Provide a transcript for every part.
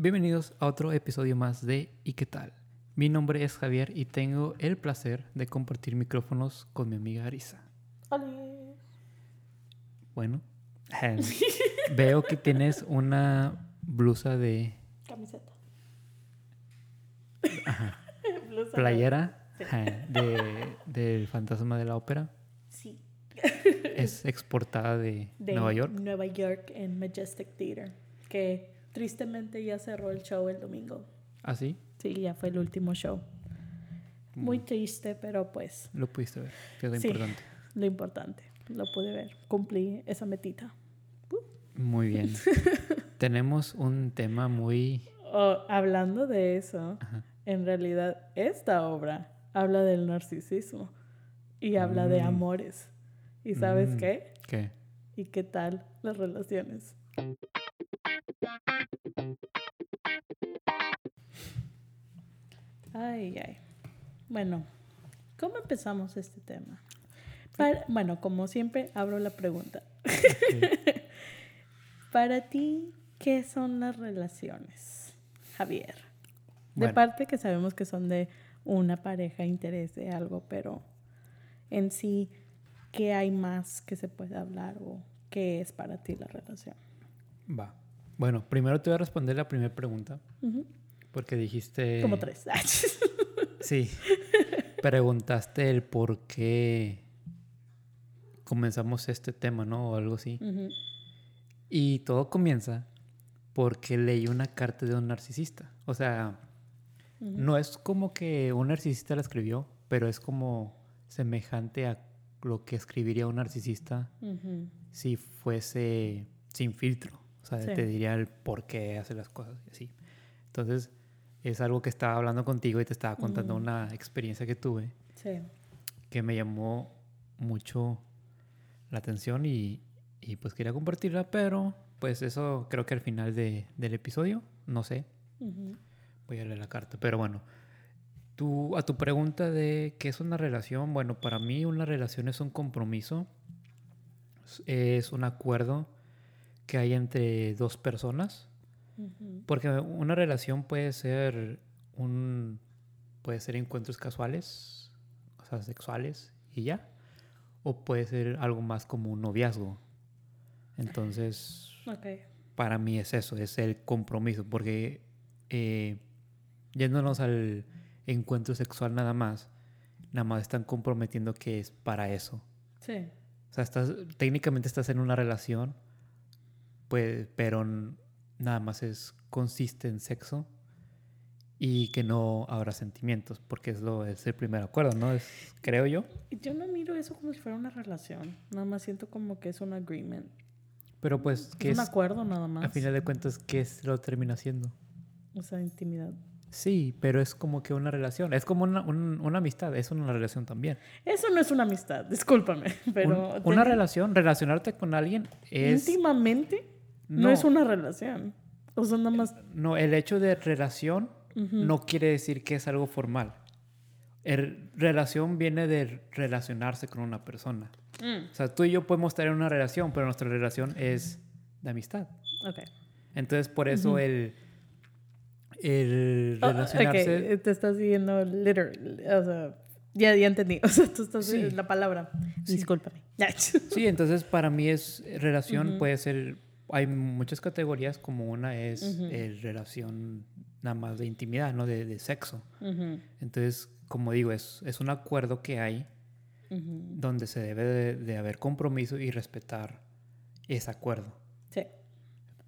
Bienvenidos a otro episodio más de ¿Y qué tal? Mi nombre es Javier y tengo el placer de compartir micrófonos con mi amiga Arisa. Hola. Bueno, eh, veo que tienes una blusa de Camiseta. ajá, Blusa. playera Sí. de, del fantasma de la ópera. Sí. Es exportada de, De Nueva York. Nueva York en Majestic Theater. Que tristemente ya cerró el show el domingo. ¿Así? Sí, ya fue el último show. Mm. Muy triste, pero pues Lo pudiste ver, que es lo Sí. importante. lo importante. Lo pude ver. Cumplí esa metita. Muy bien. Tenemos un tema muy... Oh, hablando de eso, Ajá. en realidad esta obra habla del narcisismo y habla de Mm. amores. ¿Y sabes Mm. qué? ¿Qué? ¿Y qué tal las relaciones? Ay, ay. Bueno, ¿cómo empezamos este tema? Para- bueno, como siempre, abro la pregunta. Para ti, ¿qué son las relaciones, Javier? De Bueno. parte que sabemos que son de una pareja, interés de algo, pero en sí, ¿qué hay más que se puede hablar o qué es para ti la relación? Va. Bueno, primero te voy a responder la primera pregunta. Porque dijiste... Como tres. Sí. Preguntaste el por qué comenzamos este tema, ¿no? O algo así. Y todo comienza porque leí una carta de un narcisista. O sea, no es como que un narcisista la escribió, pero es como semejante a lo que escribiría un narcisista si fuese sin filtro. O sea, Sí. te diría el por qué hace las cosas y así. Entonces, es algo que estaba hablando contigo y te estaba contando una experiencia que tuve Sí. que me llamó mucho la atención y, y, pues quería compartirla, pero pues eso creo que al final de- del episodio, no sé, voy a leer la carta, pero bueno. Tú, a tu pregunta de qué es una relación, bueno, para mí una relación es un compromiso, es un acuerdo que hay entre dos personas, porque una relación puede ser un puede ser encuentros casuales, o sea, sexuales y ya, o puede ser algo más como un noviazgo. Entonces, para mí es eso, es el compromiso, porque eh, yéndonos al encuentro sexual nada más, nada más están comprometiendo que es para eso. Sí. O sea, estás, técnicamente estás en una relación, pues, pero nada más es consiste en sexo y que no habrá sentimientos, porque es lo es el primer acuerdo, ¿no? Es, creo yo. Yo no miro eso como si fuera una relación. Nada más siento como que es un agreement. Pero pues, ¿qué Es un acuerdo nada más. A final de cuentas, ¿qué es lo termina siendo? O sea, intimidad. Sí, pero es como que una relación, es como una, un- una amistad, es una relación también. Eso no es una amistad, discúlpame. Pero Un- una relación, relacionarte con alguien es... íntimamente no. No. es una relación. O sea, nada más. No, el hecho de relación no quiere decir que es algo formal. El- relación viene de relacionarse con una persona. Mm, O sea, tú y yo podemos estar en una relación, pero nuestra relación es de amistad. Ok. Entonces, por eso el, el Oh, relacionarse... ok, te estás siguiendo literal. O sea, ya, ya entendí. O sea, tú estás Sí. la palabra. Sí. Discúlpame. Sí, entonces para mí es relación, puede ser, hay muchas categorías, como una es Ujú. eh, relación nada más de intimidad, ¿no? De, de sexo. Entonces, como digo, es, es un acuerdo que hay donde se debe de, de haber compromiso y respetar ese acuerdo. Sí.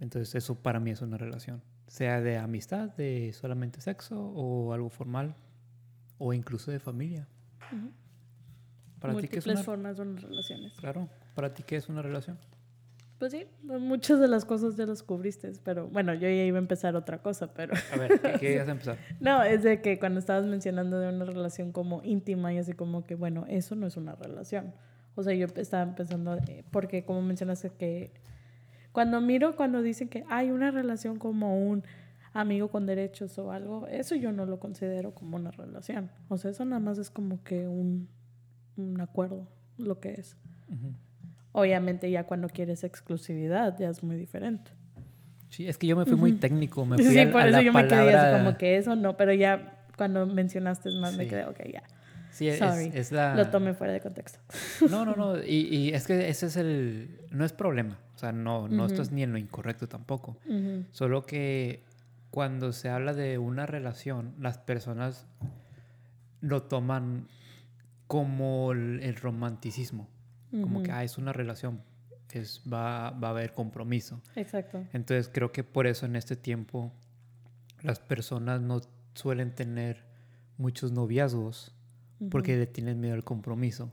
Entonces, eso para mí es una relación. Sea de amistad, de solamente sexo, o algo formal, o incluso de familia. ¿Para ti qué es Múltiples una formas unas relaciones. Claro, ¿para ti qué es una relación? Pues sí, muchas de las cosas ya las cubriste, pero bueno, yo ya iba a empezar otra cosa, pero A ver, ¿qué, qué ibas a empezar? no, es de que cuando estabas mencionando de una relación como íntima y así como que, bueno, eso no es una relación. O sea, yo estaba pensando, eh, porque como mencionaste que cuando miro, cuando dicen que hay una relación como un amigo con derechos o algo, eso yo no lo considero como una relación. O sea, eso nada más es como que un, un acuerdo, lo que es. Obviamente ya cuando quieres exclusividad ya es muy diferente. Sí, es que yo me fui muy técnico, me fui sí, a, por a eso la yo me quedé así como que eso no, pero ya cuando mencionaste más me Sí. quedé, ok, ya. Sí, es, Sorry, es la... Lo tomé fuera de contexto. No, no, no. Y, y es que ese es el... No es problema. O sea, no, no Ujú. estás ni en lo incorrecto tampoco. Solo que cuando se habla de una relación, las personas lo toman como el, el romanticismo. Como que ah, es una relación, es, va, va a haber compromiso. Exacto. Entonces creo que por eso en este tiempo las personas no suelen tener muchos noviazgos porque le tienen miedo al compromiso.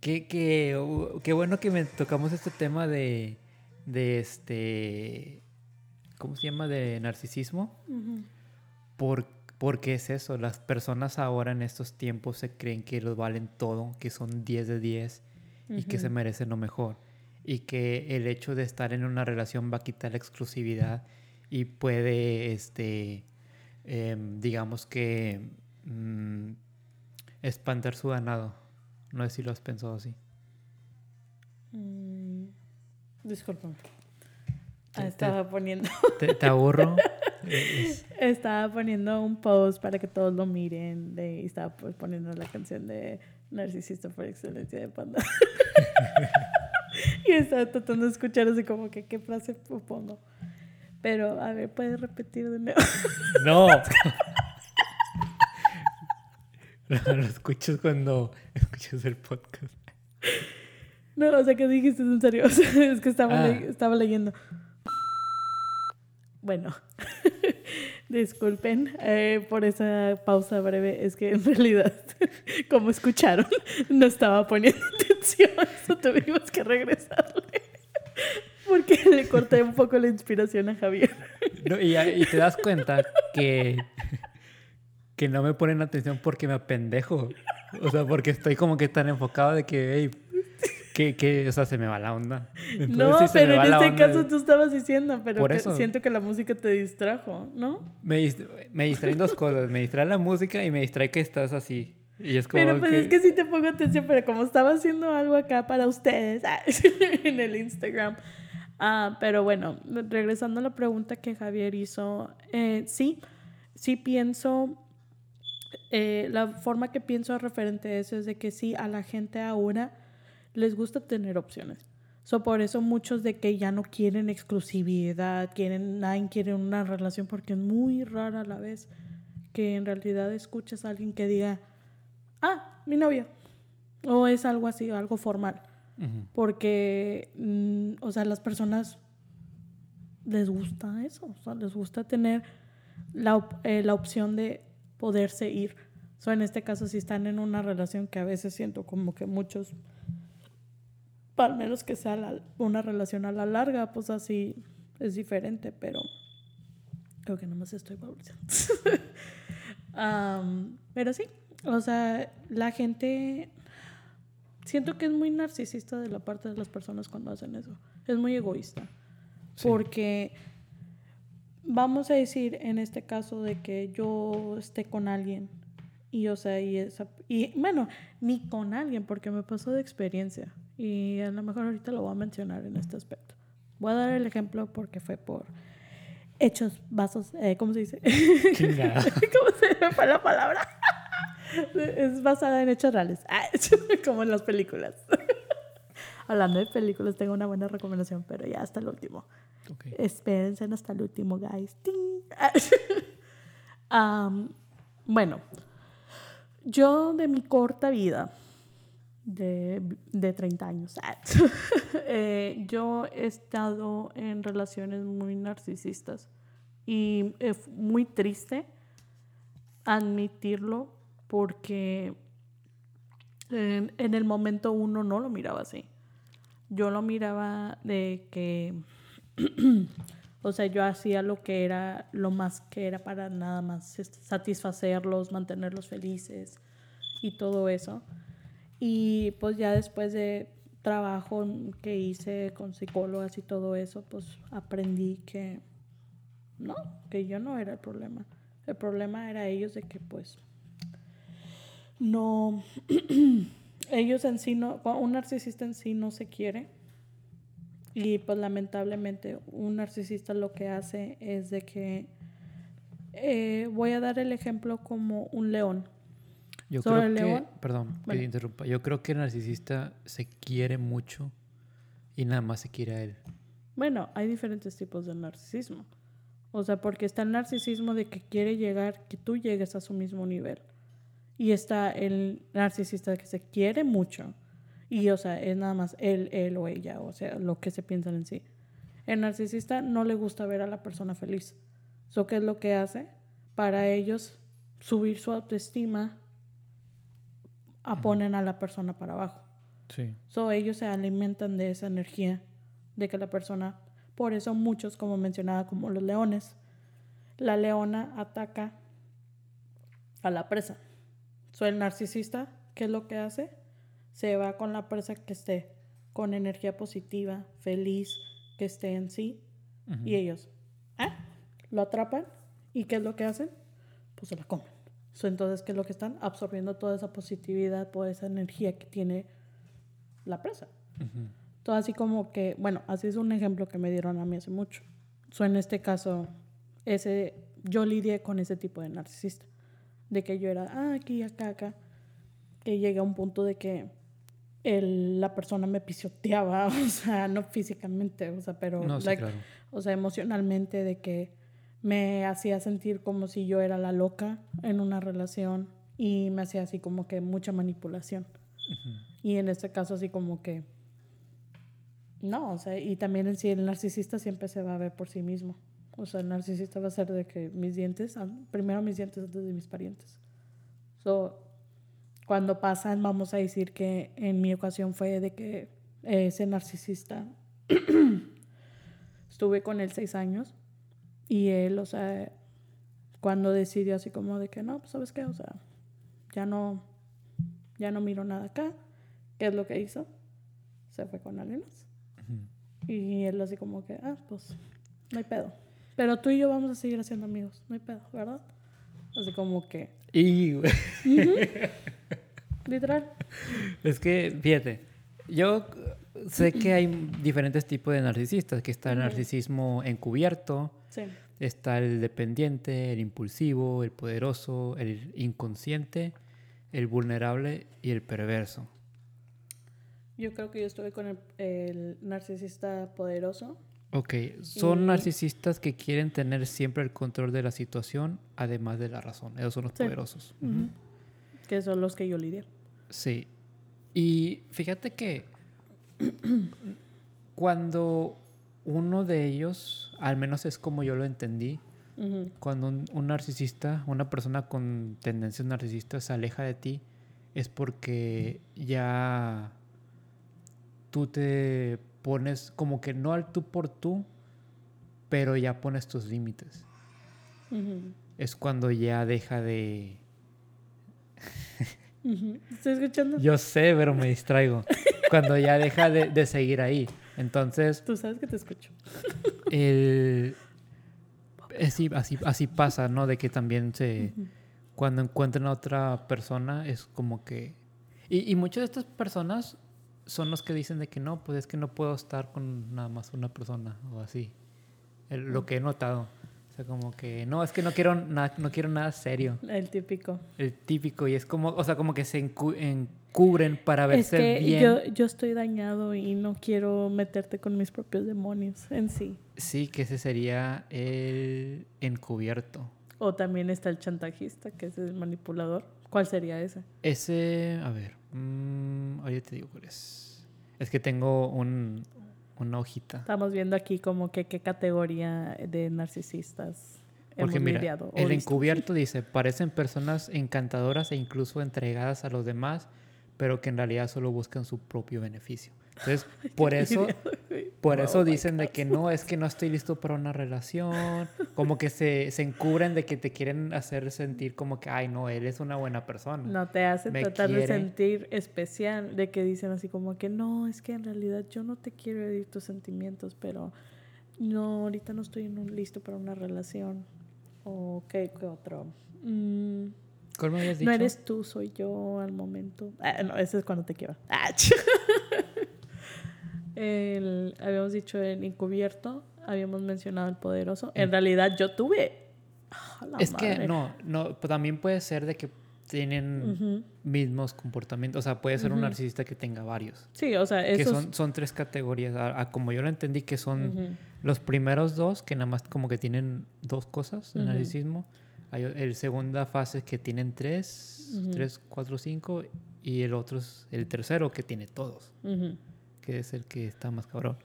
Qué, qué, uh, qué bueno que me tocamos este tema de, de este, ¿cómo se llama? De narcisismo. Ujú. Por, porque es eso, las personas ahora en estos tiempos se creen que los valen todo, que son 10 de 10 y que se Ujú. merecen lo mejor. Y que el hecho de estar en una relación va a quitar la exclusividad y puede, este, em, digamos que, mm, espantar su ganado. No sé si lo has pensado así. Mm, Discúlpame. Te- estaba poniendo, ¿Te, te aburro? Eh, es- estaba poniendo un post para que todos lo miren de, y estaba pues, poniendo la canción de Narcisista por excelencia de Panda. y estaba tratando de escuchar así como que qué frase pongo. Pero, a ver, ¿puedes repetir de nuevo? No. Lo, lo escuchas cuando escuchas el podcast. No, o sea, ¿qué dijiste en serio? O sea, es que estaba, Ah. le- estaba leyendo. Bueno, disculpen eh, por esa pausa breve. Es que en realidad, como escucharon, no estaba poniendo atención. Eso tuvimos que regresarle. Porque le corté un poco la inspiración a Javier. No, y, te das cuenta que, que no me ponen atención porque me apendejo. O sea, porque estoy como que tan enfocado de que, hey, que, que, o sea, se me va la onda. Entonces, no, si pero en este onda, caso tú estabas diciendo, pero Por que eso. siento que la música te distrajo, ¿no? Me, me distraen dos cosas. Me distrae la música y me distrae que estás así. Y es como Pero pues que... es que sí te pongo atención, pero como estaba haciendo algo acá para ustedes en el Instagram. Ah, pero bueno, regresando a la pregunta que Javier hizo, eh, sí, sí pienso, eh, la forma que pienso referente a eso es de que sí, a la gente ahora les gusta tener opciones. So, por eso muchos de que ya no quieren exclusividad, quieren, nadie quiere una relación porque es muy rara a la vez que en realidad escuchas a alguien que diga, ah, mi novio. O es algo así, algo formal. Porque, mm, o sea, las personas les gusta eso. O sea, les gusta tener la, op- eh, la opción de poderse ir. So, en este caso, si están en una relación que a veces siento como que muchos, al menos que sea la- una relación a la larga, pues así es diferente, pero creo que nomás estoy balanceando. Am, pero sí, o sea, la gente siento que es muy narcisista de la parte de las personas cuando hacen eso. Es muy egoísta. Sí. Porque vamos a decir en este caso de que yo esté con alguien y o sea, y esa y bueno, ni con alguien porque me pasó de experiencia y a lo mejor ahorita lo voy a mencionar en este aspecto. Voy a dar el ejemplo porque fue por hechos, vasos, eh, ¿cómo se dice? Chingada. ¿Cómo se me fue la palabra? Es basada en hechos reales, como en las películas. Hablando de películas, tengo una buena recomendación, pero ya hasta el último. Ok. Espérense hasta el último, guys. Am, bueno, yo de mi corta vida, de, de 30 años, eh, yo he estado en relaciones muy narcisistas y es muy triste admitirlo porque en, en el momento uno no lo miraba así. Yo lo miraba de que, o sea, yo hacía lo que era, lo más que era para nada más este, satisfacerlos, mantenerlos felices y todo eso. Y pues ya después de trabajo que hice con psicólogas y todo eso, pues aprendí que no, que yo no era el problema. El problema era ellos de que pues no, ellos en sí no, un narcisista en sí no se quiere Y pues lamentablemente un narcisista lo que hace es de que eh, voy a dar el ejemplo como un león. Yo ¿Sobre creo que, león? perdón, que Bueno. te interrumpa. Yo creo que el narcisista se quiere mucho y nada más se quiere a él. Bueno, hay diferentes tipos de narcisismo. O sea, porque está el narcisismo de que quiere llegar, que tú llegues a su mismo nivel. Y está el narcisista que se quiere mucho. Y, o sea, es nada más él, él o ella, o sea, lo que se piensan en sí. El narcisista no le gusta ver a la persona feliz. ¿So qué es lo que hace? Para ellos, subir su autoestima, a ponen a la persona para abajo. Sí. So, ellos se alimentan de esa energía de que la persona, por eso muchos, como mencionaba, como los leones, la leona ataca a la presa. So, el narcisista, ¿qué es lo que hace? Se va con la presa que esté con energía positiva, feliz, que esté en sí, y ellos ¿ah? lo atrapan y ¿qué es lo que hacen? Pues se la comen. So, entonces, ¿qué es lo que están? Absorbiendo toda esa positividad, toda esa energía que tiene la presa. Ujú. Todo así como que, bueno, así es un ejemplo que me dieron a mí hace mucho. So, en este caso, ese, yo lidié con ese tipo de narcisista. De que yo era, ah, aquí, acá, acá. Que llegué a un punto de que el- la persona me pisoteaba, o sea, no físicamente, o sea, pero, No, sí, like, claro. o sea, emocionalmente, de que me hacía sentir como si yo era la loca en una relación y me hacía así como que mucha manipulación. Y en este caso así como que no, o sea, y también en sí el narcisista siempre se va a ver por sí mismo. O sea, el narcisista va a ser de que mis dientes, an- primero mis dientes antes de mis parientes. So, cuando pasan, vamos a decir que en mi ocasión fue de que ese narcisista estuve con él seis años y él, o sea, cuando decidió así como de que no, pues sabes qué, o sea, ya no, ya no miro nada acá, ¿qué es lo que hizo? Se fue con alguien más. Y él así como que, ah, pues, no hay pedo. Pero tú y yo vamos a seguir siendo amigos, no hay pedo, ¿verdad? Así como que, Y literal. es que, fíjate, yo sé que hay diferentes tipos de narcisistas, que está el narcisismo encubierto, Sí. está el dependiente, el impulsivo, el poderoso, el inconsciente, el vulnerable y el perverso. Yo creo que yo estuve con el, el narcisista poderoso. Ok, son Y- narcisistas que quieren tener siempre el control de la situación, además de la razón. Esos son los Sí. poderosos. Ujú. Ujú. Que son los que yo lidié. Sí. Y fíjate que cuando uno de ellos, al menos es como yo lo entendí, cuando un, un narcisista, una persona con tendencias narcisistas se aleja de ti, es porque ya tú te pones como que no al tú por tú, pero ya pones tus límites. Es cuando ya deja de... ¿Estoy escuchando? Yo sé, pero me distraigo. Cuando ya deja de, de seguir ahí. Entonces, Tú sabes que te escucho. el... Así, así, así pasa, ¿no? De que también se... Cuando encuentran a otra persona es como que... Y, y muchas de estas personas son los que dicen de que no, pues es que no puedo estar con nada más una persona o así. El- lo que he notado. O sea, como que no, es que no quiero, nada no quiero nada serio. El típico. El típico. Y es como, o sea, como que se encu- encubren para Es verse que bien. yo, yo estoy dañado y no quiero meterte con mis propios demonios en sí. Sí, que ese sería el encubierto. O también está el chantajista, que es el manipulador. ¿Cuál sería ese? Ese, a ver, mm, ahorita te digo cuál es. Es que tengo un, una hojita. Estamos viendo aquí como que qué categoría de narcisistas Porque hemos mira, el visto. encubierto dice, parecen personas encantadoras e incluso entregadas a los demás, pero que en realidad solo buscan su propio beneficio. Entonces, por eso, por eso dicen de que no, es que no estoy listo para una relación, como que se, se encubren de que te quieren hacer sentir como que, ay, no, él es una buena persona. No te hace Me tratar de sentir especial, de que dicen así como que no, es que en realidad yo no te quiero herir tus sentimientos, pero no, ahorita no estoy en un- listo para una relación. O qué, qué otro. Mm, ¿Cuál me habías dicho? no eres tú, soy yo al momento. Ah, no, ese es cuando te quiero. Ah, El, habíamos dicho el encubierto, habíamos mencionado el poderoso. En realidad yo tuve... Ah, es que no, no, pues también puede ser de que tienen mismos comportamientos. O sea, puede ser un narcisista que tenga varios. Sí, o sea, Que son, son tres categorías. como yo lo entendí, que son los primeros dos, que nada más como que tienen dos cosas, el narcisismo. Hay el segunda fase que tienen tres, tres, cuatro, cinco. Y el otro es el tercero que tiene todos. Que es el que está más cabrón.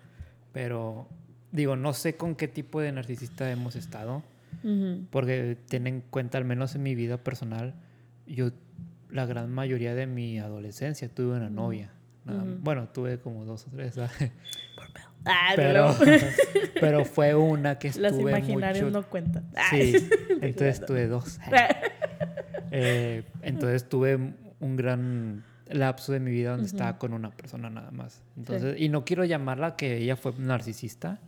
Pero, digo, no sé con qué tipo de narcisista hemos estado. Porque ten en cuenta, al menos en mi vida personal, yo la gran mayoría de mi adolescencia tuve una novia. Bueno, tuve como dos o tres. Ah, pero, pero fue una que estuve Las imaginarios no cuentan. Sí, entonces tuve dos. Eh, entonces tuve un gran lapso de mi vida donde estaba con una persona nada más. Entonces, y no quiero llamarla que ella fue narcisista,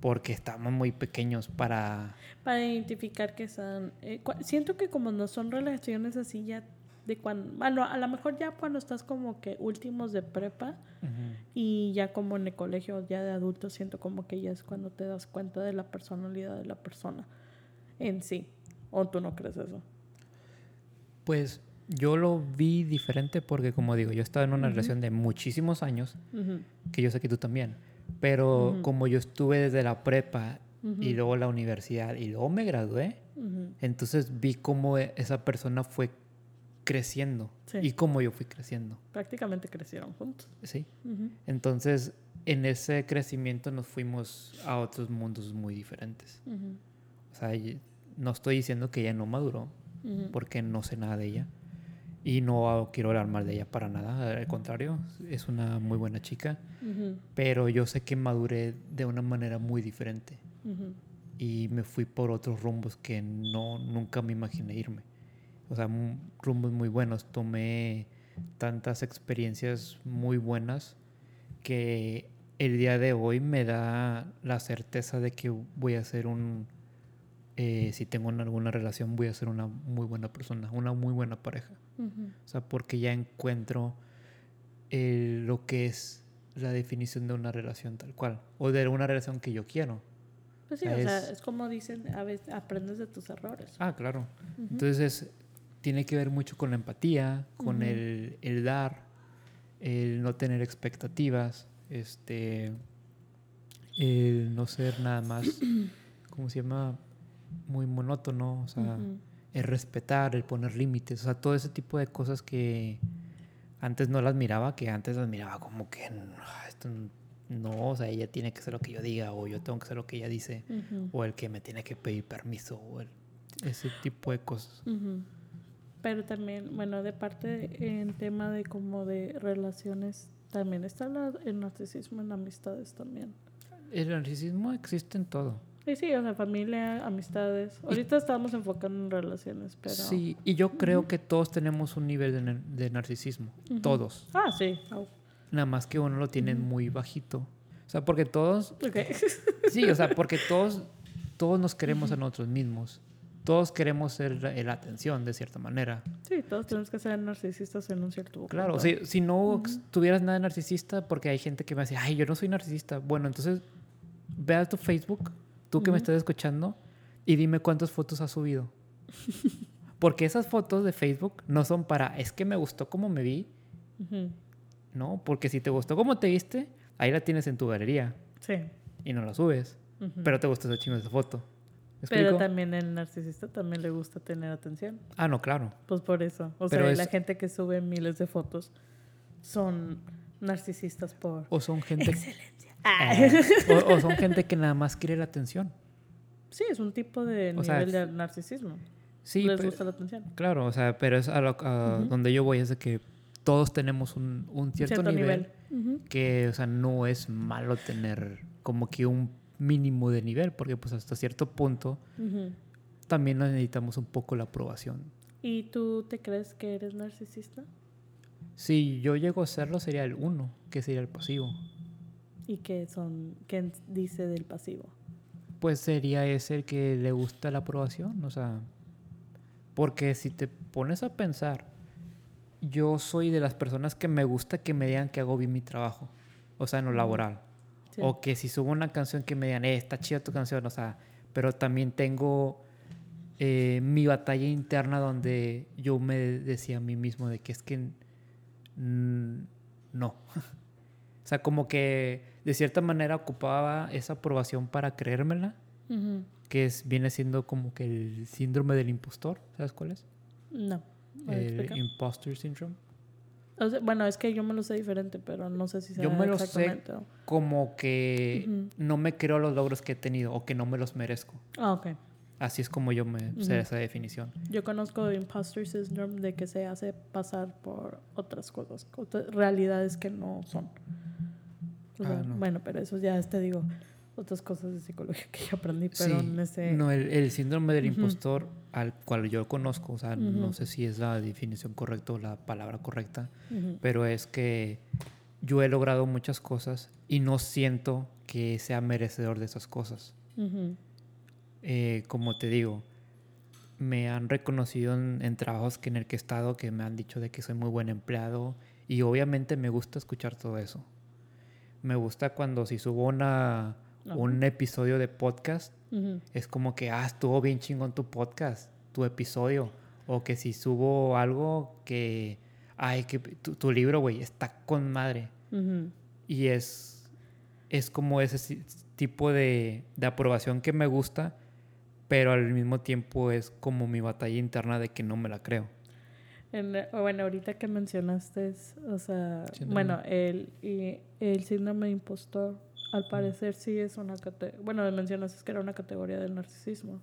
porque estamos muy pequeños para... Para identificar que son... Eh, siento que como no son relaciones así ya de cuando... Bueno, a lo mejor ya cuando estás como que últimos de prepa y ya como en el colegio ya de adultos siento como que ya es cuando te das cuenta de la personalidad de la persona en sí. ¿O tú no crees eso? Pues yo lo vi diferente porque como digo, yo estaba en una relación de muchísimos años, que yo sé que tú también. Pero como yo estuve desde la prepa y luego la universidad y luego me gradué, entonces vi cómo e, esa persona fue creciendo y cómo yo fui creciendo. Prácticamente crecieron juntos. Sí. Entonces, en ese crecimiento nos fuimos a otros mundos muy diferentes. O sea, no estoy diciendo que ella no maduró, porque no sé nada de ella. Y no quiero hablar mal de ella para nada, al contrario, es una muy buena chica, pero yo sé que maduré de una manera muy diferente y me fui por otros rumbos que no, nunca me imaginé irme. O sea, rumbos muy buenos, tomé tantas experiencias muy buenas que el día de hoy me da la certeza de que voy a ser un, eh, si tengo alguna relación, voy a ser una muy buena persona, una muy buena pareja. O sea, porque ya encuentro eh, lo que es la definición de una relación tal cual, o de una relación que yo quiero. Pues sí, o sea, es, como dicen, a veces aprendes de tus errores. Ah, claro. Entonces, tiene que ver mucho con la empatía, con el, el, dar, el no tener expectativas, este, el no ser nada más, ¿cómo se llama? muy monótono, o sea, el respetar, el poner límites, o sea, todo ese tipo de cosas que antes no las miraba, que antes las miraba como que esto no, o sea, ella tiene que hacer lo que yo diga, o yo tengo que hacer lo que ella dice, o el que me tiene que pedir permiso, o ese tipo de cosas. Pero también, bueno, de parte en tema de como de relaciones, también está el narcisismo en amistades también. El narcisismo existe en todo. Sí, sí, o sea, familia, amistades. Ahorita estamos enfocando en relaciones, pero... Sí, y yo creo que todos tenemos un nivel de, narcisismo. Todos. Ah, sí. Nada más que uno lo tiene muy bajito. O sea, porque todos... sí, o sea, porque todos, todos nos queremos a nosotros mismos. Todos queremos ser la, atención, de cierta manera. Sí, todos tenemos que ser narcisistas en un cierto punto. Claro, si, si no tuvieras nada de narcisista, porque hay gente que me dice, ay, yo no soy narcisista. Bueno, entonces, ve a tu Facebook tú que me estás escuchando, y dime cuántas fotos has subido. Porque esas fotos de Facebook no son para, es que me gustó cómo me vi. No, porque si te gustó cómo te viste, ahí la tienes en tu galería. Sí. Y no la subes. Pero te gusta ese chingo esa foto. Pero también el narcisista también le gusta tener atención. Ah, no, claro. Pues por eso. O sea, la gente que sube miles de fotos son narcisistas por... O son gente... Ah. o, son gente que nada más quiere la atención. Sí, es un tipo de nivel de narcisismo. Sí, les gusta la atención. Claro, o sea, pero es a, lo, donde yo voy es de que todos tenemos un, un cierto, nivel, que, o sea, no es malo tener como que un mínimo de nivel, porque pues hasta cierto punto también necesitamos un poco la aprobación. ¿Y tú te crees que eres narcisista? Si yo llego a serlo, sería el uno, que sería el pasivo. ¿Y qué son, qué dice del pasivo? Pues sería ese el que le gusta la aprobación, o sea, porque si te pones a pensar, yo soy de las personas que me gusta que me digan que hago bien mi trabajo. o sea, en lo laboral. Sí. O que si subo una canción que me digan, eh, está chida tu canción, o sea, pero también tengo eh, mi batalla interna donde yo me decía a mí mismo de que es que mm, no. o sea, como que de cierta manera ocupaba esa aprobación para creérmela, que es, viene siendo como que el síndrome del impostor, ¿sabes cuál es? No. ¿Me El imposter syndrome. O sea, bueno, es que yo me lo sé diferente, pero no sé si sea Yo me lo sé Como que Ujú. no me creo los logros que he tenido o que no me los merezco. Ah, ok. Así es como yo me sé Ujú. esa definición. Yo conozco imposter syndrome de que se hace pasar por otras cosas, realidades que no son. O sea, Ah, no. Bueno, pero eso ya te digo, otras cosas de psicología que yo aprendí, pero Sí, en ese... No, el, el síndrome del Ujú. impostor al cual yo conozco, o sea, no Ujú. sé si es la definición correcta o la palabra correcta, Ujú. pero es que yo he logrado muchas cosas y no siento que sea merecedor de esas cosas. Ujú. Eh, como te digo, me han reconocido en, en trabajos que en el que he estado que me han dicho de que soy muy buen empleado y obviamente me gusta escuchar todo eso. Me gusta cuando si subo una, Ajá. un episodio de podcast, es como que, ah, estuvo bien chingón tu podcast, tu episodio. O que si subo algo que, ay, que tu, tu libro, güey, está con madre. Y es, es como ese tipo de, de aprobación que me gusta, pero al mismo tiempo es como mi batalla interna de que no me la creo. En- bueno, ahorita que mencionaste, o sea, Síndrome. bueno, el, el síndrome de impostor, al parecer sí es una categoría, bueno, mencionaste que era una categoría del narcisismo.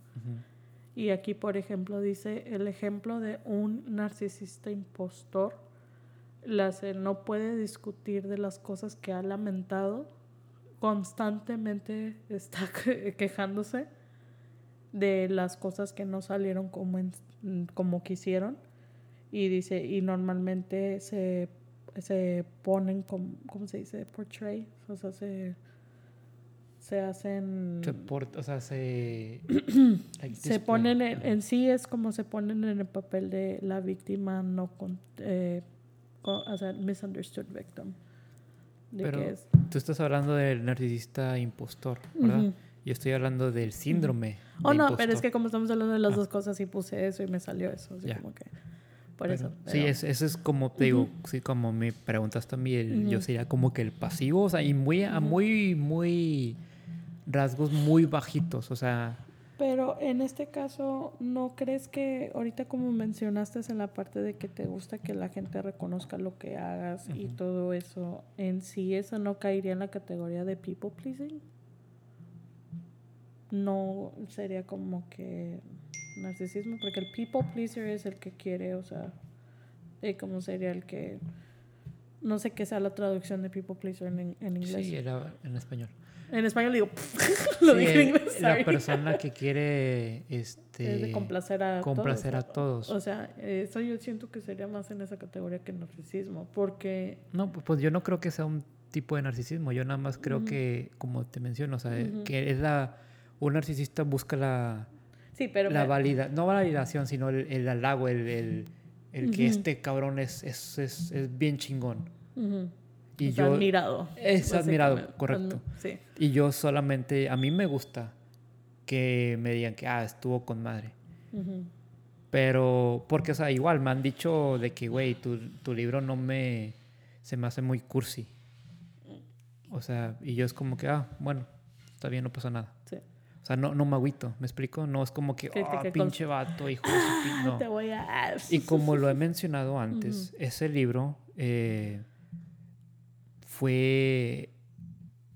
Y aquí, por ejemplo, dice el ejemplo de un narcisista impostor. La se- no puede discutir de las cosas que ha lamentado. Constantemente está que- quejándose de las cosas que no salieron como, en- como quisieron. Y dice, y normalmente se, se ponen como, ¿cómo se dice? Portray. O sea, se, se hacen... Se por- o sea, se... se ponen en, sí es como se ponen en el papel de la víctima no con, eh, con- o sea misunderstood victim de Pero que es tú estás hablando del narcisista impostor, ¿verdad? Yo estoy hablando del síndrome. oh de no pero es que como estamos hablando de las Ah. dos cosas y puse eso y me salió eso así como que por Pero- eso Sí, es, eso es como te digo, sí, como me preguntaste a mí, el- yo sería como que el pasivo, o sea, y muy, muy, muy rasgos muy bajitos, o sea, Pero en este caso, ¿no crees que ahorita como mencionaste en la parte de que te gusta que la gente reconozca lo que hagas y todo eso, en sí eso no caería en la categoría de people pleasing? No sería como que narcisismo, porque el people pleaser es el que quiere, o sea, eh, como sería el que... No sé qué sea la traducción de people pleaser en, en inglés. sí, era en español. En español digo, lo Sí, dije en inglés. la sorry. persona que quiere este Es de complacer a complacer todos. a todos. O sea, eso yo siento que sería más en esa categoría que narcisismo, porque... No, pu- pues yo no creo que sea un tipo de narcisismo, yo nada más creo Ujú. que, como te menciono, o sea, Ujú. que es la, un narcisista busca la, Sí, pero... la me- valida, no validación, sino el, el halago, el, el, el que Ujú. este cabrón es, es, es, es bien chingón. Y sea, yo, admirado. Es admirado, correcto. Sí. y yo solamente, a mí me gusta que me digan que, ah, estuvo con madre. Ujú. Pero, porque, o sea, igual me han dicho de que, güey, tu, tu libro no me, se me hace muy cursi. O sea, y yo es como que, ah, bueno, está bien, no pasa nada. Sí. O sea, no, no me agüito, ¿me explico? No es como que, ah, con- pinche vato, hijo de su pin-". No. Te voy a... Y como lo he mencionado antes, ese libro eh, fue...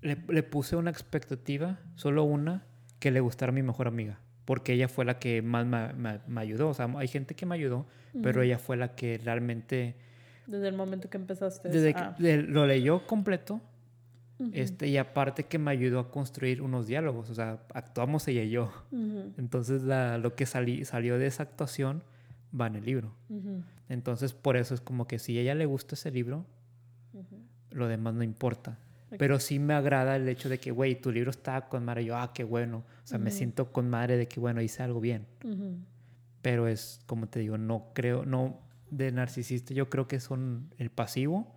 Le, le puse una expectativa, solo una, que le gustara a mi mejor amiga. Porque ella fue la que más me, me- me ayudó. O sea, hay gente que me ayudó, pero ella fue la que realmente... Desde el momento que empezaste. Desde que ah, de- lo leyó completo, ujú, este, y aparte que me ayudó a construir unos diálogos. O sea, actuamos ella y yo. Entonces la, lo que salí, salió de esa actuación va en el libro. Entonces, por eso es como que si a ella le gusta ese libro. Lo demás no importa. Pero sí me agrada el hecho de que, güey, tu libro está con madre. Yo, ah, qué bueno. O sea, me siento con madre de que, bueno, hice algo bien. Pero es, como te digo, no creo, no, de narcisista, yo creo que son el pasivo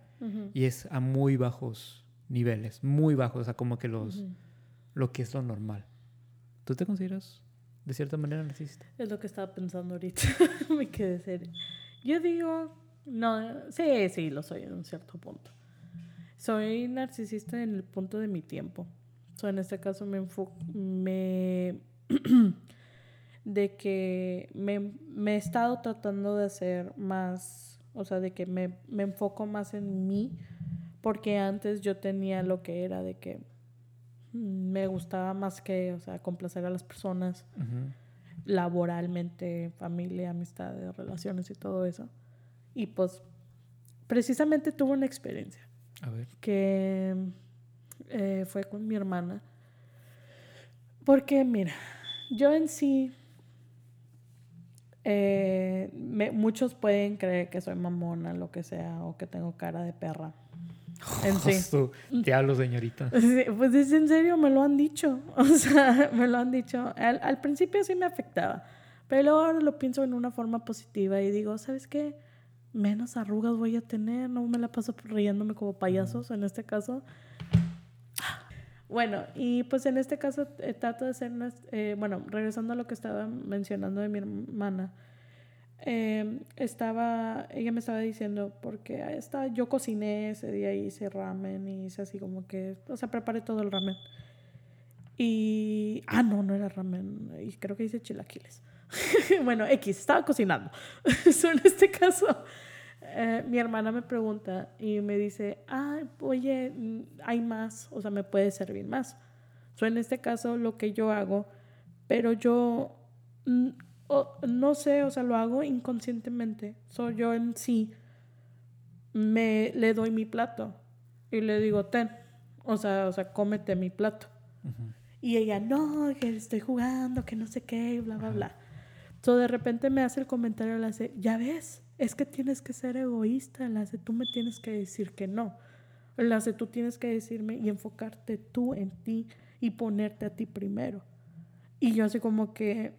y es a muy bajos niveles, muy bajos, o sea, como que los, lo que es lo normal. ¿Tú te consideras de cierta manera narcisista? Es lo que estaba pensando ahorita, me quedé serio. Yo digo, no, sí, sí, lo soy en un cierto punto. Soy narcisista en el punto de mi tiempo. So, en este caso me enfoco, me de que me, me, he estado tratando de hacer más, o sea, de que me, me, enfoco más en mí, porque antes yo tenía lo que era de que me gustaba más que, o sea, complacer a las personas laboralmente, familia, amistades, relaciones y todo eso. Y pues, precisamente tuve una experiencia. A ver. Que eh, fue con mi hermana. Porque, mira, yo en sí eh, muchos pueden creer que soy mamona, lo que sea, o que tengo cara de perra. En sí. Te hablo, señorita. pues es en serio, me lo han dicho. O sea, me lo han dicho. Al, al, principio sí me afectaba, pero ahora lo pienso en una forma positiva y digo, ¿sabes qué? Menos arrugas voy a tener, no me la paso riéndome como payasos en este caso. Bueno, y pues en este caso eh, trato de ser, eh, bueno, regresando a lo que estaba mencionando de mi hermana, em, estaba, ella me estaba diciendo, porque está, yo cociné ese día, hice ramen y hice así como que, o sea, preparé todo el ramen. Y, ah, no, no era ramen, y creo que hice chilaquiles. bueno, X, estaba cocinando. En este caso eh, mi hermana me pregunta y me dice, ah, oye, mm, hay más, o sea, me puede servir más. So, en este caso, lo que yo hago, pero yo mm, no sé, o sea, lo hago inconscientemente. Soy yo en sí me le doy mi plato y le digo, ten, o sea, o sea, cómete mi plato. Y ella, no, que estoy jugando, que no sé qué, bla, bla, bla. So, de repente me hace el comentario, le hace, ya ves, es que tienes que ser egoísta, de tú me tienes que decir que no. de tú tienes que decirme y enfocarte tú en ti y ponerte a ti primero. Y yo así como que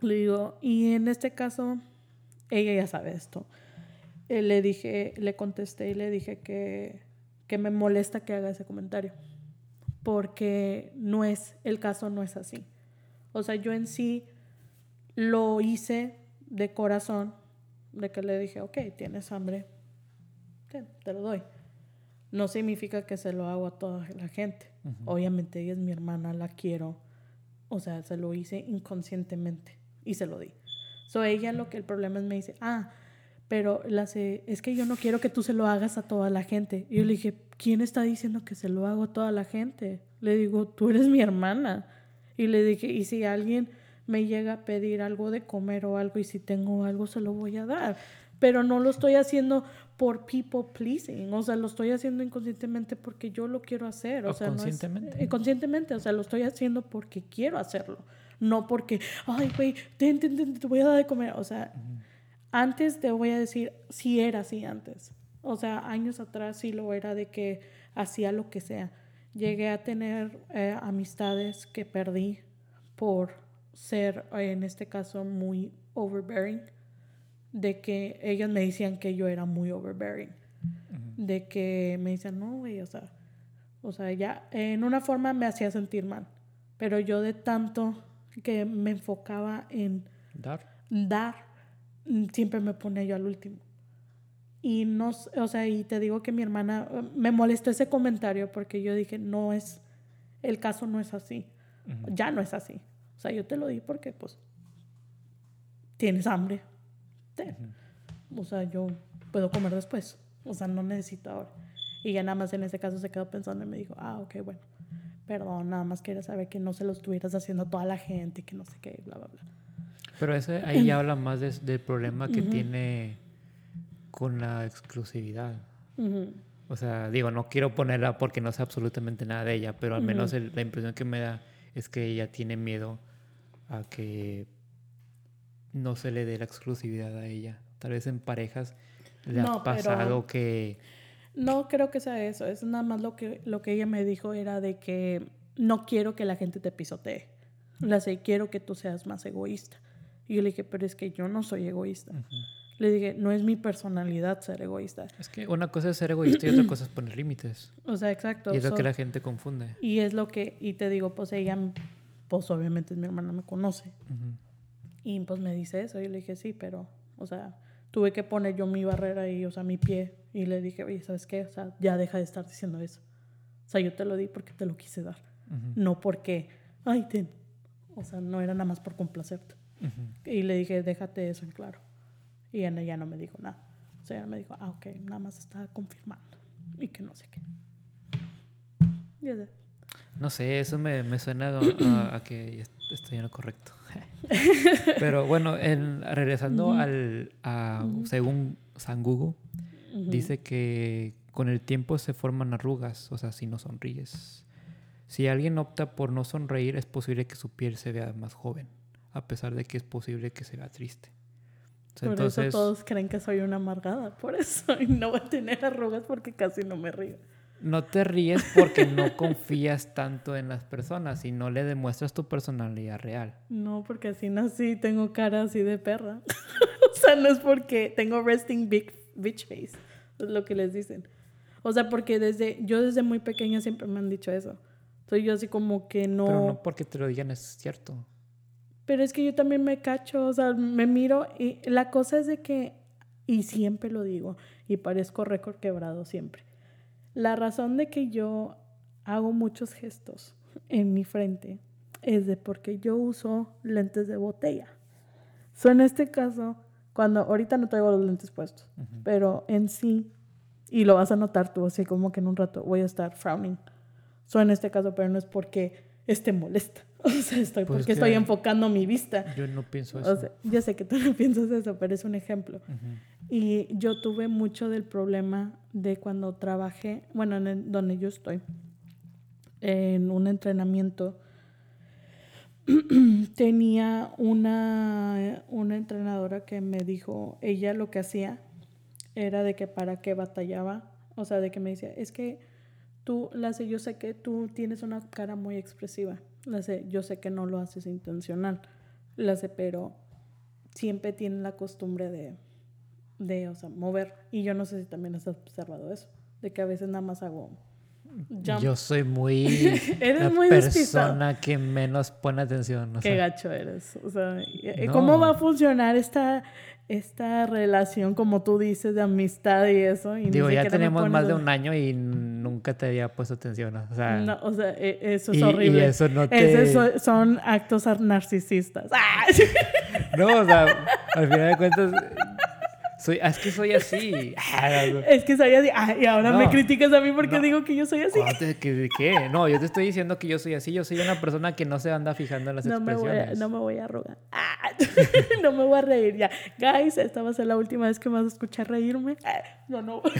le digo, y en este caso, ella ya sabe esto. Eh, le dije, le contesté y le dije que, que me molesta que haga ese comentario. Porque no es, el caso no es así. O sea, yo en sí lo hice de corazón de que le dije, ok, tienes hambre, te, lo doy. No significa que se lo hago a toda la gente. Obviamente ella es mi hermana, la quiero. O sea, se lo hice inconscientemente y se lo di. So ella lo que el problema es me dice, ah, pero la es que yo no quiero que tú se lo hagas a toda la gente. Y yo le dije, ¿quién está diciendo que se lo hago a toda la gente? Le digo, tú eres mi hermana. Y le dije, y si alguien me llega a pedir algo de comer o algo y si tengo algo se lo voy a dar. Pero no lo estoy haciendo por people pleasing, o sea, lo estoy haciendo inconscientemente porque yo lo quiero hacer, o, sea, conscientemente. Eh, conscientemente, o sea, lo estoy haciendo porque quiero hacerlo, no porque, ay, güey, te, te, voy a dar de comer, o sea, antes te voy a decir, sí era así antes, o sea, años atrás sí lo era de que hacía lo que sea. Llegué a tener eh, amistades que perdí por ser, en este caso, muy overbearing, de que ellas me decían que yo era muy overbearing, de que me decían, no, güey, o sea, o sea, ya en una forma me hacía sentir mal, pero yo de tanto que me enfocaba en dar, dar siempre me ponía yo al último. Y no, o sea, y te digo que mi hermana me molestó ese comentario porque yo dije, no es, el caso no es así, ya no es así. O sea, yo te lo di porque, pues, tienes hambre. O sea, yo puedo comer después. O sea, no necesito ahora. Y ya nada más en ese caso se quedó pensando y me dijo, ah, ok, bueno, perdón, nada más quería saber que no se lo estuvieras haciendo a toda la gente, que no sé qué, bla, bla, bla. Pero ese, ahí ya habla más del problema que tiene con la exclusividad. O sea, digo, no quiero ponerla porque no sé absolutamente nada de ella, pero al menos la impresión que me da es que ella tiene miedo a que no se le dé la exclusividad a ella. Tal vez en parejas le ha pasado que... No creo que sea eso. Es nada más lo que, lo que ella me dijo era de que no quiero que la gente te pisotee. La sé, quiero que tú seas más egoísta. Y yo le dije, pero es que yo no soy egoísta. Le dije, no es mi personalidad ser egoísta. Es que una cosa es ser egoísta y otra cosa es poner límites. O sea, exacto. Y es lo que la gente confunde. Y es lo que, y te digo, pues ella, pues obviamente mi hermana me conoce. Y pues me dice eso. Y le dije, sí, pero, o sea, tuve que poner yo mi barrera ahí, o sea, mi pie. Y le dije, oye, ¿sabes qué? O sea, ya deja de estar diciendo eso. O sea, yo te lo di porque te lo quise dar. No porque, ay, ten. O sea, no era nada más por complacerte. Y le dije, déjate eso en claro. Y ella ya no me dijo nada. O sea, ella me dijo, ah, ok, nada más estaba confirmando. Y que no sé qué. Y así. No sé, eso me, me suena a, a que est- estoy en lo correcto. Pero bueno, en- regresando al, a, según San Google, dice que con el tiempo se forman arrugas, o sea, si no sonríes. Si alguien opta por no sonreír, es posible que su piel se vea más joven, a pesar de que es posible que se vea triste. Por entonces, eso todos creen que soy una amargada. Por eso. Y no voy a tener arrugas porque casi no me río. No te ríes porque no confías tanto en las personas y no le demuestras tu personalidad real. No, porque así nací, tengo cara así de perra. o sea, no es porque tengo resting big bitch face. Es lo que les dicen. O sea, porque desde, yo desde muy pequeña siempre me han dicho eso. Entonces yo así como que no... Pero no porque te lo digan es cierto. Pero es que yo también me cacho, o sea, me miro y la cosa es de que, y siempre lo digo, y parezco récord quebrado siempre. La razón de que yo hago muchos gestos en mi frente es de porque yo uso lentes de botella. So, en este caso, cuando ahorita no traigo los lentes puestos, pero en sí, y lo vas a notar tú, así como que en un rato voy a estar frowning. So, en este caso, pero no es porque esté molesta. O sea, estoy Pues porque es estoy enfocando mi vista. Yo no pienso eso. O sea, yo sé que tú no piensas eso, pero es un ejemplo. Y yo tuve mucho del problema de cuando trabajé, bueno, en el- donde yo estoy, en un entrenamiento, tenía una, una entrenadora que me dijo, ella lo que hacía era de que para qué batallaba, o sea, de que me decía, es que tú, la sé, yo sé que tú tienes una cara muy expresiva, la sé, yo sé que no lo haces intencional, la sé, pero siempre tienen la costumbre de, de, o sea, mover. Y yo no sé si también has observado eso, de que a veces nada más hago jump. Yo soy muy Eres la muy despistado. persona que menos pone atención. Qué sea, gacho eres. O sea, ¿y- No. ¿cómo va a funcionar esta, esta relación, como tú dices, de amistad y eso? Y digo, ya tenemos más de un año y nunca te había puesto atención. O sea, No, o sea, e- eso es y, y horrible. eso no te... Esos son, actos ar- narcisistas. ¡Ah! No, o sea, al final de cuentas, soy, es que soy así. Ah. Es que soy así. Ah, y ahora me criticas a mí porque no. digo que yo soy así. ¿Cuándo te- ¿Qué, de qué? No, yo te estoy diciendo que yo soy así. Yo soy una persona que no se anda fijando en las No me, voy a, expresiones. no me voy a. Ah, no me voy a reír ya. Guys, esta va a ser la última vez que me vas a escuchar reírme. Ah, No, no.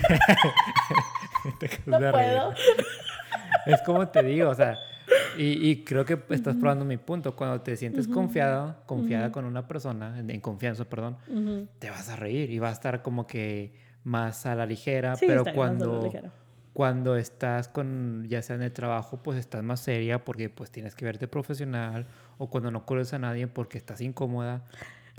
No reír. puedo. Es como te digo, o sea, y, y creo que estás probando mi punto. Cuando te sientes confiado, confiada con una persona, en, en confianza, perdón, te vas a reír y va a estar como que más a la ligera, Sí, pero cuando, cuando estás con, ya sea en el trabajo, pues estás más seria porque pues tienes que verte profesional o cuando no conoces a nadie porque estás incómoda.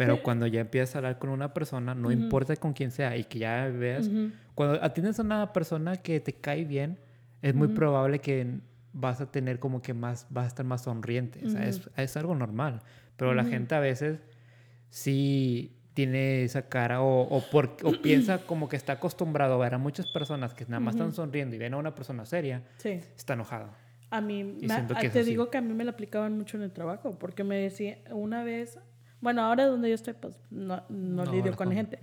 Pero cuando ya empiezas a hablar con una persona, no importa con quién sea y que ya veas, Ujú. cuando atiendes a una persona que te cae bien, es muy probable que vas a tener como que más, vas a estar más sonriente. O sea, es, es algo normal. Pero la gente a veces sí tiene esa cara o, o, por- o piensa como que está acostumbrado a ver a muchas personas que nada más están sonriendo y ven a una persona seria, Sí. está enojado. A mí, me- te digo que a mí me la aplicaban mucho en el trabajo, porque me decía una vez, bueno, ahora donde yo estoy, pues no, no, lidio con gente,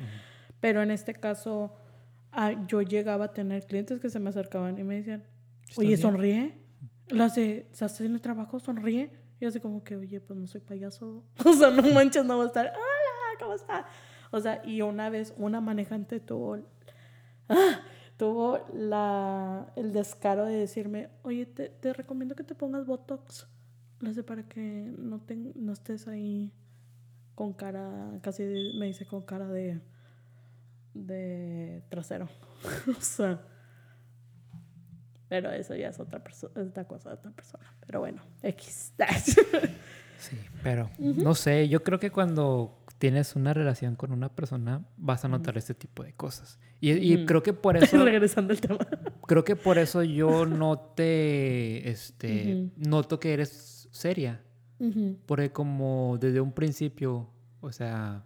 pero en este caso ah, yo llegaba a tener clientes que se me acercaban y me decían, oye, bien? sonríe, las de, ¿estás en el trabajo? Sonríe. Y así como que, oye, pues no soy payaso. O sea, no manches, no voy a estar, hola, ¿cómo está? O sea, y una vez una manejante tuvo, ah, tuvo la, el descaro de decirme, oye, te, te recomiendo que te pongas Botox. Lo sé para que no, te, no estés ahí con cara, casi me dice con cara de, de trasero. o sea, pero eso ya es otra, perso- es otra cosa de otra persona. Pero bueno, X. Sí, pero no sé, yo creo que cuando tienes una relación con una persona vas a notar este tipo de cosas. Y, y creo que por eso... Regresando al tema. Creo que por eso yo no te... Este, Noto que eres seria. Porque como desde un principio, o sea,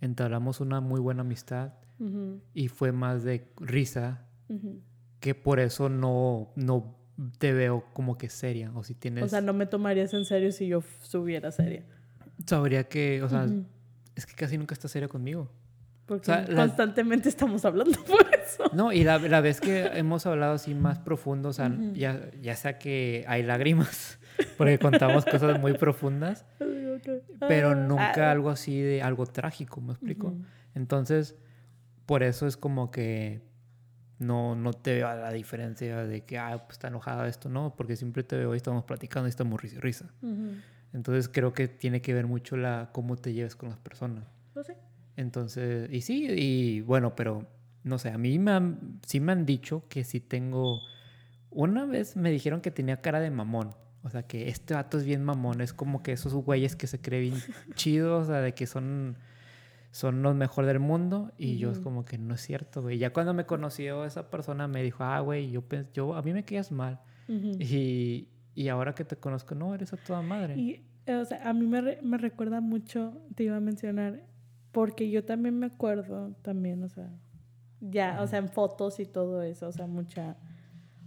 entablamos una muy buena amistad y fue más de risa que por eso no, no te veo como que seria. O si tienes... O sea, no me tomarías en serio si yo subiera seria. Sabría que, o sea, es que casi nunca estás seria conmigo. Porque constantemente estamos hablando por eso. No, y la, la, vez que hemos hablado así más profundo, o sea, ya, ya sea que hay lágrimas, porque contamos cosas muy profundas, pero ah. nunca ah. algo así de algo trágico, ¿me explico? Entonces, por eso es como que no, no te veo la diferencia de que, ah, pues está enojada esto, no, porque siempre te veo y estamos platicando y estamos risa risa. Entonces creo que tiene que ver mucho la cómo te lleves con las personas. No sé. Entonces, y sí, y bueno, pero no sé, a mí me han, sí me han dicho que si tengo... Una vez me dijeron que tenía cara de mamón. O sea, que este vato es bien mamón. Es como que esos güeyes que se creen bien chidos, o sea, de que son son los mejores del mundo y yo es como que no es cierto, güey. Ya cuando me conoció esa persona me dijo, ah, güey, yo, yo a mí me quedas mal. y, y, ahora que te conozco, no, eres a toda madre. Y, o sea, a mí me, me recuerda mucho, te iba a mencionar, porque yo también me acuerdo, también, o sea, ya, o sea, en fotos y todo eso, o sea, mucha,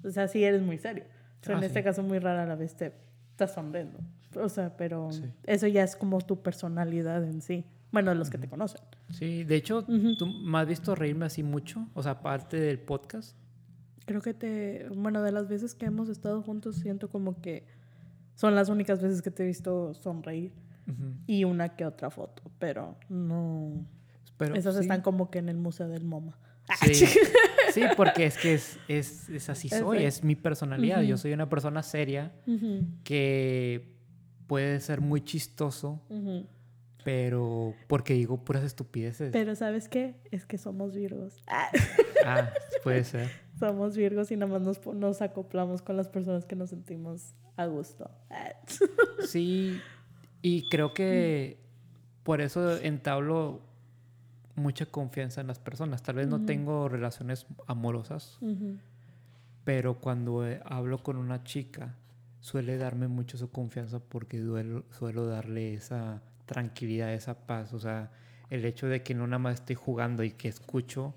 o sea, sí eres muy serio. O sea, en ah, este caso muy rara la vez te estás sonriendo. O sea, pero eso ya es como tu personalidad en sí. Bueno, los que te conocen. Sí, de hecho, ¿tú me has visto reírme así mucho? O sea, aparte del podcast. Creo que te. Bueno, de las veces que hemos estado juntos, siento como que son las únicas veces que te he visto sonreír. Y una que otra foto, pero no. Pero, Esas están como que en el Museo del MoMA. Sí, sí porque es que es, es, es así soy, es mi personalidad. Yo soy una persona seria que puede ser muy chistoso pero porque digo puras estupideces. Pero ¿sabes qué? Es que somos virgos. ah, puede ser. Somos virgos y nada más nos, nos acoplamos con las personas que nos sentimos a gusto. sí, y creo que por eso entablo mucha confianza en las personas. Tal vez no tengo relaciones amorosas, pero cuando eh, hablo con una chica suele darme mucho su confianza porque suelo darle esa tranquilidad, esa paz. O sea, el hecho de que no nada más estoy jugando y que escucho,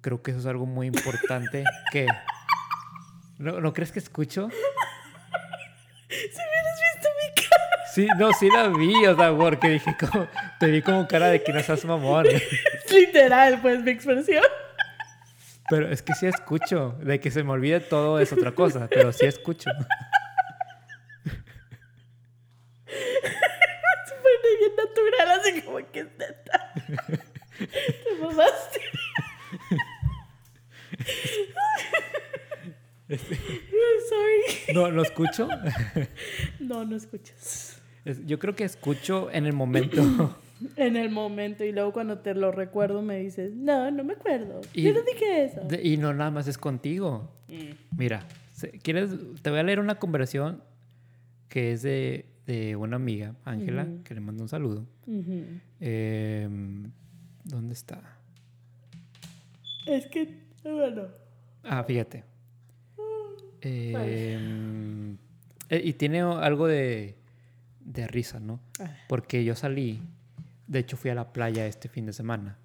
creo que eso es algo muy importante. que ¿No, ¿No crees que escucho? Si Sí, no, sí la vi, o sea, porque dije, como, te vi como cara de que no seas mamón. Literal, pues, mi expresión. Pero es que sí escucho. De que se me olvide todo es otra cosa, pero sí escucho. así como que neta. Te mamaste. sorry. No, ¿lo escucho? No, no escuchas. Yo creo que escucho en el momento. En el momento y luego cuando te lo recuerdo me dices, no, no me acuerdo. Yo no dije eso. y no nada más es contigo. Mm. Mira, ¿quieres? Te voy a leer una conversación que es de de una amiga, Ángela, que le mando un saludo. Em, ¿Dónde está? Es que, bueno. Ah, fíjate. Em, eh, y tiene algo de, de risa, ¿no? Ah. Porque yo salí, de hecho fui a la playa este fin de semana.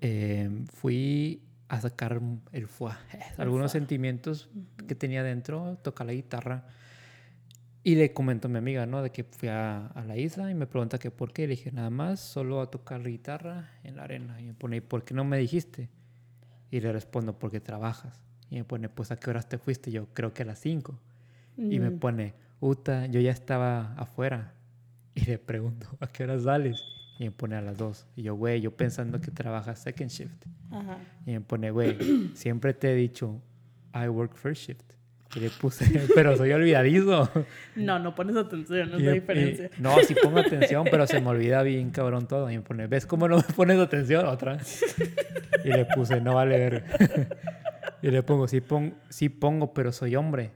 Em, fui a sacar el fuá, algunos sentimientos que tenía dentro, tocar la guitarra y le comento a mi amiga, ¿no? De que fui a, la isla y me pregunta que por qué. Le dije, nada más, solo a tocar la guitarra en la arena. Y me pone, ¿por qué no me dijiste? Y le respondo, porque trabajas. Y me pone, pues, ¿a qué horas te fuiste? Yo creo que a las 5. Y me mm. pone, Uta, yo ya estaba afuera. Y le pregunto, ¿a qué horas sales? Y me pone a las 2. Y yo, güey, yo pensando que trabajas second shift. Ajá. Y me pone, güey, siempre te he dicho, I work first shift. Y le puse, pero soy olvidadizo. No, no pones atención, no es la diferencia. no, sí pongo atención, pero se me olvida bien cabrón todo. Y me pone, ¿ves cómo no me pones atención? Otra. Y le puse, no vale ver. Y le pongo, sí, sí pongo, pero soy hombre.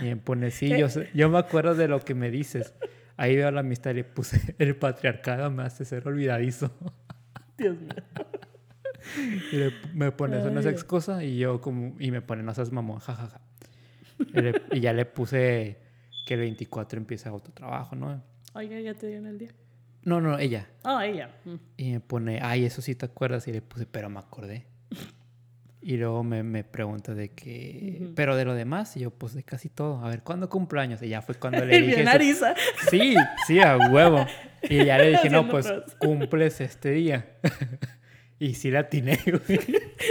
Y me pone, sí, yo, yo me acuerdo de lo que me dices. ahí veo la amistad y le puse, el patriarcado me hace ser olvidadizo. Dios mío. Y le- me pone, eso no es Ay. excusa. Y yo como, y me pone, no seas mamón, jajaja. Y, le- y ya le puse que el 24 empieza otro trabajo, ¿no? Oiga, ya te dieron el día. No, no, ella. Ah, ella. Mm. Y me pone, ay, eso sí te acuerdas. Y le puse, pero me acordé. Y luego me, me pregunta de que, Ujú. pero de lo demás. Y yo, pues de casi todo. A ver, ¿cuándo cumpleaños? Y ya fue cuando le dije. Ariza. Sí, sí, a huevo. Y ya le dije, no, pues cumples este día. y sí la atiné, güey.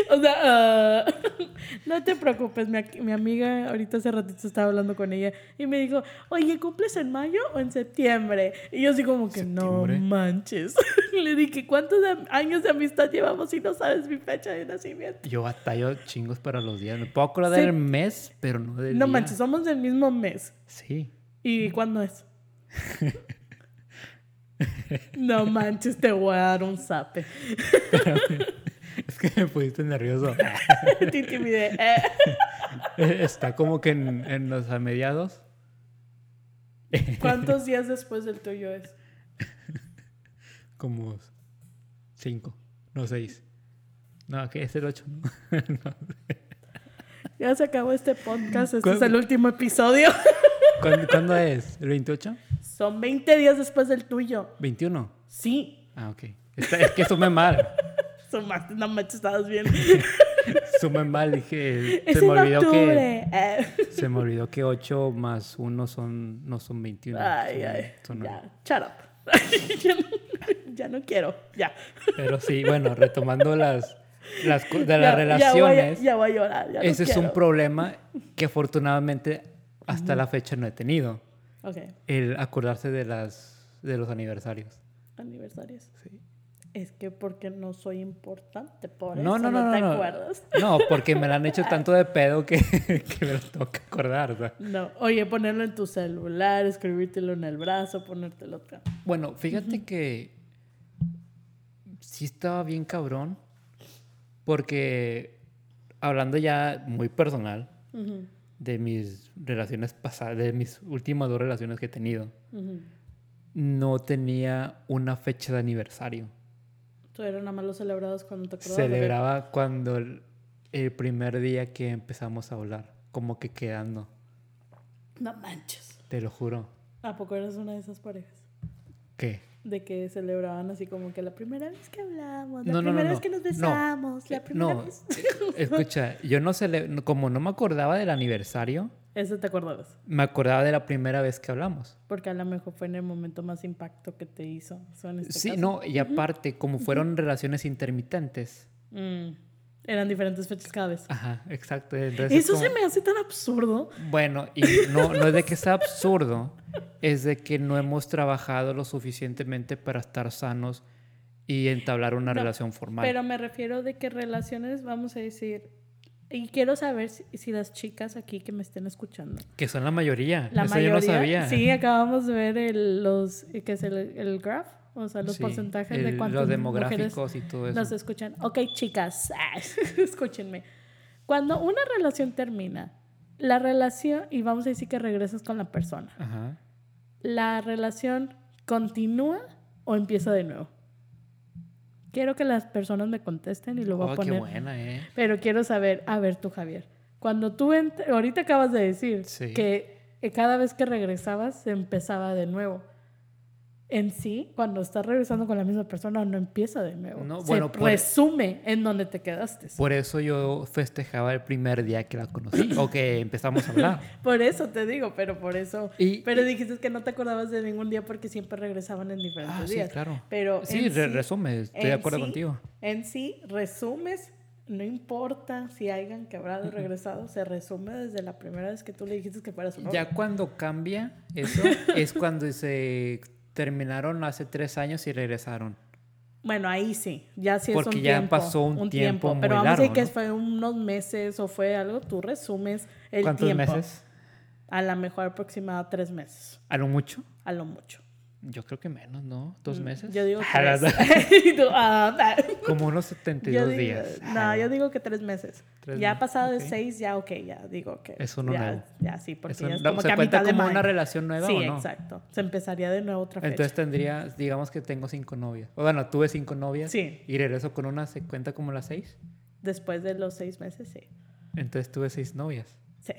O sea, ah, no te preocupes, mi, mi amiga ahorita hace ratito estaba hablando con ella y me dijo, oye, ¿cumples en mayo o en septiembre? Y yo así como que Septiembre. no manches. Le dije, ¿cuántos años de amistad llevamos y no sabes mi fecha de nacimiento? Yo batallo chingos para los días. Me puedo acordar Sí. del mes, pero no del No día. manches, somos del mismo mes. Sí. ¿Y cuándo es? No manches, te voy a dar un zape. Es que me pusiste nervioso. te intimidé. Eh. Está como que en, en los a mediados. ¿Cuántos días después del tuyo es? Como cinco, no seis. No, que es el ocho. ¿no? Ya se acabó este podcast, este ¿Cuál- es el último episodio. ¿Cuándo, cuándo es? ¿El 28? Son 20 días después del tuyo. ¿21? Sí. Ah, ok. Está- es que sumé mal. Sumaste, no manches, estabas bien. Sumé mal. Dije, es se me en olvidó que... octubre. Eh. Se me olvidó que 8 más 1 son, no son 21. Ay, son- ay. son. Ya, shut up. ya, no, ya no quiero. Ya. Pero sí, bueno, retomando las, las de Ya- las ya voy a- relaciones, Ya voy a, llorar. Ya no ese es un problema que afortunadamente hasta la fecha no he tenido. El acordarse de, las, de los aniversarios. Aniversarios. Sí. Es que porque no soy importante, por No, eso no, no, no, te no, acuerdas. No, porque me la han hecho tanto de pedo que, que me lo tengo que acordar. sea. No, oye, ponerlo en tu celular, escribírtelo en el brazo, ponértelo acá. Bueno, fíjate que sí estaba bien cabrón. Porque hablando ya muy personal Ujú, de mis relaciones pasadas, de mis últimas dos relaciones que he tenido, no tenía una fecha de aniversario. Tú eras nada más los celebrados cuando te acordabas. Celebraba cuando el, el primer día que empezamos a hablar, como que quedando, No manches. te lo juro. ¿A poco eres una de esas parejas? ¿Qué? De que celebraban así como que la primera vez que hablamos, la No, no, no, primera no. vez que nos No. besamos, la Eh, primera vez. eh, escucha, yo no cele- como no me acordaba del aniversario, Eso te acordabas. me acordaba de la primera vez que hablamos. Porque a lo mejor fue en el momento más impacto que te hizo. Este Sí, caso. no, y aparte, como fueron relaciones intermitentes. Mm, Eran diferentes fechas cada vez. Ajá, exacto. entonces es Eso como- se me hace tan absurdo. Bueno, y no, no es de que sea absurdo, es de que no hemos trabajado lo suficientemente para estar sanos y entablar una No, relación formal. Pero me refiero de que relaciones, vamos a decir, y quiero saber si, si las chicas aquí que me estén escuchando, Que son la mayoría. la Eso mayoría, yo no sabía. sí, acabamos de ver el, los, ¿qué es el, el graph? O sea, los Sí, porcentajes el- de cuántas Los mujeres demográficos y todo eso. nos escuchan. Ok, chicas, escúchenme. Cuando una relación termina, la relación, y vamos a decir que regresas con la persona, Ajá. ¿la relación continúa o empieza de nuevo? Quiero que las personas me contesten y lo voy a Oh, qué poner. buena, ¿eh? Pero quiero saber, a ver tú, Javier, cuando tú, ahorita acabas de decir Sí. que eh, cada vez que regresabas se empezaba de nuevo. En sí, cuando estás regresando con la misma persona, no empieza de nuevo. No, se bueno, resume en donde te quedaste. Por eso yo festejaba el primer día que la conocí o que empezamos a hablar. Por eso te digo, pero por eso. Y- pero dijiste que no te acordabas de ningún día porque siempre regresaban en diferentes Ah, sí, días. claro. Pero Sí, re- resume, estoy de acuerdo sí- contigo. En sí, resumes, no importa si hayan quebrado y regresado, se resume desde la primera vez que tú le dijiste que fuera su novio. Ya cuando cambia eso es cuando se terminaron hace tres años y regresaron. Bueno, ahí sí, ya sí es Porque un ya tiempo. pasó un tiempo muy Pero vamos a decir largo, que ¿no? fue unos meses o fue algo, tú resumes el ¿Cuántos tiempo. meses? A lo mejor aproximado tres meses, ¿A lo mucho? a lo mucho. Yo creo que menos, ¿no? ¿Dos meses? Mm, Yo digo Ah, la- tres. Ah, ah. Como unos Yo 72 digo- días. No, Ah, yo digo que tres meses. Tres ya meses, pasado de seis, ya ok, ya digo que. Es uno ya, nuevo. Ya, sí, porque Eso ya es como ¿Se que a cuenta mitad de como una relación nueva Sí, o no? exacto. Se empezaría de nuevo otra fecha. Entonces tendría, digamos que tengo cinco novias. O bueno, tuve cinco novias. Sí. Y regreso con una, ¿se cuenta como las seis? Después de los seis meses, sí. Entonces tuve seis novias. Sí.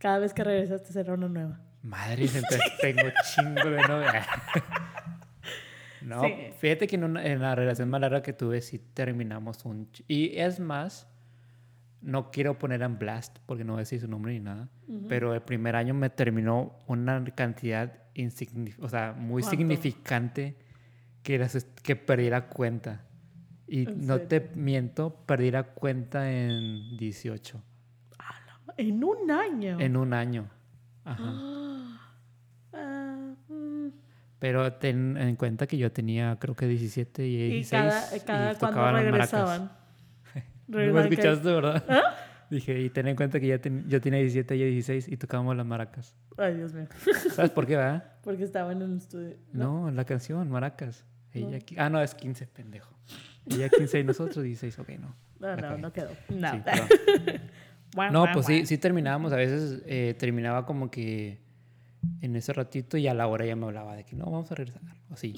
Cada vez que regresaste será una nueva. Madre, entonces tengo chingo de novias. No, Sí. fíjate que en, una- en la relación más larga que tuve sí terminamos un... Y es más, no quiero poner en blast porque no voy a decir su nombre ni nada, pero el primer año me terminó una cantidad o sea, muy ¿Cuánto? significante que, era, que perdí la cuenta. Y ¿En no te miento, perdí la cuenta en 18, En un año. en un año. Ajá. Ah, mm. Pero ten en cuenta que yo tenía creo que 17 y y 16 cada, cada y cuando regresaban. ¿No que- escuchaste, verdad? ¿Ah? Dije, y ten en cuenta que ya ten- yo tenía 17 y ella 16 y tocábamos las maracas. Ay, Dios mío. ¿Sabes por qué, va? Porque estaban en el estudio. No, la canción, maracas. Ella, No. Ah, no, es 15, pendejo. Ella 15 y nosotros 16, ok, no. No, no, no quedó. No. Sí. Guau, No, guau, pues sí, guau. sí terminábamos. A veces eh, terminaba como que en ese ratito y a la hora ya me hablaba de que no, vamos a regresar. O sí.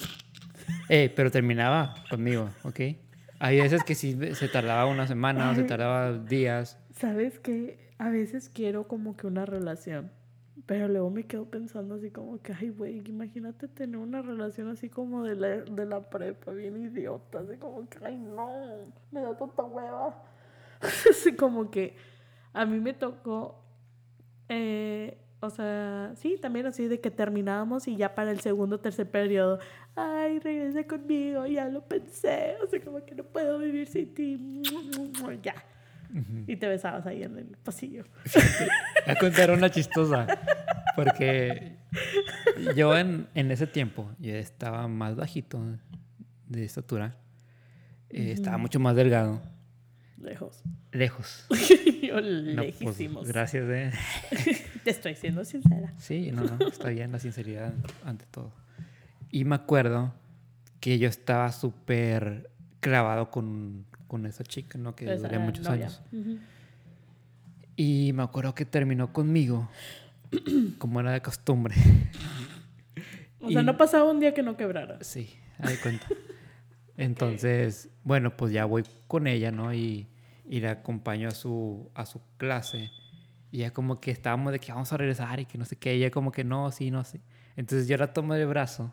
Eh, pero terminaba conmigo, ¿ok? Hay veces que sí se tardaba una semana o se tardaba días. ¿Sabes qué? A veces quiero como que una relación. Pero luego me quedo pensando así como que, ay, güey, imagínate tener una relación así como de la, de la prepa, bien idiota, así como que, ay, no, me da tanta hueva. así como que a mí me tocó, eh, o sea, sí, también así de que terminábamos y ya para el segundo, tercer periodo, ay, regresa conmigo, ya lo pensé, así como que no puedo vivir sin ti, ya. Y te besabas ahí en el pasillo. Voy a contar una chistosa. Porque yo en, en ese tiempo yo estaba más bajito de estatura. Eh, Estaba mucho más delgado. Lejos. Lejos. Yo No, pues, lejísimos. gracias, eh. Te estoy siendo sincera. Sí, no, no, está bien la sinceridad ante todo. Y me acuerdo que yo estaba súper clavado con, con esa chica, ¿no? Que duré muchos novia. años. Y me acuerdo que terminó conmigo, como era de costumbre. O sea, no pasaba un día que no quebrara. Sí, de cuenta. Entonces, bueno, pues ya voy con ella, ¿no? Y, y le acompaño a su, a su clase. Y ya como que estábamos de que vamos a regresar y que no sé qué. Y ella como que no, sí, no sé. Entonces yo la tomo del brazo.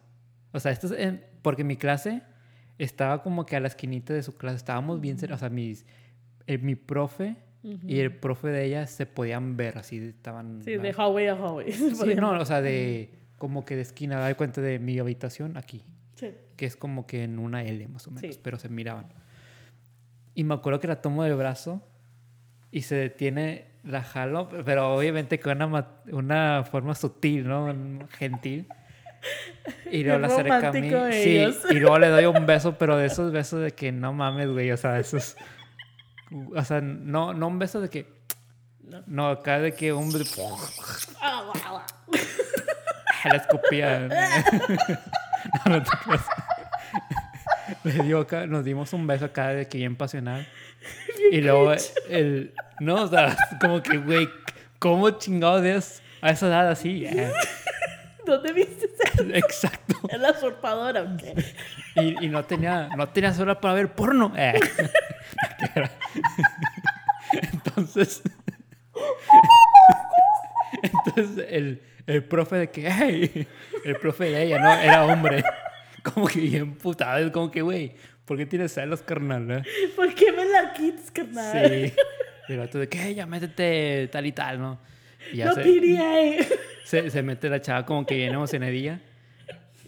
O sea, esto es en- porque mi clase estaba como que a la esquinita de su clase. Estábamos bien cerca. O sea, mis, eh, mi profe y el profe de ella se podían ver así. Estaban... Sí, de hallway a hallway. Sí, no, o sea, de como que de esquina, da cuenta de mi habitación aquí Sí. que es como que en una L más o menos, Sí. pero se miraban. Y me acuerdo que la tomo del brazo y se detiene, la jalo, pero obviamente con una, una forma sutil, ¿no? Gentil. Y luego la acerca a mí. Sí, y luego le doy un beso, pero de esos besos de que no mames, güey, o sea, esos... O sea, no, no un beso de que... No. No, acá de que un... Ah. La escupía. no, no te creas. Le dio acá, nos dimos un beso acá de que bien pasional. y luego el. No, o sea, como que, güey, ¿cómo chingados es a esa edad así? Eh, ¿Dónde viste eso? exacto. ¿Es la usurpadora o qué? Y, y no tenía, no tenía sola para ver porno. Eh. Entonces. Entonces el, el profe de que, hey, el profe de ella, ¿no? Era hombre. Como que bien putado. Es como que, güey, ¿por qué tienes celos, carnal? eh? ¿Por qué me la quitas, carnal? Sí. Y el vato de que, "Hey, ya métete tal y tal, ¿no? Y ya No se, PDA. se, se mete la chava como que bien emocionadilla.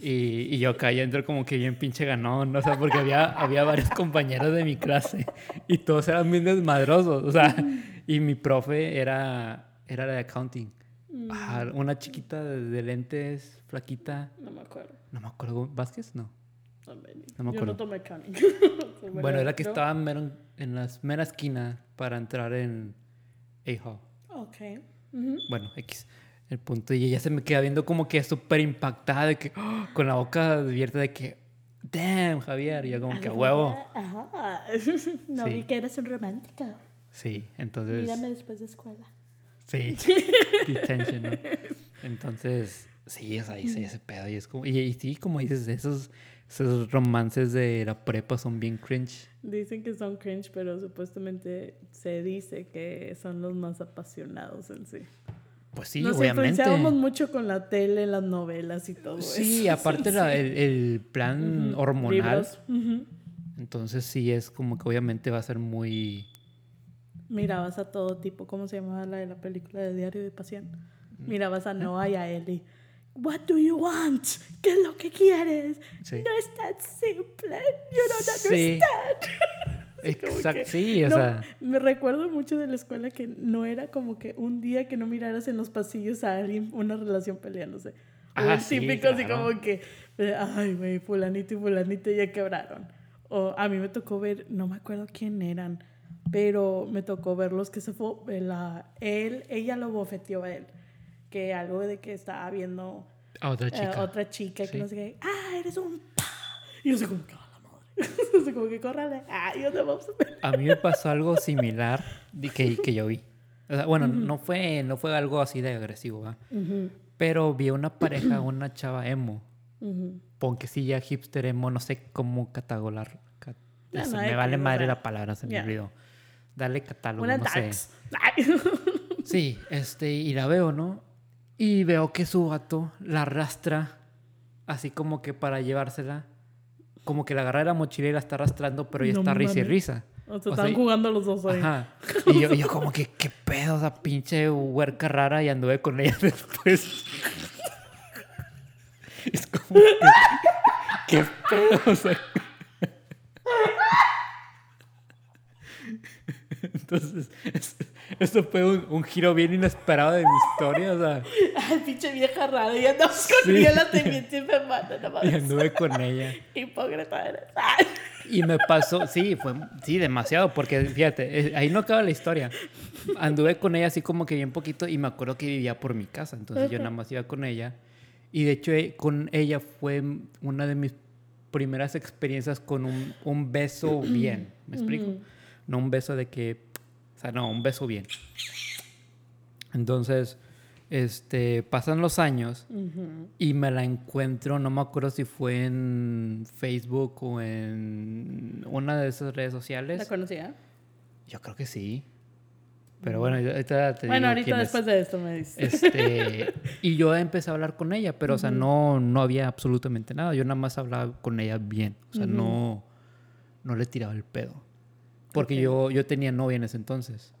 Y, y yo acá ya entro como que bien pinche ganón, ¿no? o sea, porque había, había varios compañeros de mi clase y todos eran bien desmadrosos, o sea, y mi profe era, era de accounting. Ah, una chiquita de, de lentes, flaquita, No me acuerdo. no me acuerdo, ¿Vázquez? No. No me, No me Yo acuerdo. no tomé. Bueno, era que estaba mero en, en la mera esquina para entrar en A-Hall. Ok. Bueno, X. El punto, y ella se me queda viendo como que súper impactada, de que, ¡oh! con la boca abierta de que, damn, Javier, y yo como que, huevo. Ajá. No Sí. vi que eres un romántico. Sí, entonces, Mírame después de escuela. Sí, detention, ¿no? Entonces, sí, o sea, hice ese pedo, y es como, y, y sí, como dices, esos, esos romances de la prepa son bien cringe. Dicen que son cringe, pero supuestamente se dice que son los más apasionados en sí. Pues sí, Nos obviamente. influenciábamos mucho con la tele, las novelas y todo Sí, eso. aparte la- el, el plan Ujú. hormonal. Libros. Ujú. Entonces sí es como que obviamente va a ser muy... Mirabas a todo tipo, ¿cómo se llamaba la de la película de Diario de Pasión? Mm. Mirabas a Noah y a Ellie. What do you want? ¿Qué es lo que quieres? Sí. No es tan simple. You don't Sí. understand. Exacto, sí, o No, sea... Me recuerdo mucho de la escuela que no era como que un día que no miraras en los pasillos a alguien una relación peleándose. O Ah, el sí, típico así claro. como que, ay, güey, fulanito y fulanito ya quebraron. O a mí me tocó ver, no me acuerdo quién eran, pero me tocó verlos que se fue, la, él, ella lo bofeteó a él. Que algo de que estaba viendo A otra eh, chica. otra chica que Sí. no sé qué, ah, eres un pa. Y yo soy como que, "A la madre. Así como que córrale, ay, ¿dónde vamos a ver? A mí me pasó algo similar de que, que yo vi. O sea, bueno, no, fue, no fue algo así de agresivo, ¿va? Pero vi una pareja, una chava emo. Ujú. Porque sí, ya hipster emo, no sé cómo catalogar. ca- No, no, me vale o madre la palabra, se me ya. olvidó. Dale catálogo, Una no sé. tax. Sí, este, y la veo, ¿no? Y veo que su vato la arrastra, así como que para llevársela. Como que la agarra de la mochila y la está arrastrando, pero ella No está risa y risa. O sea, O están sea, jugando los dos ahí. Ajá. Y yo, yo como que, ¿qué pedo? Esa pinche huerca rara y anduve con ella después. Es como que, ¿qué pedo? O sea, Entonces, es- esto fue un, un giro bien inesperado de mi historia, o sea, Ay, pinche vieja rara. Y andamos con Sí. ella, la te siempre manda, no y anduve con ella. Hipócrita eres. Ay. Y me pasó, sí, fue, sí, demasiado, porque fíjate, eh, ahí no acaba la historia. Anduve con ella así como que bien poquito y me acuerdo que vivía por mi casa, entonces yo nada más iba con ella. Y de hecho eh, con ella fue una de mis primeras experiencias con un, un beso bien, ¿me explico? No un beso de que, o sea, no, un beso bien. Entonces, este, pasan los años y me la encuentro, no me acuerdo si fue en Facebook o en una de esas redes ¿La sociales. conocía? Yo creo que sí. Pero bueno, ahorita te Bueno, digo ahorita es. después de esto me dices. Este, y yo empecé a hablar con ella, pero o sea, no, no había absolutamente nada. Yo nada más hablaba con ella bien. O sea, no, no le tiraba el pedo. Porque Ok. yo, yo tenía novia en ese entonces.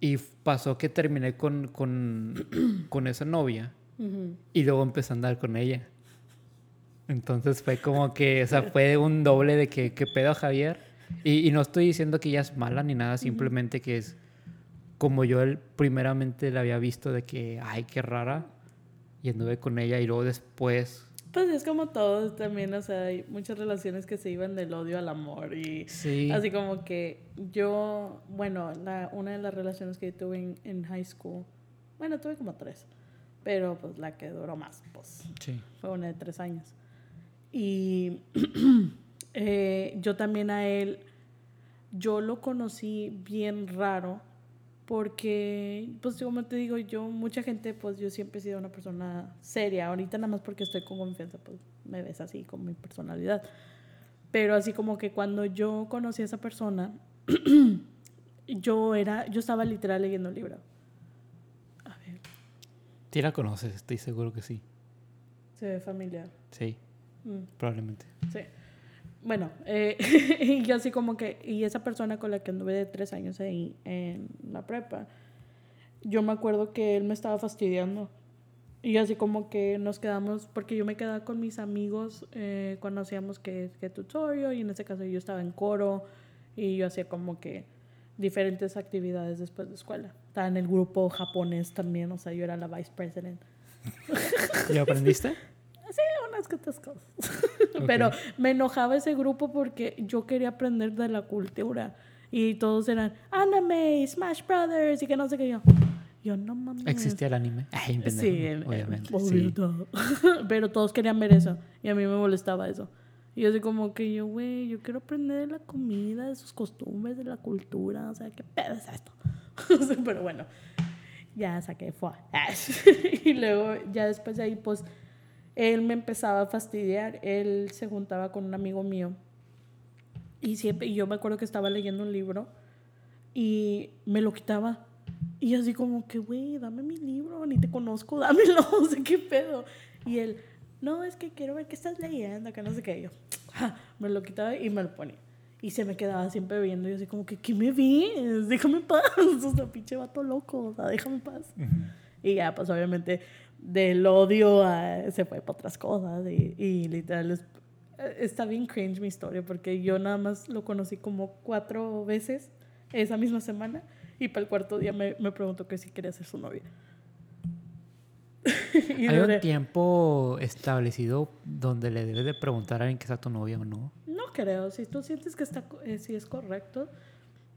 Y pasó que terminé con, con, con esa novia Ujú. y luego empecé a andar con ella. Entonces fue como que, o sea, fue un doble de que, ¿qué pedo, Javier? Y, y no estoy diciendo que ella es mala ni nada, simplemente que es como yo él primeramente la había visto de que, ay, qué rara, y anduve con ella y luego después, Pues es como todos también, o sea, hay muchas relaciones que se iban del odio al amor y sí, así como que yo, bueno, la, una de las relaciones que tuve en, en high school, bueno, tuve como tres, pero pues la que duró más, pues sí, fue una de tres años. Y eh, yo también a él, yo lo conocí bien raro porque, pues como te digo, yo, mucha gente, pues yo siempre he sido una persona seria. Ahorita nada más porque estoy con confianza, pues me ves así con mi personalidad. Pero así como que cuando yo conocí a esa persona, yo era, yo estaba literal leyendo un libro. A ver, sí la conoces, estoy seguro que sí, se ve familiar. sí, Mm. probablemente. Sí. Bueno, eh, y yo así como que, y esa persona con la que anduve de tres años ahí en la prepa, yo me acuerdo que él me estaba fastidiando. Y así como que nos quedamos, porque yo me quedaba con mis amigos eh, cuando hacíamos que, que tutorial, y en ese caso yo estaba en coro, y yo hacía como que diferentes actividades después de escuela. Estaba en el grupo japonés también, o sea, yo era la vice president. ¿Y aprendiste? Sí, unas cuantas cosas. Pero me enojaba ese grupo porque yo quería aprender de la cultura. Y todos eran anime, Smash Brothers y que no sé qué yo. Yo no mames. ¿Existía el anime? Ay, Sí, obviamente. sí. Pero todos querían ver eso. Y a mí me molestaba eso. Y yo así como que yo, güey, yo quiero aprender de la comida, de sus costumbres, de la cultura. O sea, ¿qué pedo es esto? Pero bueno, ya saqué fue. y luego, ya después de ahí, pues, él me empezaba a fastidiar. Él se juntaba con un amigo mío. Y siempre, y yo me acuerdo que estaba leyendo un libro y me lo quitaba. Y así como que, güey, dame mi libro, ni te conozco, dámelo, o sea, qué pedo. Y él, no, es que quiero ver qué estás leyendo, que no sé qué. Y yo, "Ja", me lo quitaba y me lo ponía. Y se me quedaba siempre viendo y yo así como que, ¿qué me ves? Déjame en paz, o sea, pinche vato loco, o sea, déjame en paz. Ujú. Y ya, pues obviamente del odio a- se fue para otras cosas y, y literal es- está bien cringe mi historia porque yo nada más lo conocí como cuatro veces esa misma semana y para el cuarto día me, me preguntó que si quería ser su novia. ¿Hay duré- un tiempo establecido donde le debes de preguntar a alguien que sea tu novia o no? No creo, si tú sientes que está, eh, si es correcto,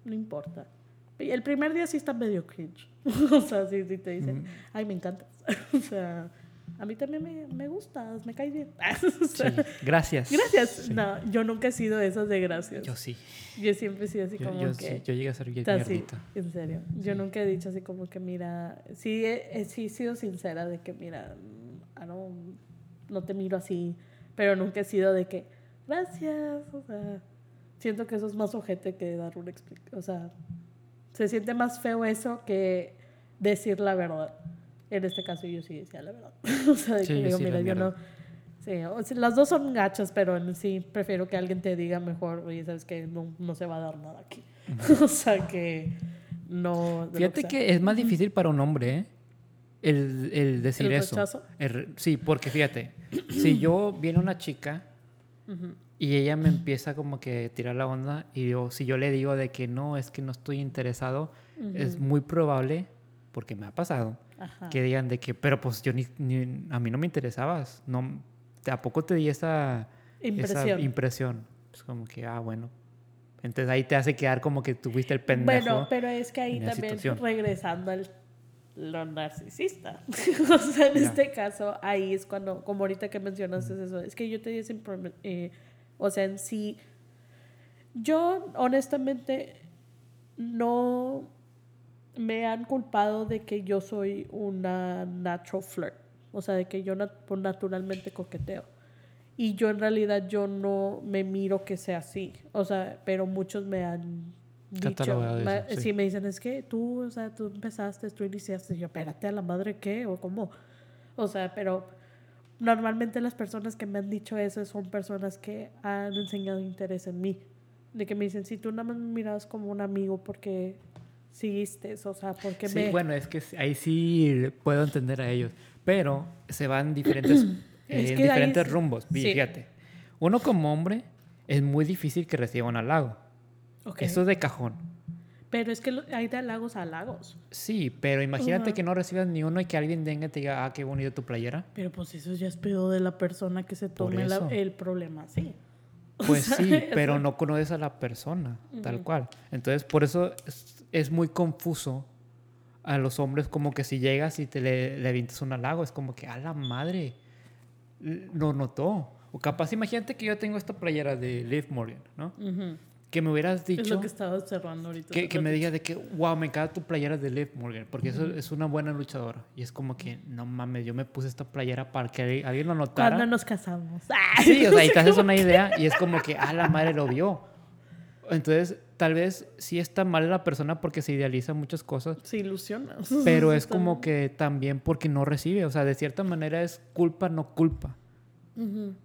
no importa. El primer día sí está medio cringe. o sea, sí, sí te dicen, ay, me encantas. o sea, a mí también me, me gustas, me caes bien. O Sí. sea, Gracias. Gracias. Sí. No, yo nunca he sido de esas de gracias. Yo Yo, sí. siempre he sido así Yo, como yo que... sí. Yo llegué a ser bien o sea, sí, mierdita. en serio. Yo nunca he dicho así como que, mira, sí, he, sí he sido sincera de que, mira, I don't- no te miro así, pero nunca he sido de que, gracias, o sea, siento que eso es más ojete que dar una explicación, o sea, se siente más feo eso que decir la verdad. En este caso yo sí decía la verdad. o sea, de Sí, que yo digo, sí mira, yo no... Sí, o sea, las dos son gachas, pero en sí prefiero que alguien te diga mejor, oye, sabes que no, no se va a dar nada aquí. o sea, que no... Fíjate que es más difícil para un hombre, ¿eh? El, el decir ¿El eso. El sí, porque fíjate, si yo viene una chica y ella me empieza como que a tirar la onda y yo, si yo le digo de que no, es que no estoy interesado, es muy probable, porque me ha pasado, Ajá. que digan de que, pero pues yo ni, ni- a mí no me interesabas, no, ¿a poco te di esa Impresión. Esa impresión? Es como que, ah, bueno. Entonces ahí te hace quedar como que tuviste el pendejo. Bueno, pero es que ahí también situación. regresando al lo narcisista. o sea, en este caso, ahí es cuando, como ahorita que mencionaste eso, es que yo te di ese eh, o sea, en sí, yo honestamente no me han culpado de que yo soy una natural flirt, o sea, de que yo nat- naturalmente coqueteo. Y yo en realidad yo no me miro que sea así, o sea, pero muchos me han dicho, ma- eso, sí. sí, me dicen, es que tú, o sea, tú empezaste, tú iniciaste, y yo, espérate, a la madre, ¿qué? O cómo, o sea, pero normalmente las personas que me han dicho eso son personas que han enseñado interés en mí, de que me dicen, si tú nada más me mirabas como un amigo porque seguiste, o sea, porque Sí, me... bueno, es que ahí sí puedo entender a ellos, pero se van diferentes, eh, en ahí diferentes sí- rumbos. sí. Fíjate, uno como hombre es muy difícil que reciba un halago. Ok. Eso es de cajón. Pero es que hay de halagos a halagos. Sí, pero imagínate Ajá. que no recibas ni uno y que alguien venga y te diga, ah, qué bonito tu playera. Pero pues eso ya es pedo de la persona que se tome la- el problema. Pues sí, eso- pero no conoces a la persona, tal cual. Entonces, por eso es, es muy confuso a los hombres, como que si llegas y te le, le avientas un halago, es como que, a la madre, lo notó. O capaz, imagínate que yo tengo esta playera de Liv Morgan, ¿no? Ujú. Que me hubieras Es dicho, lo que estaba observando ahorita. que, que me digas de que, wow, me encanta tu playera de Liv Morgan, porque eso es una buena luchadora. Y es como que, no mames, yo me puse esta playera para que alguien lo notara. ¿Cuándo nos casamos? ¡Ah! Sí, o sea, y te haces una idea y es como que, ah, la madre lo vio. Entonces, tal vez sí está mal la persona porque se idealiza muchas cosas, Se ilusiona. pero es como que también porque no recibe. O sea, de cierta manera es culpa, no culpa.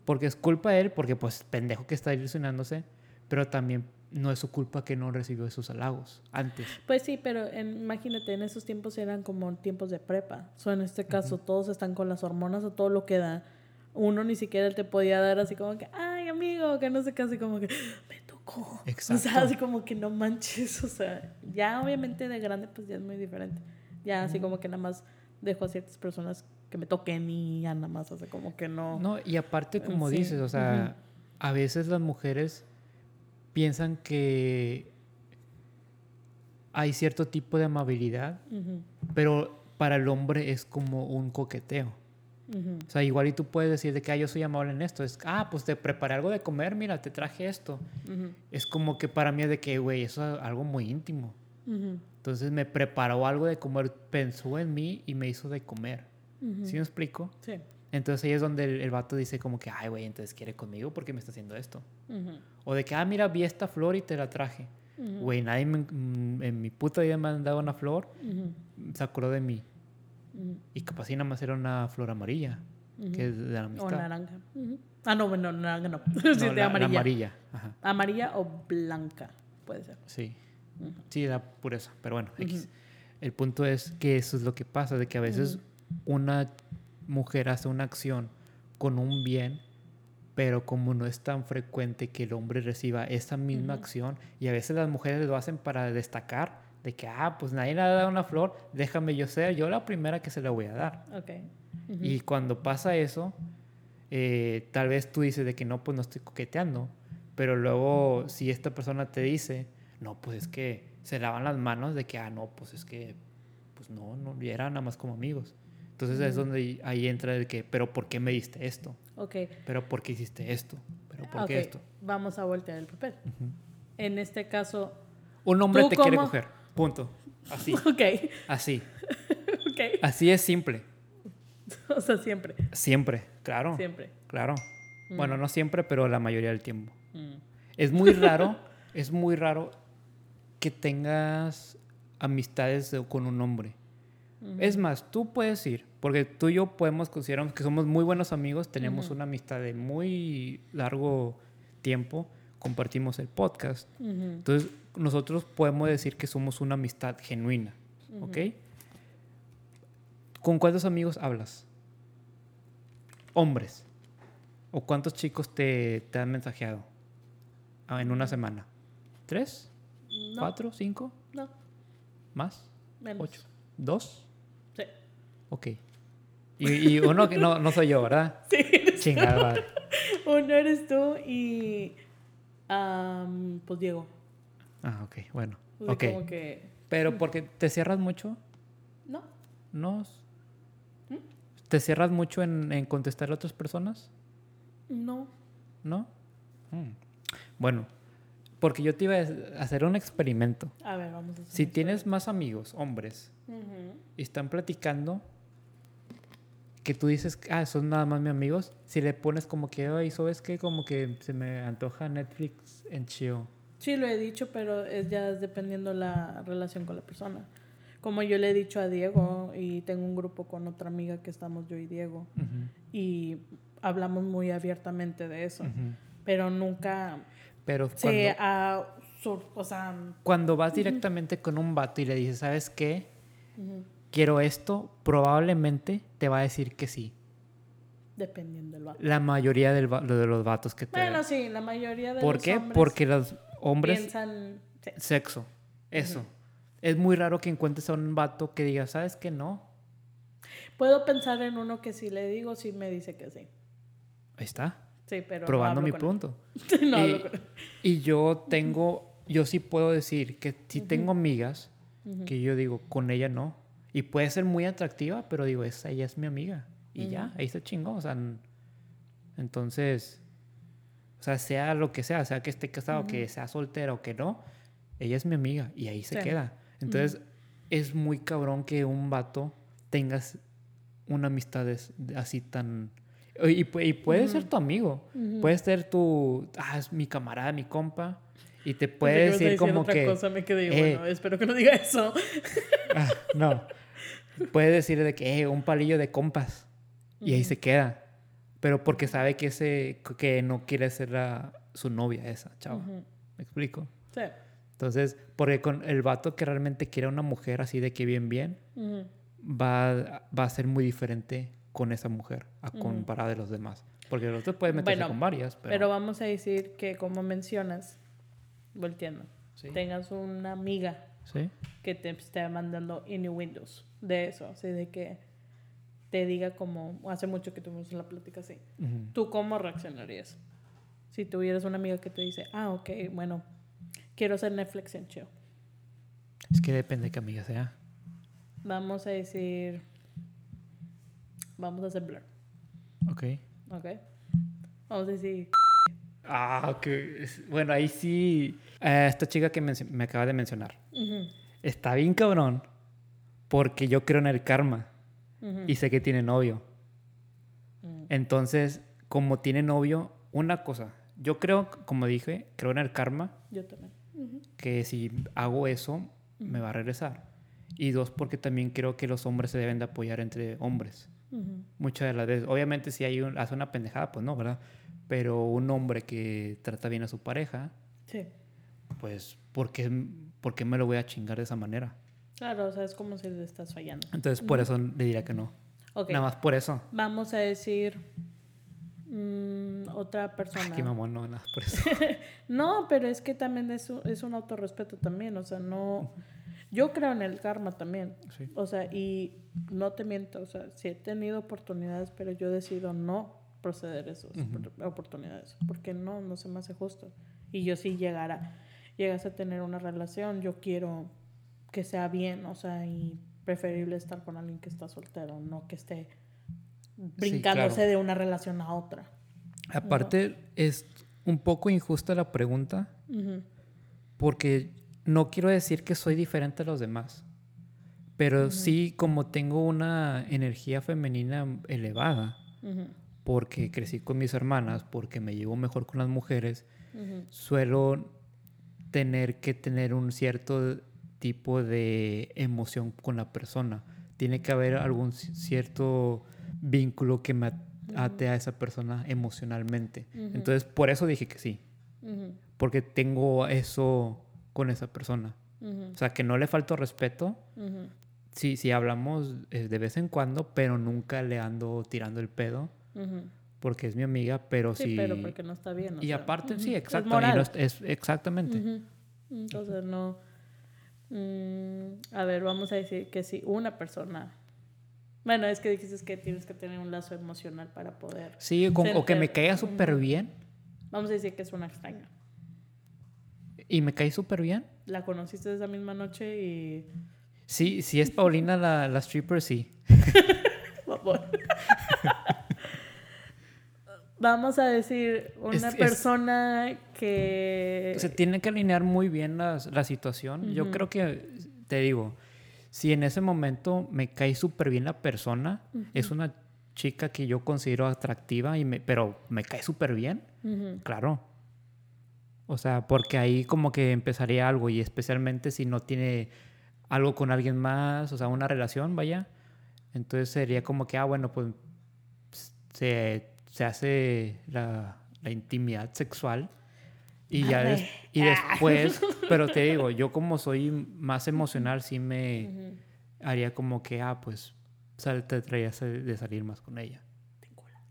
Porque es culpa de él, porque pues pendejo que está ilusionándose, pero también no es su culpa que no recibió esos halagos antes. Pues sí, pero en- imagínate, en esos tiempos eran como tiempos de prepa. O en este caso, todos están con las hormonas o todo lo que da. Uno ni siquiera te podía dar así como que, ay, amigo, que no sé qué, así como que, tocó. O Exacto. sea, así como que no manches. O sea, ya obviamente de grande, pues ya es muy diferente. Ya así como que nada más dejo a ciertas personas que me toquen y ya nada más, hace como que no. No, y aparte, como Sí, dices, o sea, a veces las mujeres piensan que hay cierto tipo de amabilidad, pero para el hombre es como un coqueteo. O sea, igual y tú puedes decir de que ah, yo soy amable en esto. Es, ah, pues te preparé algo de comer, mira, te traje esto. ujú, Es como que para mí es de que, güey, eso es algo muy íntimo. ujú, Entonces me preparó algo de comer, pensó en mí y me hizo de comer. ¿Sí me explico? Sí. Entonces ahí es donde el, el vato dice como que, ay, güey, entonces quiere conmigo porque me está haciendo esto. O de que, ah, mira, vi esta flor y te la traje. Güey, nadie me- mm, en mi puta vida me han dado una flor, se acordó de mí. Y capaz y nada más era una flor amarilla, que es de la O amistad. naranja. Ujú. Ah, no, bueno, naranja no. No, sí, de la- la amarilla. amarilla. Ajá. Amarilla o blanca, puede ser. Sí. Sí, la pureza. Pero bueno, X. El punto es que eso es lo que pasa, de que a veces una mujer hace una acción con un bien, pero como no es tan frecuente que el hombre reciba esa misma acción, y a veces las mujeres lo hacen para destacar, de que, ah, pues nadie le ha dado una flor, déjame yo ser yo la primera que se la voy a dar. Ok. Ujú. Y cuando pasa eso, eh, tal vez tú dices de que no, pues no estoy coqueteando, pero luego si esta persona te dice, no, pues es que se lavan las manos de que, ah, no, pues es que, pues no, no, era nada más como amigos. Entonces es Ujú. donde ahí entra el que, pero ¿por qué me diste esto? Ok. ¿Pero por qué hiciste esto? ¿Pero por ok. qué esto? Vamos a voltear el papel. En este caso, Un hombre ¿Tú te quiere coger, punto. Así, ok, así. ok. Así es simple. O sea, siempre, Siempre, claro, siempre. claro. Mm. Bueno, no siempre, pero la mayoría del tiempo. Mm. Es muy raro, es muy raro que tengas amistades de- con un hombre. Es más, tú puedes ir, porque tú y yo podemos considerarnos que somos muy buenos amigos, tenemos una amistad de muy largo tiempo, compartimos el podcast. Entonces, nosotros podemos decir que somos una amistad genuina. ¿ok? ¿Con cuántos amigos hablas? Hombres. ¿O cuántos chicos te, te han mensajeado en una semana? ¿Tres? No, ¿Cuatro? ¿Cinco? No, ¿Más? menos. ¿Ocho? ¿Dos? Sí. Ok. Y, y uno que no, no soy yo, ¿verdad? Sí. Chingada. Uno eres tú y. am, pues Diego. Ah, ok, bueno. O sea, Ok. como que. Pero porque te cierras mucho, No. ¿no? ¿Mm? ¿Te cierras mucho en, en contestar a otras personas? No. ¿No? Mm. Bueno, porque yo te iba a hacer un experimento. A ver, vamos a hacer Si tienes más amigos, hombres, y están platicando, que tú dices, ah, son nada más mis amigos, si le pones como que, ay, ¿sabes qué? Como que se me antoja Netflix en chill. Sí, lo he dicho, pero es ya dependiendo la relación con la persona. Como yo le he dicho a Diego y tengo un grupo con otra amiga que estamos yo y Diego Ujú, y hablamos muy abiertamente de eso, ujú. pero nunca Pero cuando, se sur- o sea, cuando vas directamente con un vato y le dices, ¿sabes qué? Quiero esto, probablemente te va a decir que sí. dependiendo del vato. La mayoría del va- de los vatos que te... Bueno, sí, la mayoría de ¿Por los qué? hombres Porque los hombres... piensan sí. Sexo. Eso. Es muy raro que encuentres a un vato que diga, ¿sabes qué? No. Puedo pensar en uno que si le digo, sí me dice que sí. Ahí está. Sí, pero no probando hablo mi punto. no y, con y yo tengo, yo sí puedo decir que si tengo amigas que yo digo, con ella no. Y puede ser muy atractiva, pero digo, esa ella es mi amiga. Y ya, ahí está chingón. O sea, entonces, o sea, sea lo que sea, sea que esté casado, que sea soltera o que no, ella es mi amiga y ahí se Sí. queda. Entonces, es muy cabrón que un vato tengas una amistad así tan... Y, pu- y puede ser tu amigo, puede ser tu... Ah, es mi camarada, mi compa. Y te puede decir como otra que... cosa, me quedé, eh, bueno, espero que no diga eso. Ah, no. Puede decir de que eh, un palillo de compas. Y ahí Ujú. se queda. Pero porque sabe que ese que no quiere ser la- su novia esa, chava. Ujú. ¿Me explico? Sí. Entonces, porque con el vato que realmente quiere a una mujer así de que bien, bien, Ujú. va, va a ser muy diferente con esa mujer a comparada de los demás. Porque los otros pueden meterse Bueno, con varias, Pero... pero... vamos a decir que, como mencionas, volteando, Sí. tengas una amiga ¿Sí? que te esté mandando any windows de eso, así de que te diga como, hace mucho que tuvimos la plática así, Ujú. ¿tú cómo reaccionarías? Si tuvieras una amiga que te dice, ah, ok, bueno, quiero hacer Netflix en chill. Es que depende de qué amiga sea. Vamos a decir. Vamos a hacer blur. Ok. Ok. Vamos a decir. Ah, ok. Es- Bueno, ahí sí. eh, esta chica que me acaba de mencionar. Está bien cabrón. Porque yo creo en el karma. Y sé que tiene novio. ujú. Entonces, como tiene novio, una cosa. Yo creo, como dije, creo en el karma. Yo también. Que si hago eso, me va a regresar. Y dos, porque también creo que los hombres se deben de apoyar entre hombres. Muchas de las veces. Obviamente, si hay un, hace una pendejada, pues no, ¿verdad? Pero un hombre que trata bien a su pareja, Sí. pues, ¿por qué, por qué me lo voy a chingar de esa manera? Claro, o sea, es como si le estás fallando. Entonces, por eso le diría que no. Ok. Nada más por eso. Vamos a decir. mm, otra persona. Qué mamón, no, nada más por eso. No, pero es que también es un, es un autorrespeto también, o sea, no... Yo creo en el karma también, Sí. o sea, y no te miento, o sea, sí he tenido oportunidades, pero yo decido no proceder esas Ujú. oportunidades, porque no, no se me hace justo. Y yo sí llegara, llegas a tener una relación, yo quiero que sea bien, o sea, y preferible estar con alguien que está soltero, no que esté brincándose claro. de una relación a otra. Aparte, es un poco injusta la pregunta Ujú, porque no quiero decir que soy diferente a los demás, pero sí como tengo una energía femenina elevada, ujú, porque crecí con mis hermanas, porque me llevo mejor con las mujeres, ujú. suelo tener que tener un cierto tipo de emoción con la persona. Tiene que haber algún ci- cierto vínculo que me at- ate a esa persona emocionalmente. Ujú. Entonces, por eso dije que sí, Ujú, porque tengo eso con esa persona. O sea, que no le falto respeto. Sí, sí hablamos eh, de vez en cuando, pero nunca le ando tirando el pedo Porque es mi amiga, pero Sí, sí. pero porque no está bien. o y sea, aparte, sí, exacto. y moral. no es- es, exactamente. Ujú. Entonces, no. mm, a ver, vamos a decir que si una persona. Bueno, es que dijiste que tienes que tener un lazo emocional para poder. Sí, con- o que me caiga súper bien. Vamos a decir que es una extraña. Y me cae súper bien. La conociste esa misma noche y. Sí, si es Paulina la, la stripper, sí. Vamos. A decir una Es- es- persona que. Se tiene que alinear muy bien las- la, situación. Yo creo que, te digo, si en ese momento me cae súper bien la persona, es una chica que yo considero atractiva, y me, pero me cae súper bien, claro. O sea, porque ahí como que empezaría algo y especialmente si no tiene algo con alguien más, o sea, una relación, vaya. Entonces sería como que, ah, bueno, pues se, se hace la, la intimidad sexual y ya des- y después, pero te digo, yo como soy más emocional, sí me haría como que, ah, pues sal- te traías de salir más con ella.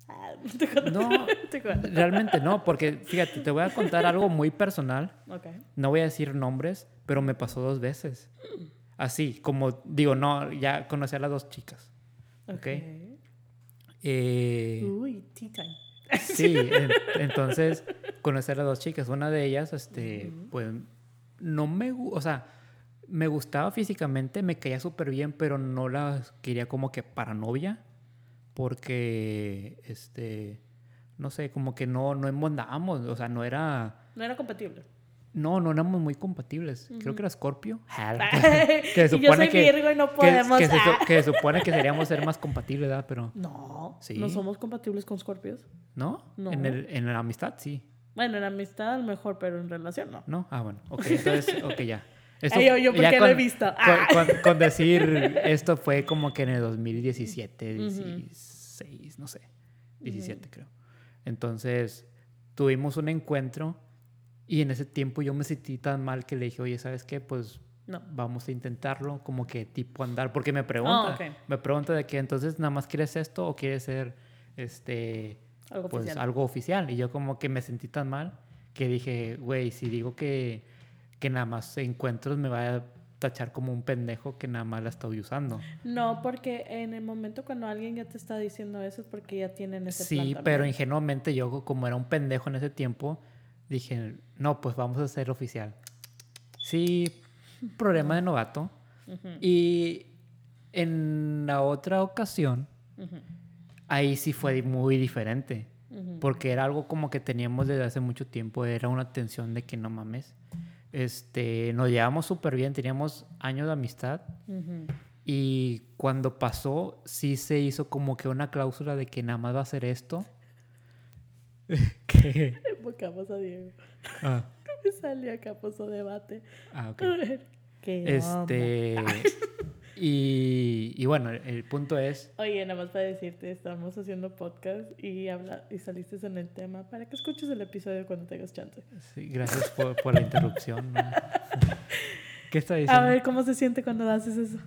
Ah. No, realmente no, porque fíjate, te voy a contar algo muy personal. Ok. No voy a decir nombres, pero me pasó dos veces. Así, como digo, no, ya conocí a las dos chicas. Ok. Eh, Uy, tea time. sí, en- entonces conocí a las dos chicas. Una de ellas, este, pues, no me, o sea, me gustaba físicamente, me caía súper bien, pero no la quería como que para novia, porque, este, no sé, como que no, no embonábamos, o sea, no era... No era compatible. No, no éramos muy compatibles. Creo que era Scorpio. que se y yo supone soy que- Virgo y no podemos. que se, ah. que se supone que seríamos ser más compatibles, ¿verdad? Pero, No, Sí. no somos compatibles con Scorpios. ¿no? No. En, el, en la amistad, sí. Bueno, en amistad a lo mejor, pero en relación no. ¿No? Ah, bueno. Ok, entonces, ok, ya. Esto- Ay, yo- yo porque lo he visto. Con, Ah. con- con decir esto fue como que en el 2017, Ujú. 16, no sé. 17 creo. Entonces, tuvimos un encuentro y en ese tiempo yo me sentí tan mal que le dije, oye, ¿sabes qué? Pues No. vamos a intentarlo, como que tipo andar, porque me pregunta, Ah, ok. me pregunta de que entonces nada más quieres esto o quieres ser, este, Algo pues oficial. algo oficial. Y yo como que me sentí tan mal que dije, güey, si digo que, que nada más encuentros me va a tachar como un pendejo que nada más la estoy usando. No, porque en el momento cuando alguien ya te está diciendo eso es porque ya tienen ese Sí, plan pero ingenuamente yo como era un pendejo en ese tiempo, dije, no, pues vamos a ser oficial. Sí, problema de novato. Y en la otra ocasión, ahí sí fue muy diferente. Porque era algo como que teníamos desde hace mucho tiempo. Era una tensión de que no mames. Este, nos llevamos súper bien, teníamos años de amistad. Y cuando pasó, sí se hizo como que una cláusula de que nada más va a hacer esto. ¿Qué? Enfocamos a Diego. Ah. Me salió acá, puso debate. Ah, ok. ¿Qué este. Y, y, bueno, el punto es... Oye, nada más para decirte, estamos haciendo podcast y, habla, y saliste en el tema para que escuches el episodio cuando tengas chance. Sí, gracias por, por la interrupción. ¿Qué está diciendo? A ver, ¿cómo se siente cuando haces eso?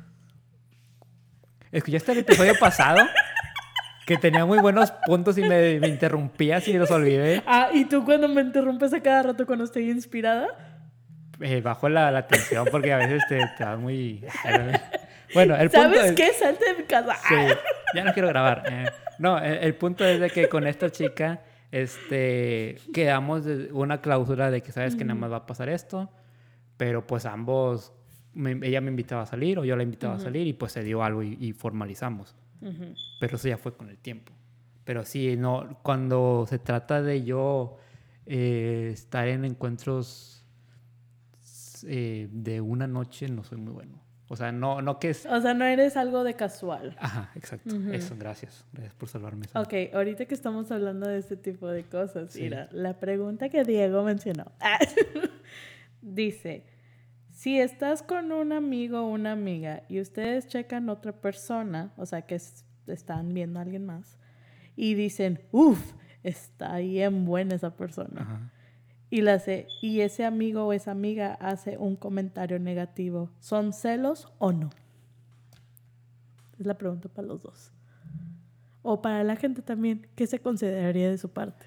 ¿Escuchaste el episodio pasado? Que tenía muy buenos puntos y me, me interrumpías y los olvidé. Ah, ¿y tú cuando me interrumpes a cada rato cuando estoy inspirada? Eh, bajo la, la tensión porque a veces te, te das muy... Bueno, el punto ¿Sabes qué? Salte de mi casa. Sí, ya no quiero grabar. Eh, no, el, punto es de que con esta chica este, quedamos una cláusula de que sabes que nada más va a pasar esto, pero pues ambos, ella me invitaba a salir o yo la invitaba a salir y pues se dio algo y, formalizamos. Pero eso ya fue con el tiempo. Pero sí, no, cuando se trata de yo eh, estar en encuentros eh, de una noche, no soy muy bueno. O sea, no, no que es... O sea, no eres algo de casual. Ajá, exacto. Eso, gracias. Gracias por salvarme. Ok, ahorita que estamos hablando de este tipo de cosas, mira, la pregunta que Diego mencionó. dice, si estás con un amigo o una amiga y ustedes checan otra persona, o sea, que están viendo a alguien más, y dicen, uff, está bien buena esa persona. Ajá y, la y ese amigo o esa amiga hace un comentario negativo, ¿son celos o no? Es la pregunta para los dos. O para la gente también, ¿qué se consideraría de su parte?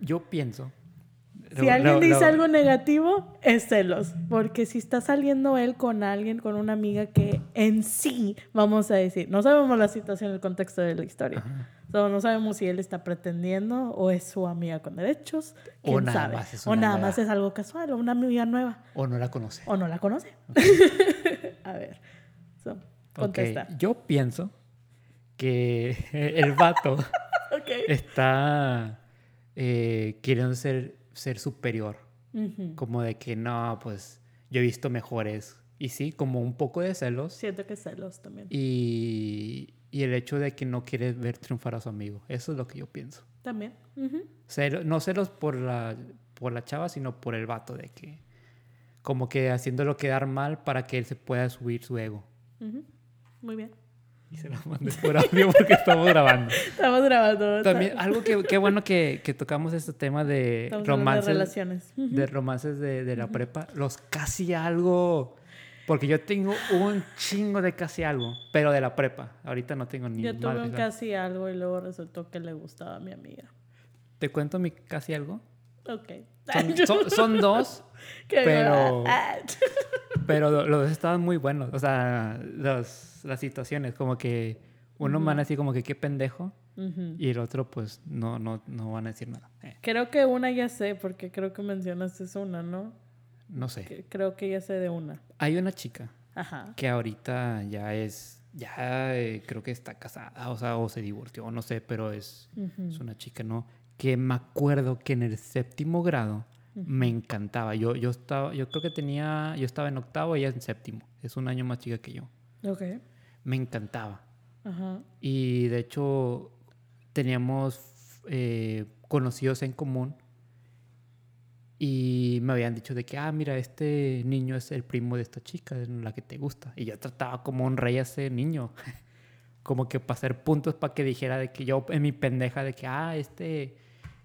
Yo pienso. Si alguien dice algo negativo, es celos. Porque si está saliendo él con alguien, con una amiga que en sí, vamos a decir, no sabemos la situación, el contexto de la historia no sabemos si él está pretendiendo o es su amiga con derechos. ¿Quién o nada sabe? más es O nada más es algo casual o una amiga nueva. O no la conoce. O no la conoce. a ver. contesta. Yo pienso que el vato está eh, queriendo ser, ser superior. Como de que no, pues yo he visto mejores. Y sí, como un poco de celos. Siento que celos también. Y, y el hecho de que no quiere ver triunfar a su amigo. Eso es lo que yo pienso. También. no celos por la, por la chava, sino por el vato, de que como que haciéndolo quedar mal para que él se pueda subir su ego. Muy bien. Y se lo mandé por audio porque estamos grabando. Estamos grabando. También, algo que, qué bueno que, que, tocamos este tema de romances. De relaciones. De romances de, de la prepa. Los casi algo porque yo tengo un chingo de casi algo, pero de la prepa. Ahorita no tengo ni Yo tuve un casi algo y luego resultó que le gustaba a mi amiga. ¿Te cuento mi casi algo? Ok. Son, dos, pero, pero los dos estaban muy buenos. O sea, las situaciones, como que uno van a decir como que qué pendejo y el otro pues no, no, no van a decir nada. Eh. Creo que una ya sé, porque creo que mencionaste una, ¿no? No sé. creo que ya sé de una. Hay una chica que ahorita ya es, ya eh, creo que está casada, o sea, o se divorció, no sé, pero es, es una chica, ¿no? Que me acuerdo que en el séptimo grado me encantaba. Yo, yo, estaba, yo creo que tenía, yo estaba en octavo y ella en séptimo. Es un año más chica que yo. Ok. Me encantaba. Ajá. Y de hecho teníamos eh, conocidos en común y me habían dicho de que, ah, mira, este niño es el primo de esta chica, de la que te gusta. Y yo trataba como un rey a ese niño. como que para hacer puntos para que dijera de que yo en mi pendeja de que, ah, este,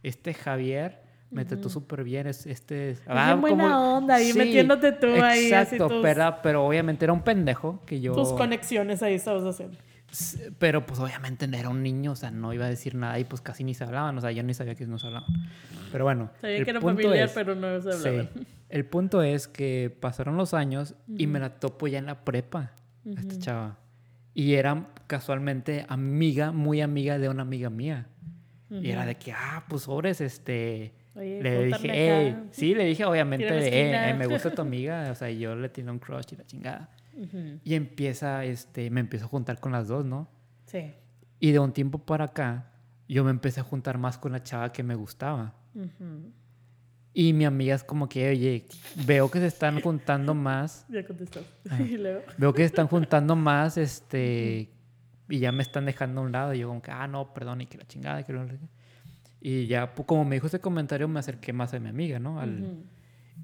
este Javier me trató súper bien. Es, este, ah, buena onda y metiéndote tú ahí. Exacto, pero, pero obviamente era un pendejo que yo... Tus conexiones ahí estabas haciendo. Pero pues obviamente no era un niño, o sea, no iba a decir nada y pues casi ni se hablaban, o sea, yo ni sabía que no se hablaban. Pero bueno. Sabía que era familiar, pero no se hablaban. el punto es que pasaron los años y me la topo ya en la prepa, esta chava. Y era casualmente amiga, muy amiga de una amiga mía. Y era de que, ah, pues sobres, este... Oye, Le dije, hey, acá. sí, le dije obviamente, la "Eh, esquina". eh, me gusta tu amiga, o sea, yo le tengo un crush y la chingada. Ujú. Y empieza, este, me empiezo a juntar con las dos, ¿no? Sí. Y de un tiempo para acá, yo me empecé a juntar más con la chava que me gustaba. Ujú. Y mi amiga es como que, oye, veo que se están juntando más, Ya contestó. Ah. Y luego. veo que se están juntando más, este, y ya me están dejando a un lado. Y yo como que, ah, no, perdón, y que la chingada, que no sé qué. Y ya, pues, como me dijo ese comentario, me acerqué más a mi amiga, ¿no? Al- Ujú.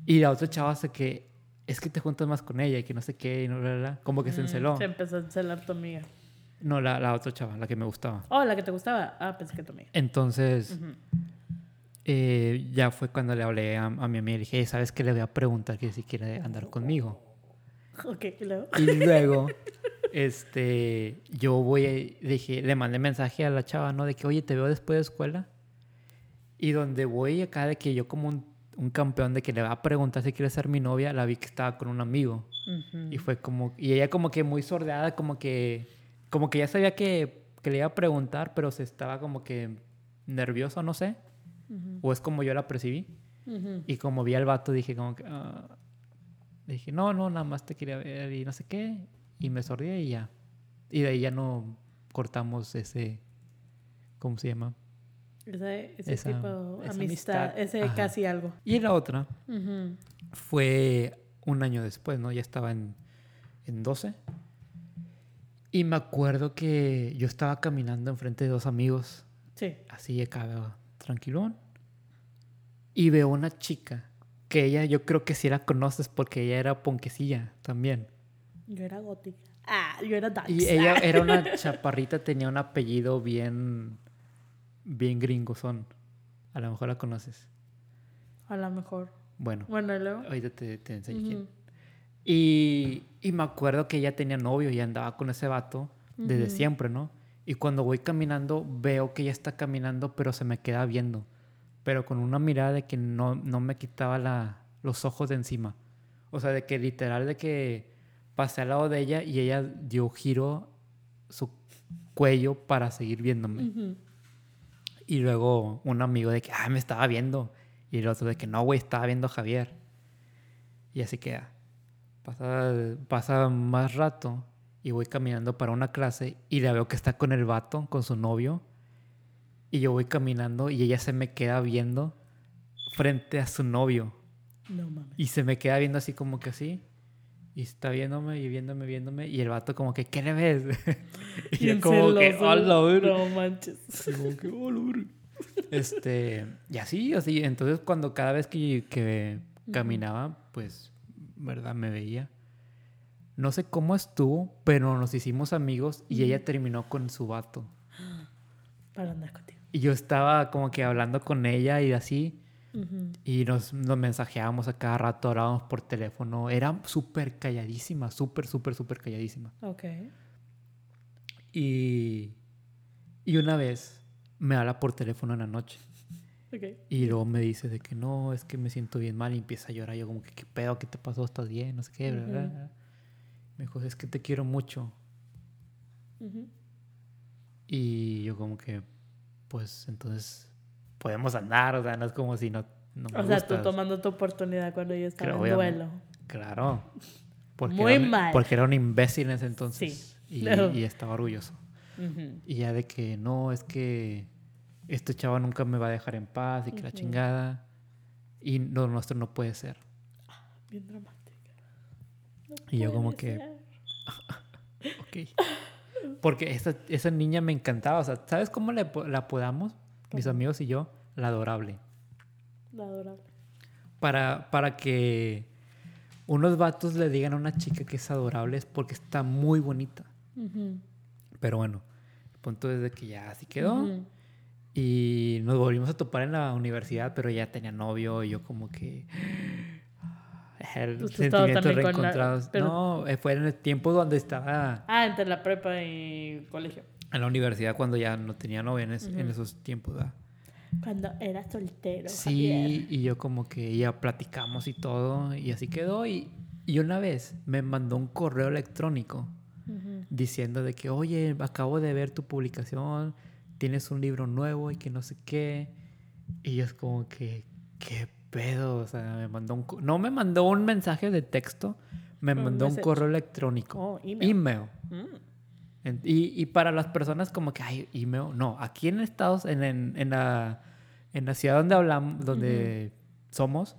Y la otra chava hace que, es que te juntas más con ella y que no sé qué, y no, bla, bla, bla. como que se enceló. Se empezó a encelar tu amiga. No, la, la otra chava, la que me gustaba. Oh, la que te gustaba. Ah, pensé que tu amiga. Entonces, eh, ya fue cuando le hablé a, a mi amiga y le dije, "Hey, ¿sabes qué? Le voy a preguntar que si quiere andar conmigo. Ok, y luego. Y luego, este, yo voy, dije, le mandé mensaje a la chava, ¿no? De que, oye, te veo después de escuela. Y donde voy acá, de que yo como un, un campeón de que le va a preguntar si quiere ser mi novia, la vi que estaba con un amigo. Ujú. Y fue como, y ella como que muy sordeada, como que, como que ya sabía que, que le iba a preguntar, pero se estaba como que nervioso, no sé. Ujú. O es como yo la percibí. Ujú. Y como vi al vato, dije como que... ah, dije, no, no, nada más te quería ver y no sé qué. Y me sordí y ya. Y de ahí ya no cortamos ese... ¿Cómo se llama? Ese, ese Esa- tipo esa amistad, amistad. ese Ajá. casi algo. Y la otra fue un año después, ¿no? Ya estaba en, en 12. Y me acuerdo que yo estaba caminando enfrente de dos amigos, Sí. así acá, tranquilón. Y veo una chica que ella, yo creo que sí la conoces porque ella era ponquecilla también. Yo era gótica. Ah, yo era darks. Y ella era una chaparrita, tenía un apellido bien, bien gringosón. A lo mejor la conoces. A lo mejor. Bueno, Bueno, y luego. ahorita te, te enseño quién. Ujú. Y, y me acuerdo que ella tenía novio y andaba con ese vato desde Ujú. siempre, ¿no? Y cuando voy caminando, veo que ella está caminando, pero se me queda viendo. Pero con una mirada de que no, no me quitaba la, los ojos de encima. O sea, de que literal de que pasé al lado de ella y ella dio giro su cuello para seguir viéndome. Ujú. Y luego un amigo de que, ah, me estaba viendo. Y el otro de que, no, güey, estaba viendo a Javier. Y así queda. Pasa, pasa más rato y voy caminando para una clase y la veo que está con el vato, con su novio. Y yo voy caminando y ella se me queda viendo frente a su novio. No mames. Y se me queda viendo así como que así. Y está viéndome y viéndome, viéndome. Y el vato como que, ¿qué le ves? y yo Bien como que, celoso. "A la verga". No manches. Así como que, "Oh, la verga". Este, y así, así. Entonces, cuando cada vez que, que caminaba, pues, ¿verdad? Me veía. No sé cómo estuvo, pero nos hicimos amigos y ella terminó con su vato. Para andar contigo. Y yo estaba como que hablando con ella y así. Ujú. Y nos, nos mensajeábamos a cada rato, hablábamos por teléfono. Era súper calladísima, súper, súper, súper calladísima. Ok. Y, y una vez me habla por teléfono en la noche. Ok. Y luego me dice de que no, es que me siento bien mal y empieza a llorar. Yo como que, ¿qué pedo? ¿Qué te pasó? ¿Estás bien? No sé qué, bla, Ujú. bla. Me dijo, es que te quiero mucho. Ujú. Y yo como que, pues entonces podemos andar. O sea, no es como si no, no me O sea, tú gustas. tomando tu oportunidad cuando yo estaba Creo, en duelo. Claro. Porque Muy era mal. Porque era un imbécil en ese entonces. Sí. Y, Claro. y estaba orgulloso. Ujú. Y ya de que no, es que este chavo nunca me va a dejar en paz y que la Ujú. chingada. Y lo nuestro no puede ser. Bien dramática. No Y yo como puede que- ser. Ok. Porque esa, esa niña me encantaba. O sea, ¿sabes cómo le la apodamos? Mis amigos y yo, la adorable. La adorable. Para, para que unos vatos le digan a una chica que es adorable es porque está muy bonita. Pero bueno, el punto es de que ya así quedó. Y nos volvimos a topar en la universidad, pero ya tenía novio y yo como que... El también con la- reencontrados. pero- No, eh, fue en el tiempo donde estaba Ah, entre la prepa y colegio. En la universidad cuando ya no tenía novia en, es- en Ujú. esos tiempos. ¿verdad? Cuando era soltero. Sí, Javier. y yo como que ya platicamos y todo, y así quedó. Y, y una vez me mandó un correo electrónico Ujú. diciendo de que, oye, acabo de ver tu publicación, tienes un libro nuevo y que no sé qué. Y yo es como que, ¿qué pedo? O sea, me mandó un... No me mandó un mensaje de texto, me mandó un correo electrónico. Oh, email. Email. Mm. Y, y para las personas como que hay email, no, aquí en Estados, en, en, en la, en la ciudad donde hablamos, donde somos,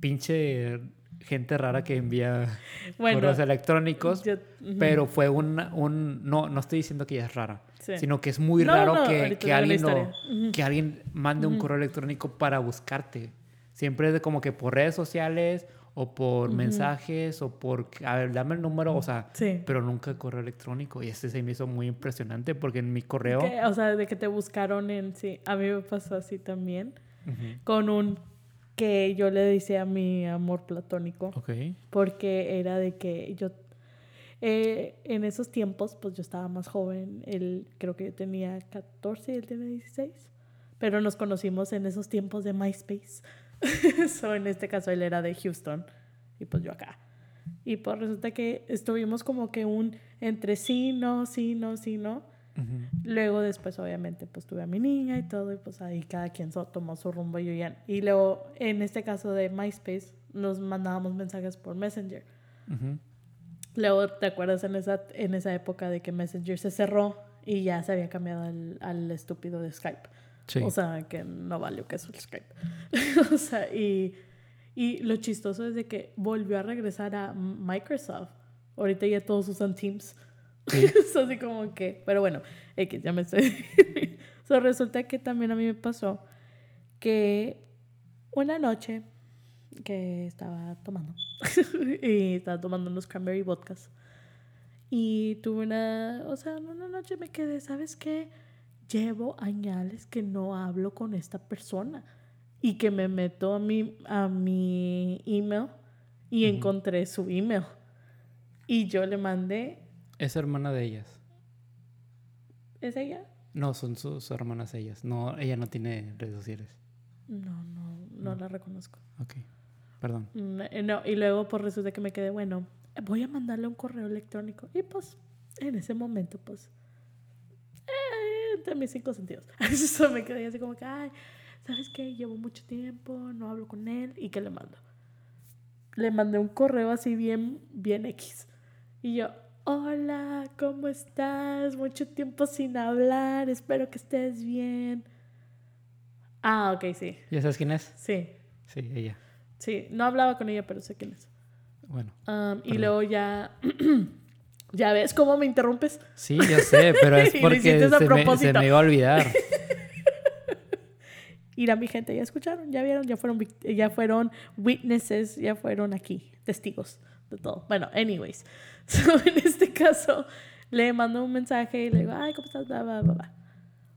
pinche gente rara que envía Bueno, correos electrónicos, yo- ujú. pero fue un, un, no, no estoy diciendo que ella es rara, Sí. sino que es muy No, raro no, que, que alguien lo- historia. Ujú. que alguien mande un correo electrónico para buscarte. Siempre es de como que por redes sociales o por mensajes o por, a ver, dame el número, o sea, Sí. pero nunca correo electrónico. Y este se me hizo muy impresionante porque en mi correo... O sea, de que te buscaron en sí. A mí me pasó así también. Con un que yo le decía a mi amor platónico. Ok. Porque era de que yo. eh, en esos tiempos, pues yo estaba más joven. Él creo que yo tenía 14 y él tiene 16. Pero nos conocimos en esos tiempos de MySpace. so, en este caso él era de Houston y pues yo acá. Y pues resulta que estuvimos como que un entre sí, no, sí, no, sí, no. Ujú. Luego después obviamente pues tuve a mi niña y todo y pues ahí cada quien so- tomó su rumbo y yo ya. Y luego en este caso de MySpace nos mandábamos mensajes por Messenger. Ujú. Luego te acuerdas en esa, en esa época de que Messenger se cerró y ya se había cambiado al, al estúpido de Skype. Sí. O sea, que no valió que es el Skype. o sea, y, y lo chistoso es de que volvió a regresar a Microsoft. Ahorita ya todos usan Teams. Sí. es así como que, pero bueno, X, ya me estoy. so, resulta que también a mí me pasó que una noche que estaba tomando y estaba tomando unos cranberry vodkas y tuve una, o sea, una noche me quedé, ¿sabes qué? Llevo añales que no hablo con esta persona y que me meto a mi, a mi email y encontré su email y yo le mandé, Es hermana de ellas. ¿es ella? No, son sus hermanas ellas. No, ella no tiene redes sociales. No, no, no la reconozco. Ok. Perdón. Mm, eh, No, y luego pues resulta que me quedé, bueno, voy a mandarle un correo electrónico. Y pues, en ese momento, pues, entre mis cinco sentidos. Eso me quedé así como que, ay, ¿sabes qué? Llevo mucho tiempo, no hablo con él. ¿Y qué le mando? Le mandé un correo así bien, bien X. Y yo, hola, ¿cómo estás? Mucho tiempo sin hablar, espero que estés bien. Ah, ok, sí, ¿Ya sabes quién es? sí, Sí, ella. sí. No hablaba con ella, pero sé quién es. Bueno. Um, y luego ya. ¿Ya ves cómo me interrumpes? Sí, yo sé, pero es porque se me, se me iba a olvidar. Mira, mi gente, ya escucharon, ya vieron, ya fueron, ya fueron witnesses, ya fueron aquí, testigos de todo. Bueno, anyways. So, en este caso, le mando un mensaje y le digo, ay, ¿cómo estás? Bla, bla, bla.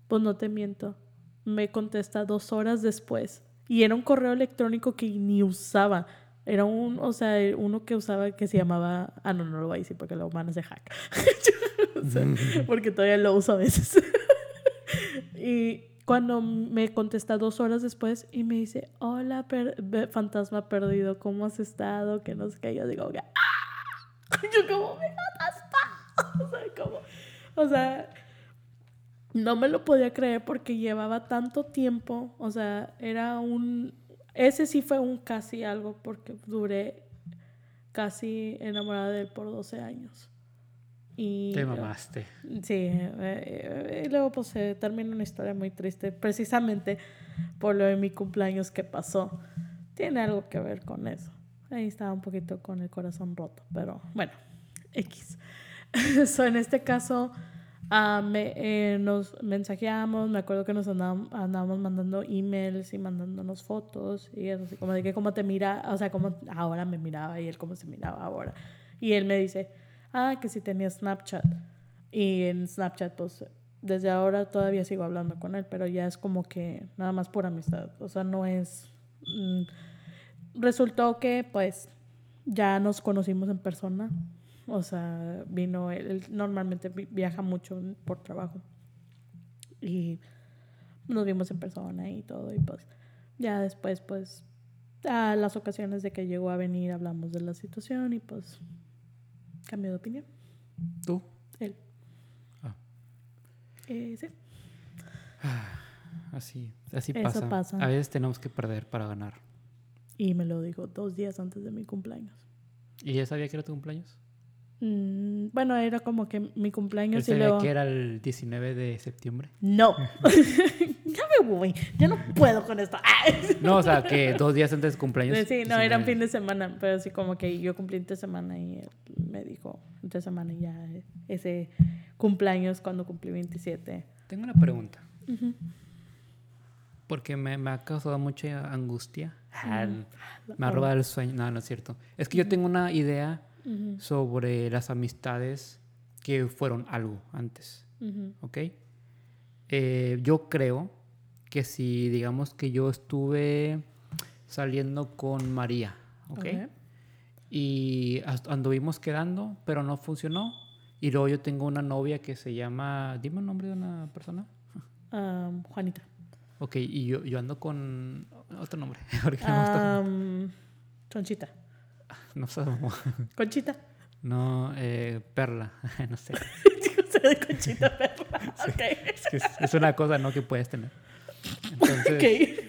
Pues no te miento. Me contesta dos horas después. Y era un correo electrónico que ni usaba. Era un, o sea, uno que usaba que se llamaba. Ah, no, no lo voy a decir porque lo van a hacer hack. O sea, porque todavía lo uso a veces. y cuando me contesta dos horas después y me dice, hola, per- fantasma perdido, ¿cómo has estado? Que no sé qué. Yo digo, ¡ah! Yo como, me mataste. O sea, como, o sea, no me lo podía creer porque llevaba tanto tiempo. O sea, era un, ese sí fue un casi algo porque duré casi enamorada de él por 12 años. Y Te mamaste. Sí, eh, eh, y luego pues se termina una historia muy triste, precisamente por lo de mi cumpleaños que pasó. Tiene algo que ver con eso. Ahí estaba un poquito con el corazón roto, pero bueno, X. so, en este caso, ah, me, eh, nos mensajeamos, me acuerdo que nos andábamos, andábamos mandando emails y mandándonos fotos y eso, así como de que cómo te mira, o sea, cómo ahora me miraba y él cómo se miraba ahora. Y él me dice, ah, que si tenía Snapchat. Y en Snapchat, pues, desde ahora todavía sigo hablando con él, pero ya es como que nada más pura amistad. O sea, no es... mm, resultó que, pues, ya nos conocimos en persona. O sea, vino, él, él normalmente vi- viaja mucho por trabajo. Y nos vimos en persona y todo. Y pues, ya después, pues, a las ocasiones de que llegó a venir hablamos de la situación y pues cambió de opinión. ¿Tú? Él. Ah. Eh, sí. así, así Eso pasa. pasa. A veces tenemos que perder para ganar. Y me lo digo dos días antes de mi cumpleaños. ¿Y ya sabía que era tu cumpleaños? Mm, bueno, era como que mi cumpleaños y sabía luego... que era el 19 de septiembre. No. ya me voy. Ya no puedo con esto. No, o sea, que dos días antes de cumpleaños. Sí, no, era un 19. fin de semana, pero sí como que yo cumplí entre semana y él me dijo entre semana y ya ese cumpleaños cuando cumplí 27. Tengo una pregunta. Porque me, me ha causado mucha angustia. Ah, Me ha robado el sueño. No, no es cierto. Es que yo tengo una idea Sobre las amistades que fueron algo antes. ujú, ¿Ok? Eh, yo creo que si digamos que yo estuve saliendo con María, ¿ok? ok. Y anduvimos quedando, pero no funcionó. Y luego yo tengo una novia que se llama... Dime el nombre de una persona. Juanita. Ok, y yo, yo ando con otro nombre. porque no, Chonchita. no sé. Conchita. No, eh, Perla. no sé. Yo sé de Conchita Perla. Ok. Es, que es, es una cosa, ¿no? Que puedes tener. Entonces,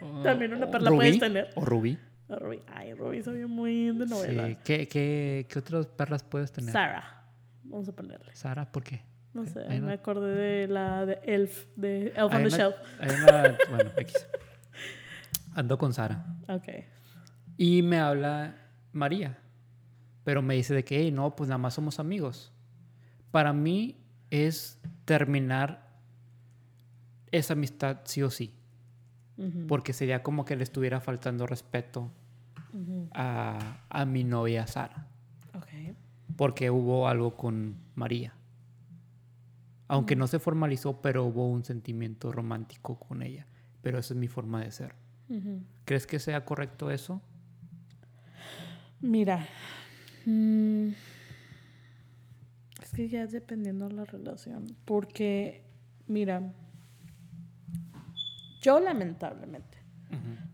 Ok. o- También una o perla Rubí, puedes tener. O Rubí. Ah, Rubí. Ay, Rubí soy muy de novela. Sí. ¿Qué, qué, qué otras perlas puedes tener? Sara. Vamos a ponerle. Sara, ¿por qué? No sé, me una- acordé de la de Elf, de Elf on the Shelf. bueno, X. Ando con Sara. Ok. Y me habla María. Pero me dice de que, "Hey, no, pues nada más somos amigos. Para mí es terminar esa amistad sí o sí. Porque sería como que le estuviera faltando respeto a, a mi novia Sara. Porque hubo algo con María. Aunque no se formalizó, pero hubo un sentimiento romántico con ella. Pero esa es mi forma de ser. ¿Crees que sea correcto eso? Mira. mm, es que ya es dependiendo de la relación. Porque, mira. Yo lamentablemente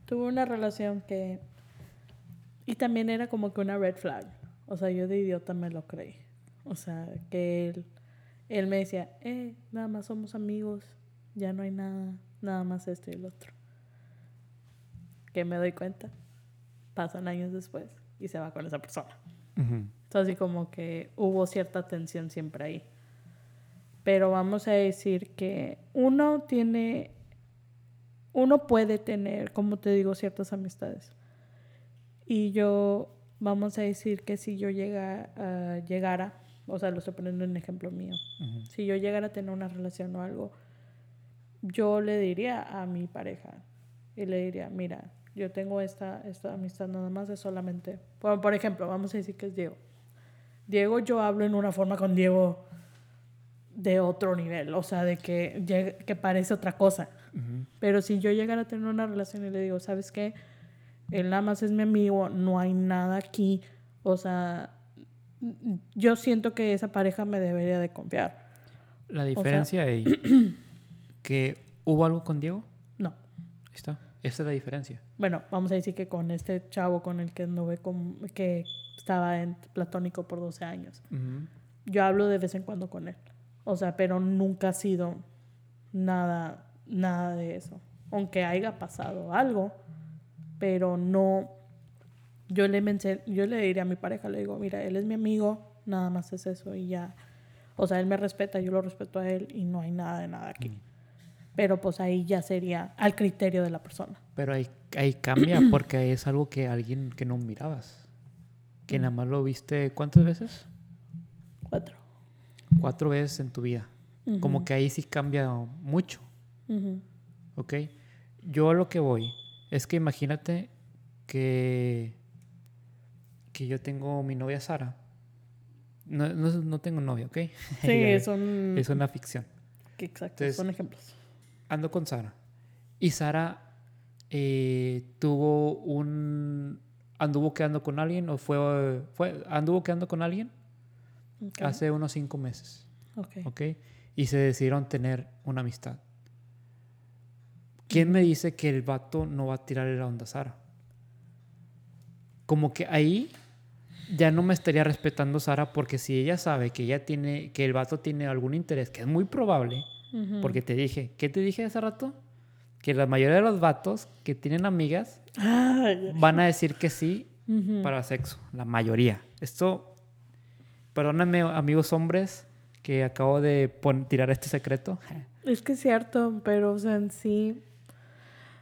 tuve una relación que... Y también era como que una red flag. O sea, yo de idiota me lo creí. O sea, que él, él me decía, eh, nada más somos amigos, ya no hay nada, nada más esto y el otro. Que me doy cuenta, pasan años después y se va con esa persona. Ujú. Entonces, así como que hubo cierta tensión siempre ahí. Pero vamos a decir que uno tiene, uno puede tener, como te digo, ciertas amistades. Y yo, vamos a decir que si yo llega, ah, llegara, o sea, lo estoy poniendo en ejemplo mío, si yo llegara a tener una relación o algo, yo le diría a mi pareja y le diría, mira, yo tengo esta, esta amistad nada más, es solamente, por, por ejemplo, vamos a decir que es Diego. Diego, yo hablo en una forma con Diego de otro nivel, o sea, de que, que parece otra cosa. Pero si yo llegara a tener una relación y le digo, ¿sabes qué? Él nada más es mi amigo, no hay nada aquí. O sea, yo siento que esa pareja me debería de confiar. La diferencia ahí, que hubo algo con Diego, No. ahí está. Esa es la diferencia. Bueno, vamos a decir que con este chavo con el que anduve, con, que estaba en platónico por 12 años, yo hablo de vez en cuando con él. O sea, pero nunca ha sido nada, nada de eso. Aunque haya pasado algo, pero no. Yo le, mencioné, yo le diría a mi pareja, le digo, mira, él es mi amigo, nada más es eso y ya. O sea, él me respeta, yo lo respeto a él y no hay nada de nada aquí. Pero pues ahí ya sería al criterio de la persona. Pero ahí, ahí cambia porque es algo que alguien que no mirabas. Que nada más lo viste, ¿cuántas veces? Cuatro. Cuatro veces en tu vida. Como que ahí sí cambia mucho, Ujú. ¿ok? Yo a lo que voy es que imagínate que, que yo tengo mi novia Sara. No, no, no tengo novia, ¿ok? Sí, es un... Es una ficción. Exacto, Entonces- son ejemplos. Ando con Sara. Y Sara eh, tuvo un. anduvo quedando con alguien o fue. fue anduvo quedando con alguien hace unos cinco meses. Ok. ¿Ok? Y se decidieron tener una amistad. ¿Quién me dice que el vato no va a tirarle la onda a Sara? Como que ahí ya no me estaría respetando Sara porque si ella sabe que ella tiene, que el vato tiene algún interés, que es muy probable, Porque te dije, ¿qué te dije hace rato? que la mayoría de los vatos que tienen amigas van a decir que sí para sexo. La mayoría. Esto, perdónenme, amigos hombres, que acabo de tirar este secreto. Es que es cierto, pero o sea, en sí.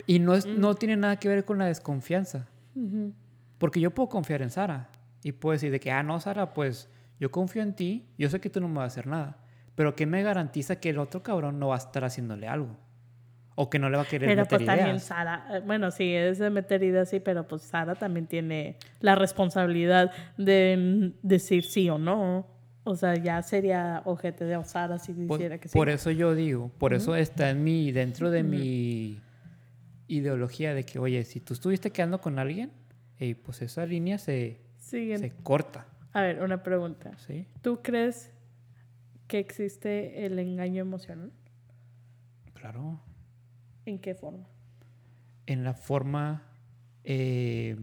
Y no, es, no mm. tiene nada que ver con la desconfianza. Porque yo puedo confiar en Sara. Y puedo decir de que, ah, no, Sara, pues yo confío en ti, yo sé que tú no me vas a hacer nada. Pero ¿qué me garantiza que el otro cabrón no va a estar haciéndole algo? O que no le va a querer pero meter pues también Sara, eh, bueno, sí, es de meter ideas, sí, pero pues Sara también tiene la responsabilidad de decir sí o no. O sea, ya sería ojete de Sara si dijera que sí. Por eso yo digo, por eso está en mi, dentro de mi ideología de que, oye, si tú estuviste quedando con alguien, pues esa línea se, se corta. A ver, una pregunta. ¿Sí? ¿Tú crees que existe el engaño emocional? Claro. ¿En qué forma? En la forma... Eh,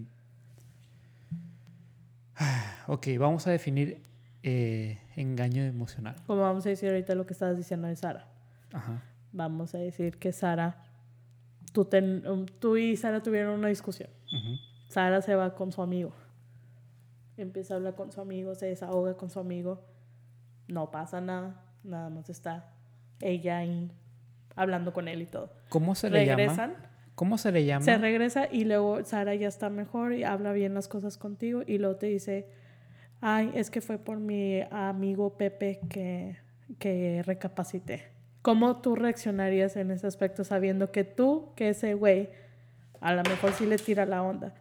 ok, vamos a definir eh, engaño emocional. Como vamos a decir ahorita lo que estabas diciendo de Sara. Ajá. Vamos a decir que Sara, tú, tú y Sara tuvieron una discusión. Sara se va con su amigo. Empieza a hablar con su amigo, se desahoga con su amigo. No pasa nada, nada más está ella ahí hablando con él y todo. ¿Cómo se le Regresan, llama? ¿Cómo se le llama? Se regresa y luego Sara ya está mejor y habla bien las cosas contigo y luego te dice, ay, es que fue por mi amigo Pepe que, que recapacité. ¿Cómo tú reaccionarías en ese aspecto sabiendo que tú, que ese güey, a lo mejor sí le tira la onda?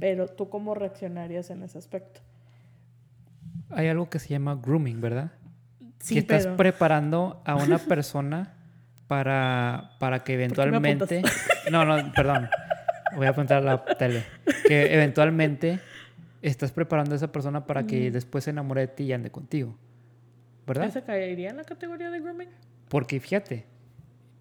Pero tú cómo reaccionarías en ese aspecto? Hay algo que se llama grooming, ¿verdad? Sí, que estás preparando a una persona para, para que eventualmente... No, no, perdón. Voy a apuntar a la tele. Que eventualmente estás preparando a esa persona para que después se enamore de ti y ande contigo. ¿Verdad? ¿Se caería en la categoría de grooming? Porque fíjate,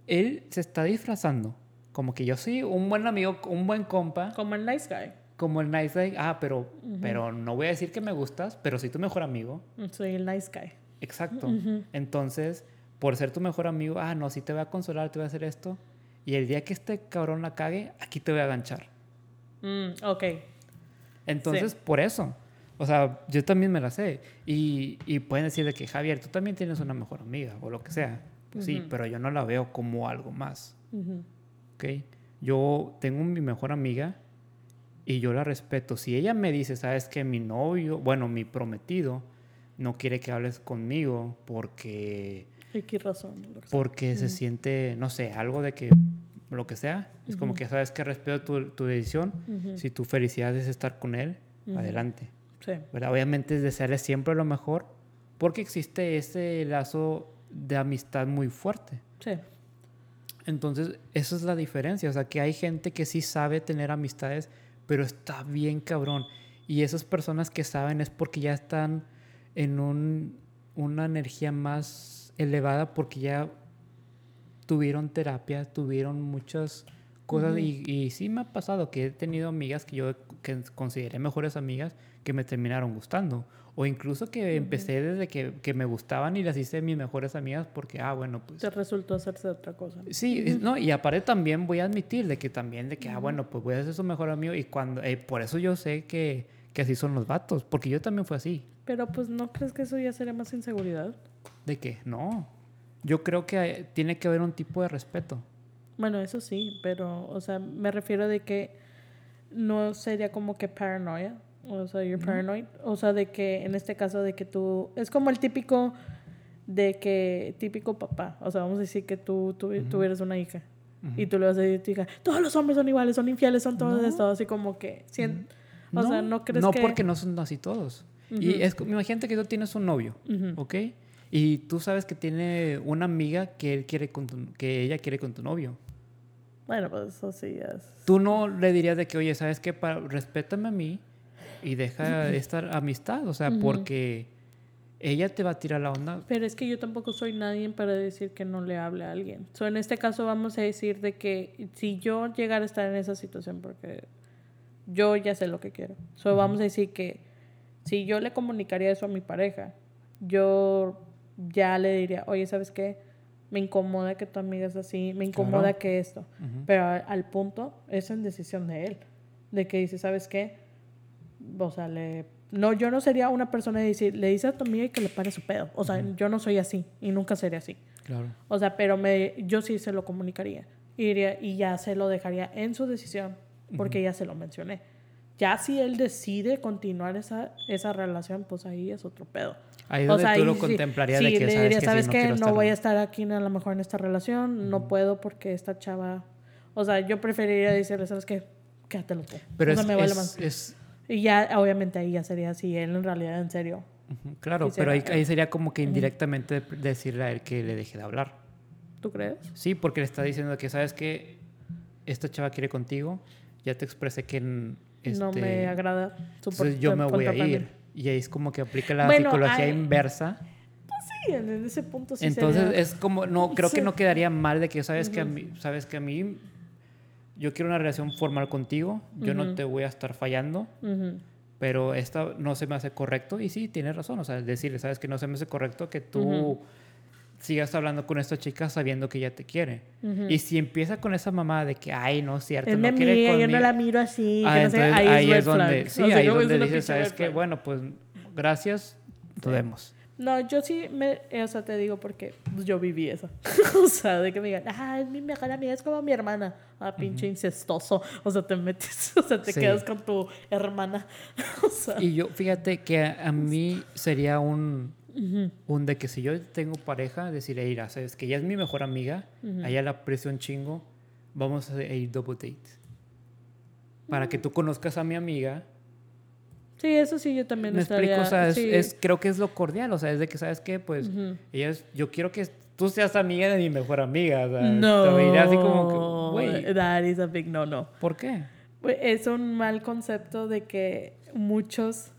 él se está disfrazando como que yo soy un buen amigo, un buen compa. Como el nice guy. Como el nice guy. Ah, pero, pero no voy a decir que me gustas, pero soy tu mejor amigo. Soy el nice guy. Exacto. Entonces, por ser tu mejor amigo, ah, no, sí te voy a consolar, te voy a hacer esto. Y el día que este cabrón la cague, aquí te voy a ganchar. Mm, ok. Entonces, por eso. O sea, yo también me la sé. Y, y, pueden decir de que, Javier, tú también tienes una mejor amiga o lo que sea. Pues sí, pero yo no la veo como algo más. ¿Ok? Yo tengo mi mejor amiga y yo la respeto. Si ella me dice, sabes que mi novio, bueno, mi prometido, no quiere que hables conmigo porque... qué razón? Porque se siente, no sé, algo de que lo que sea. Es como que sabes que respeto tu, tu decisión. Si tu felicidad es estar con él, adelante. Sí. Obviamente es desearle siempre lo mejor porque existe ese lazo de amistad muy fuerte. Sí. Entonces, esa es la diferencia. O sea, que hay gente que sí sabe tener amistades, pero está bien cabrón. Y esas personas que saben es porque ya están en un, una energía más elevada porque ya tuvieron terapia, tuvieron muchas cosas y, y, sí me ha pasado que he tenido amigas que yo que consideré mejores amigas que me terminaron gustando o incluso que empecé desde que, que, me gustaban y las hice mis mejores amigas porque, ah, bueno, pues... Te resultó hacerse otra cosa. Sí, no, y aparte también voy a admitir de que también de que, ah, bueno, pues voy a ser su mejor amigo y cuando... Eh, por eso yo sé que, que así son los vatos, porque yo también fui así. Pero pues, ¿no crees que eso ya sería más inseguridad? ¿De qué? No. Yo creo que tiene que haber un tipo de respeto. Bueno, eso sí, pero, o sea, me refiero de que no sería como que paranoia. O sea, you're paranoid. O sea, de que en este caso de que tú... Es como el típico de que... Típico papá. O sea, vamos a decir que tú, tú tuvieras una hija. Y tú le vas a decir a tu hija, todos los hombres son iguales, son infieles, son todos no. esto. Así como que... o sea, no crees no que... No porque no son así todos. Y es, imagínate que tú tienes un novio, ¿ok? Y tú sabes que tiene una amiga que, él quiere que ella quiere con tu novio. Bueno, pues eso sí es. Tú no le dirías de que, oye, ¿sabes qué? Para, respétame a mí y deja esta amistad. O sea, porque ella te va a tirar la onda. Pero es que yo tampoco soy nadie para decir que no le hable a alguien. So, en este caso vamos a decir de que si yo llegara a estar en esa situación, porque yo ya sé lo que quiero. So, vamos a decir que si yo le comunicaría eso a mi pareja, yo ya le diría, oye, ¿sabes qué? me incomoda que tu amiga es así, me incomoda Claro. que esto. Ujú. Pero al punto, es en decisión de él. De que dice, ¿sabes qué? O sea, le... No, yo no sería una persona de decir, le dice a tu amiga y que le pare su pedo. O sea, yo no soy así y nunca seré así. Claro. O sea, pero me, yo sí se lo comunicaría. Y, diría- y ya se lo dejaría en su decisión, porque ya se lo mencioné. Ya si él decide continuar esa, esa relación, pues ahí es otro pedo. Ahí es donde tú ahí lo sí- contemplarías sí, de que le sabes diría, que ¿sabes no qué? No voy a estar aquí a lo mejor en esta relación, no puedo porque esta chava... O sea, yo preferiría decirle, ¿sabes qué? Quédatelo tú. Pero o sea, es, me vale es- más. es- Y ya, obviamente, ahí ya sería si él en realidad, en serio. claro, Quisiera- pero ahí, ahí sería como que indirectamente decirle a él que le deje de hablar. ¿Tú crees? Sí, porque le está diciendo que sabes que esta chava quiere contigo, ya te expresé que n- no este, me agrada su entonces yo me voy a ir. Y ahí es como que aplica la Bueno, psicología hay- inversa. Sí, en ese punto sí Entonces sería- es como, no, creo que Sí. no quedaría mal de que sabes que a mí, sabes que a mí, yo quiero una relación formal contigo, yo no te voy a estar fallando, Ujú. pero esta no se me hace correcto. Y sí, tienes razón, o sea, decirle, sabes que no se me hace correcto que tú sigas hablando con esta chica sabiendo que ella te quiere. Y si empieza con esa mamá de que, ay, no es cierto, Es no quiere amiga, yo conmigo. no la miro así. Ah, entonces ahí, ahí es, es donde, sí, O sea, ahí es donde dices, sabes que, bueno, pues gracias, nos vemos. No, yo sí me, eh, o sea, te digo porque pues, yo viví eso. o sea, de que me digan, ah, es mi mejor amiga, es como mi hermana. Ah, pinche incestoso. O sea, te metes, o sea, te Sí. quedas con tu hermana. o sea, Y yo, fíjate que a, a mí sería un, un de que si yo tengo pareja, decirle, mira, sabes que ella es mi mejor amiga, a ella la aprecio un chingo, vamos a ir double date. Para que tú conozcas a mi amiga. Sí, eso sí, yo también Me estaría. explico, o sea, es, sí. es- creo que es lo cordial, o sea, es de que, ¿sabes qué? Pues, ella es- yo quiero que tú seas amiga de mi mejor amiga, o sea, no. te así como que, That is a big no, no. ¿por qué? Es un mal concepto de que muchos,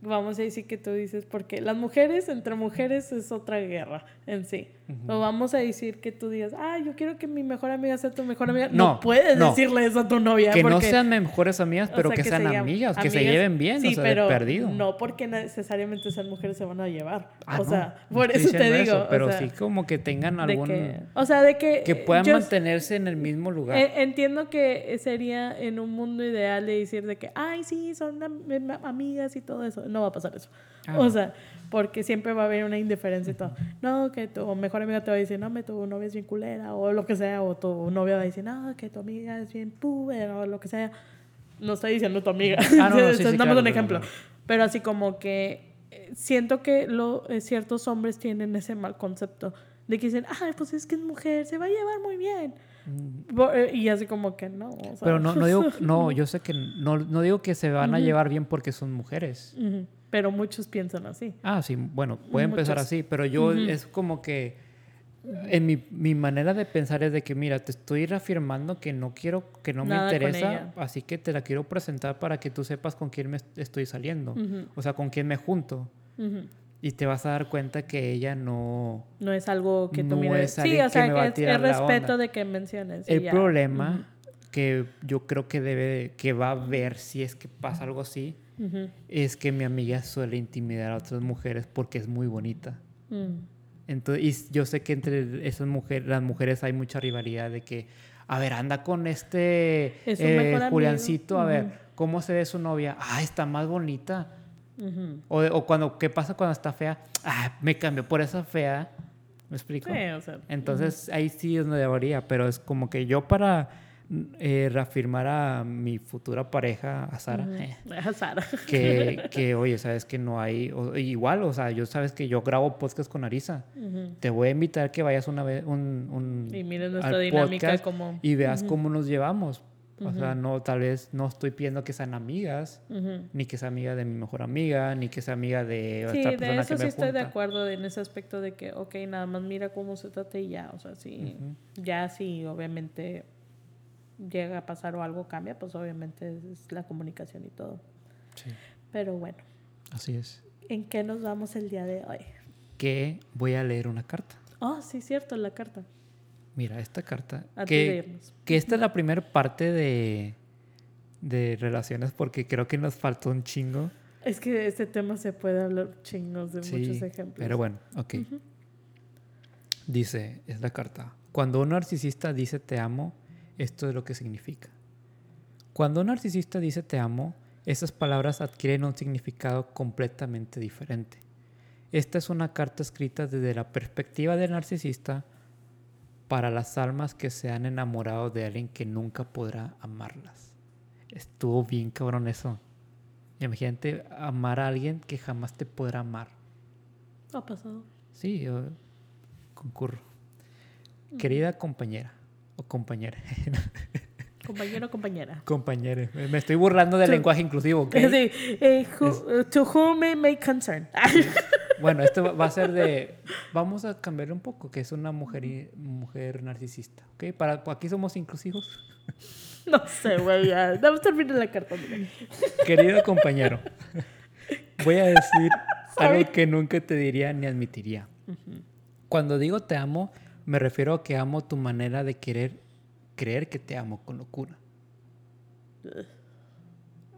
vamos a decir que tú dices, porque las mujeres, entre mujeres es otra guerra en sí. O vamos a decir que tú digas, ah, yo quiero que mi mejor amiga sea tu mejor amiga. No, No, puedes no. decirle eso a tu novia. Que no sean mejores amigas, o pero sea, que, sean amigas, que se lleven bien, Sí, o sea, pero perdido. No porque necesariamente esas mujeres se van a llevar. Ah, o no, sea, no por eso te digo. pero sea, sí como que tengan algún... que, o sea, de que... que puedan yo- mantenerse en el mismo lugar. Eh, Entiendo que sería en un mundo ideal de decir de que, ay, sí, son am- am- amigas y todo eso. No va a pasar eso. Ah, o no. sea, porque siempre va a haber una indiferencia y todo. No, que tu mejor amiga te va a decir, no, me tu novia es bien culera o lo que sea. O tu novia va a decir, no, que tu amiga es bien puber o lo que sea. No estoy diciendo tu amiga. Ah, no, no, sí, sí, Damos claro, un ejemplo. claro. Pero así como que eh, siento que lo, eh, ciertos hombres tienen ese mal concepto de que dicen, ay, pues es que es mujer, se va a llevar muy bien. Bo- eh, Y así como que no. o sea, Mm. Pero no, no digo, no, yo sé que no, no digo que se van a llevar bien porque son mujeres. Ujú, Pero muchos piensan así. Ah, sí, bueno, puede empezar Muchos. así, pero yo es como que en mi, mi manera de pensar es de que, mira, te estoy reafirmando que no quiero, que no me Nada con interesa, así que te la quiero presentar para que tú sepas con quién me est- estoy saliendo, Ujú, o sea, con quién me junto. ujú. Y te vas a dar cuenta que ella no... No es algo que tú No mires. es Sí, o sea, que me que, es, es respeto de que menciones. El ya. problema que yo creo que debe, que va a haber si es que pasa algo así, Es que mi amiga suele intimidar a otras mujeres porque es muy bonita. mm. Entonces, y yo sé que entre esas mujeres, las mujeres hay mucha rivalidad de que, a ver, anda con este Es eh. Juliancito, a ver. ¿cómo se ve su novia? Ah, está más bonita. O, o cuando, ¿qué pasa cuando está fea? Ah, me cambió por esa fea. ¿Me explico? Sí, o sea. Entonces ahí sí es donde varía, pero es como que yo para eh, reafirmar a mi futura pareja, a Sara, ujú. Sara. que, que, oye, sabes que no hay, o- igual, o sea, yo sabes que yo grabo podcast con Arisa, Ujú. te voy a invitar que vayas una vez un, un- Y miren nuestra dinámica podcast como. y veas cómo nos llevamos. O sea, no, tal vez no estoy pidiendo que sean amigas, ni que sea amiga de mi mejor amiga, ni que sea amiga de Sí, otra de persona eso que sí me estoy de acuerdo en ese aspecto de que, ok, nada más mira cómo se trata y ya, o sea, sí, ya si obviamente llega a pasar o algo cambia, pues obviamente es la comunicación y todo. Sí, Pero bueno, así es. ¿en qué nos vamos el día de hoy? Que voy a leer una carta. Oh, sí, cierto, la carta. Mira, esta carta. Antes de Que, irnos. que esta es la primera parte de, de relaciones porque creo que nos faltó un chingo. Es que de este tema se puede hablar chingos de Sí, muchos ejemplos. Pero bueno, ok. Dice, es la carta. Cuando un narcisista dice te amo, esto es lo que significa. Cuando un narcisista dice te amo, esas palabras adquieren un significado completamente diferente. Esta es una carta escrita desde la perspectiva del narcisista para las almas que se han enamorado de alguien que nunca podrá amarlas. Estuvo bien cabrón eso. Imagínate amar a alguien que jamás te podrá amar. Ha pasado. Sí, yo concurro. Querida compañera o compañera. Compañero o compañera. Compañera. Me estoy burlando del lenguaje inclusivo, ¿ok? Sí, eh, who- to whom may concern. Bueno, esto va a ser de. Vamos a cambiar un poco, que es una mujer, mujer narcisista, ¿ok? Para, aquí somos inclusivos. no sé, güey. a terminar la carta. mira. Querido compañero, voy a decir algo que nunca te diría ni admitiría. Cuando digo te amo, me refiero a que amo tu manera de querer creer que te amo con locura.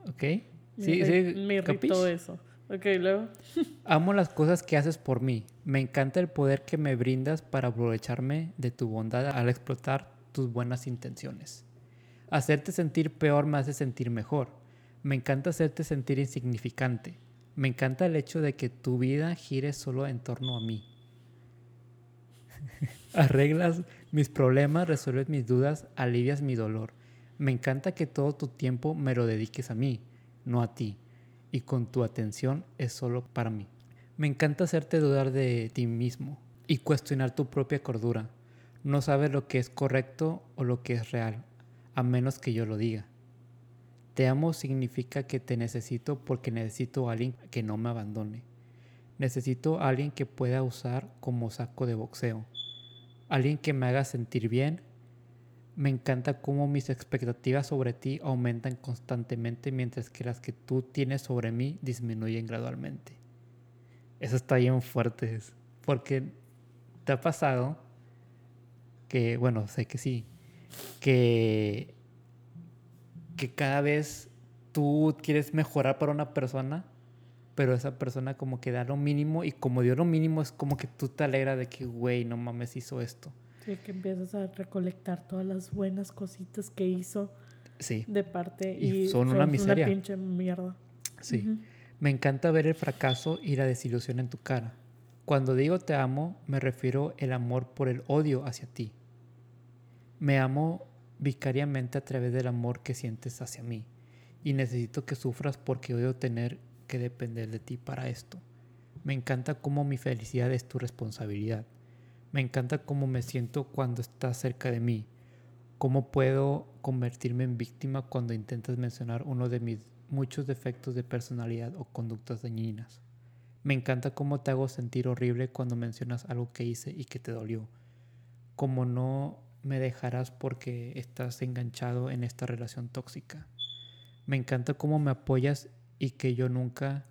¿Ok? Me Sí, irri- sí, Me irritó eso. Ok, luego. Amo las cosas que haces por mí. Me encanta el poder que me brindas para aprovecharme de tu bondad al explotar tus buenas intenciones. Hacerte sentir peor me hace sentir mejor. Me encanta hacerte sentir insignificante. Me encanta el hecho de que tu vida gire solo en torno a mí. Arreglas mis problemas, resuelves mis dudas, alivias mi dolor. Me encanta que todo tu tiempo me lo dediques a mí, no a ti y con tu atención es solo para mí. Me encanta hacerte dudar de ti mismo y cuestionar tu propia cordura. No sabes lo que es correcto o lo que es real, a menos que yo lo diga. Te amo significa que te necesito porque necesito a alguien que no me abandone. Necesito a alguien que pueda usar como saco de boxeo. Alguien que me haga sentir bien. Me encanta cómo mis expectativas sobre ti aumentan constantemente mientras que las que tú tienes sobre mí disminuyen gradualmente. Eso está bien fuerte. Porque te ha pasado que, bueno, sé que sí, que, que cada vez tú quieres mejorar para una persona, pero esa persona como que da lo mínimo y como dio lo mínimo es como que tú te alegras de que, güey, no mames, hizo esto. Sí, que empiezas a recolectar todas las buenas cositas que hizo Sí, de parte Y y, son una miseria. pinche mierda. sí. Ujú. Me encanta ver el fracaso y la desilusión en tu cara. Cuando digo te amo, me refiero el amor por el odio hacia ti. Me amo vicariamente a través del amor que sientes hacia mí y necesito que sufras porque odio tener que depender de ti para esto. Me encanta cómo mi felicidad es tu responsabilidad. Me encanta cómo me siento cuando estás cerca de mí. Cómo puedo convertirme en víctima cuando intentas mencionar uno de mis muchos defectos de personalidad o conductas dañinas. Me encanta cómo te hago sentir horrible cuando mencionas algo que hice y que te dolió. Como no me dejarás porque estás enganchado en esta relación tóxica. Me encanta cómo me apoyas y que yo nunca,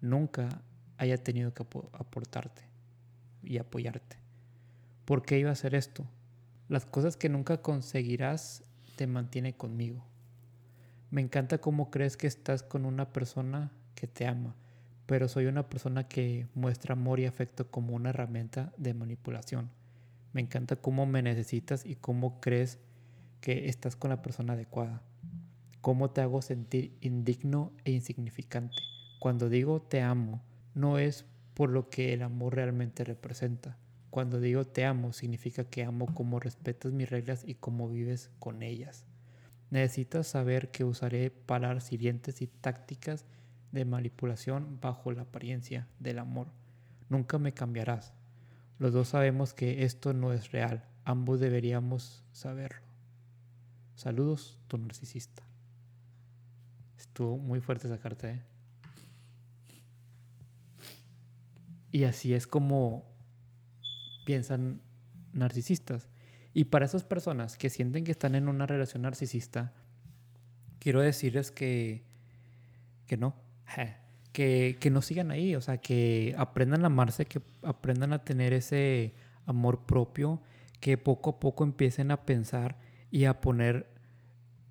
nunca haya tenido que apo- aportarte y apoyarte. ¿Por qué iba a hacer esto? Las cosas que nunca conseguirás te mantiene conmigo. Me encanta cómo crees que estás con una persona que te ama, pero soy una persona que muestra amor y afecto como una herramienta de manipulación. Me encanta cómo me necesitas y cómo crees que estás con la persona adecuada. Cómo te hago sentir indigno e insignificante. Cuando digo te amo, no es por lo que el amor realmente representa. Cuando digo te amo, significa que amo cómo respetas mis reglas y cómo vives con ellas. Necesitas saber que usaré palabras hirientes y tácticas de manipulación bajo la apariencia del amor. Nunca me cambiarás. Los dos sabemos que esto no es real. Ambos deberíamos saberlo. Saludos, tu narcisista. Estuvo muy fuerte esa carta, ¿eh? Y así es como piensan narcisistas. Y para esas personas que sienten que están en una relación narcisista, quiero decirles que, que no, que, que no sigan ahí, o sea, que aprendan a amarse, que aprendan a tener ese amor propio, que poco a poco empiecen a pensar y a poner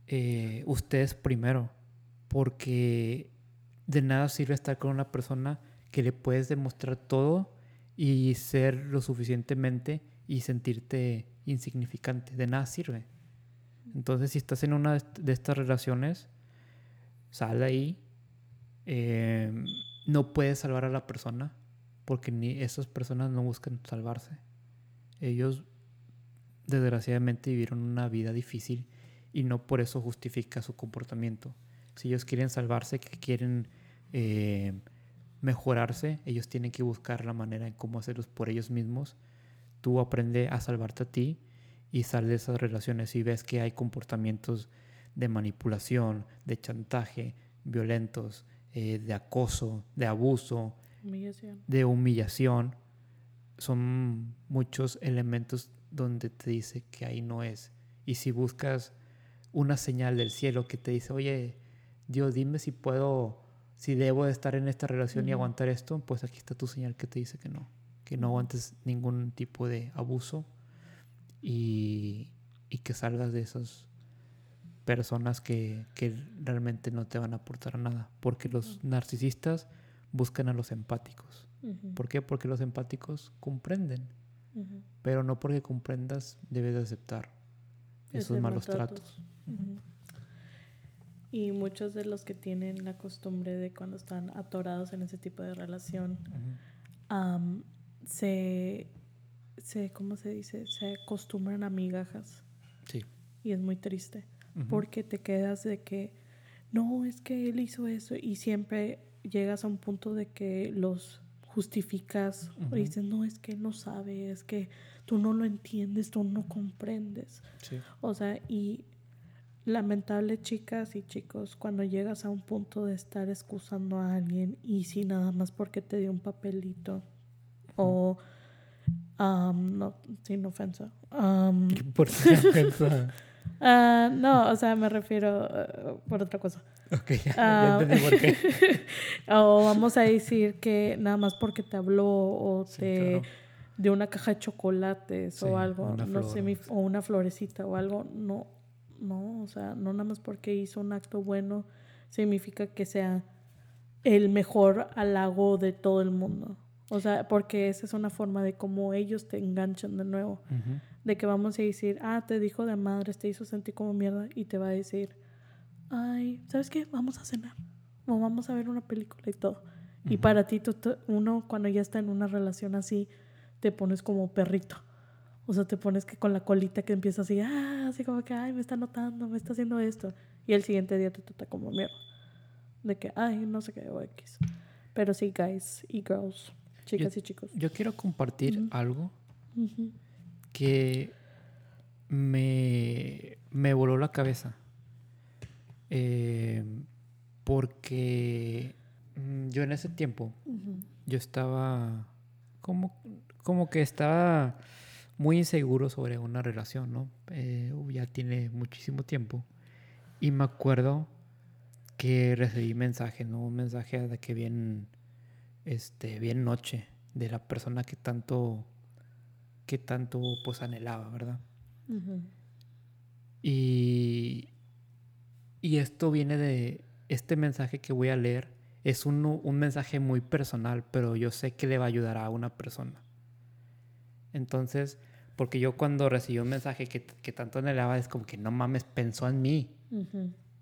eh, ustedes primero, porque de nada sirve estar con una persona que le puedes demostrar todo y ser lo suficientemente y sentirte insignificante. De nada sirve. Entonces, si estás en una de estas relaciones, sal de ahí. Em, no puedes salvar a la persona porque ni esas personas no buscan salvarse. Ellos desgraciadamente vivieron una vida difícil y no por eso justifica su comportamiento. Si ellos quieren salvarse, que quieren eh, mejorarse, ellos tienen que buscar la manera en cómo hacerlos por ellos mismos. Tú aprende a salvarte a ti y sal de esas relaciones y ves que hay comportamientos de manipulación, de chantaje, violentos, eh, de acoso, de abuso, de humillación. Son muchos elementos donde te dice que ahí no es. Y si buscas una señal del cielo que te dice, oye, Dios, dime si puedo, si debo de estar en esta relación y aguantar esto, pues aquí está tu señal que te dice que no, que no aguantes ningún tipo de abuso y, y que salgas de esas personas que, que, realmente no te van a aportar nada, porque los narcisistas buscan a los empáticos. ¿Por qué? Porque los empáticos comprenden, pero no porque comprendas debes de aceptar esos malos tratos. Y muchos de los que tienen la costumbre de cuando están atorados en ese tipo de relación, se, se, ¿cómo se dice? Se acostumbran a migajas. Sí. Y es muy triste, porque te quedas de que, no, es que él hizo eso, y siempre llegas a un punto de que los justificas o dices, no, es que él no sabe, es que tú no lo entiendes, tú no comprendes. Sí. O sea, y lamentable chicas y chicos, cuando llegas a un punto de estar excusando a alguien y si nada más porque te dio un papelito o no, sin ofensa. ¿Por qué ofensa? Ah, no, o sea, me refiero uh, por otra cosa. Ok, ya, ah, por qué. o vamos a decir que nada más porque te habló o te dio una caja de chocolates o algo, no sé, o una florecita o algo, no, no, o sea, no nada más porque hizo un acto bueno significa que sea el mejor halago de todo el mundo. O sea, porque esa es una forma de cómo ellos te enganchan de nuevo. De que vamos a decir, ah, te dijo de madres, te hizo sentir como mierda. Y te va a decir, ay, ¿sabes qué? Vamos a cenar. O vamos a ver una película y todo. Y para ti, uno cuando ya está en una relación así, te pones como perrito. O sea, te pones que con la colita que empieza así, ah, así como que, ay, me está notando, me está haciendo esto. Y el siguiente día te trata como mierda. De que, ay, no sé qué, o X. Pero sí, guys y girls, chicas y chicos. Yo quiero compartir algo que me, me voló la cabeza. Eh, porque mm, yo en ese tiempo, yo estaba como, como que estaba muy inseguro sobre una relación, ¿no? Eh, ya tiene muchísimo tiempo. Y me acuerdo que recibí mensaje, ¿no? Un mensaje de que bien, este, bien noche, de la persona que tanto, que tanto, pues, anhelaba, ¿verdad? Y, y esto viene de, este mensaje que voy a leer es un, un mensaje muy personal, pero yo sé que le va a ayudar a una persona. Entonces, porque yo cuando recibí un mensaje que, que tanto anhelaba, es como que no mames, pensó en mí.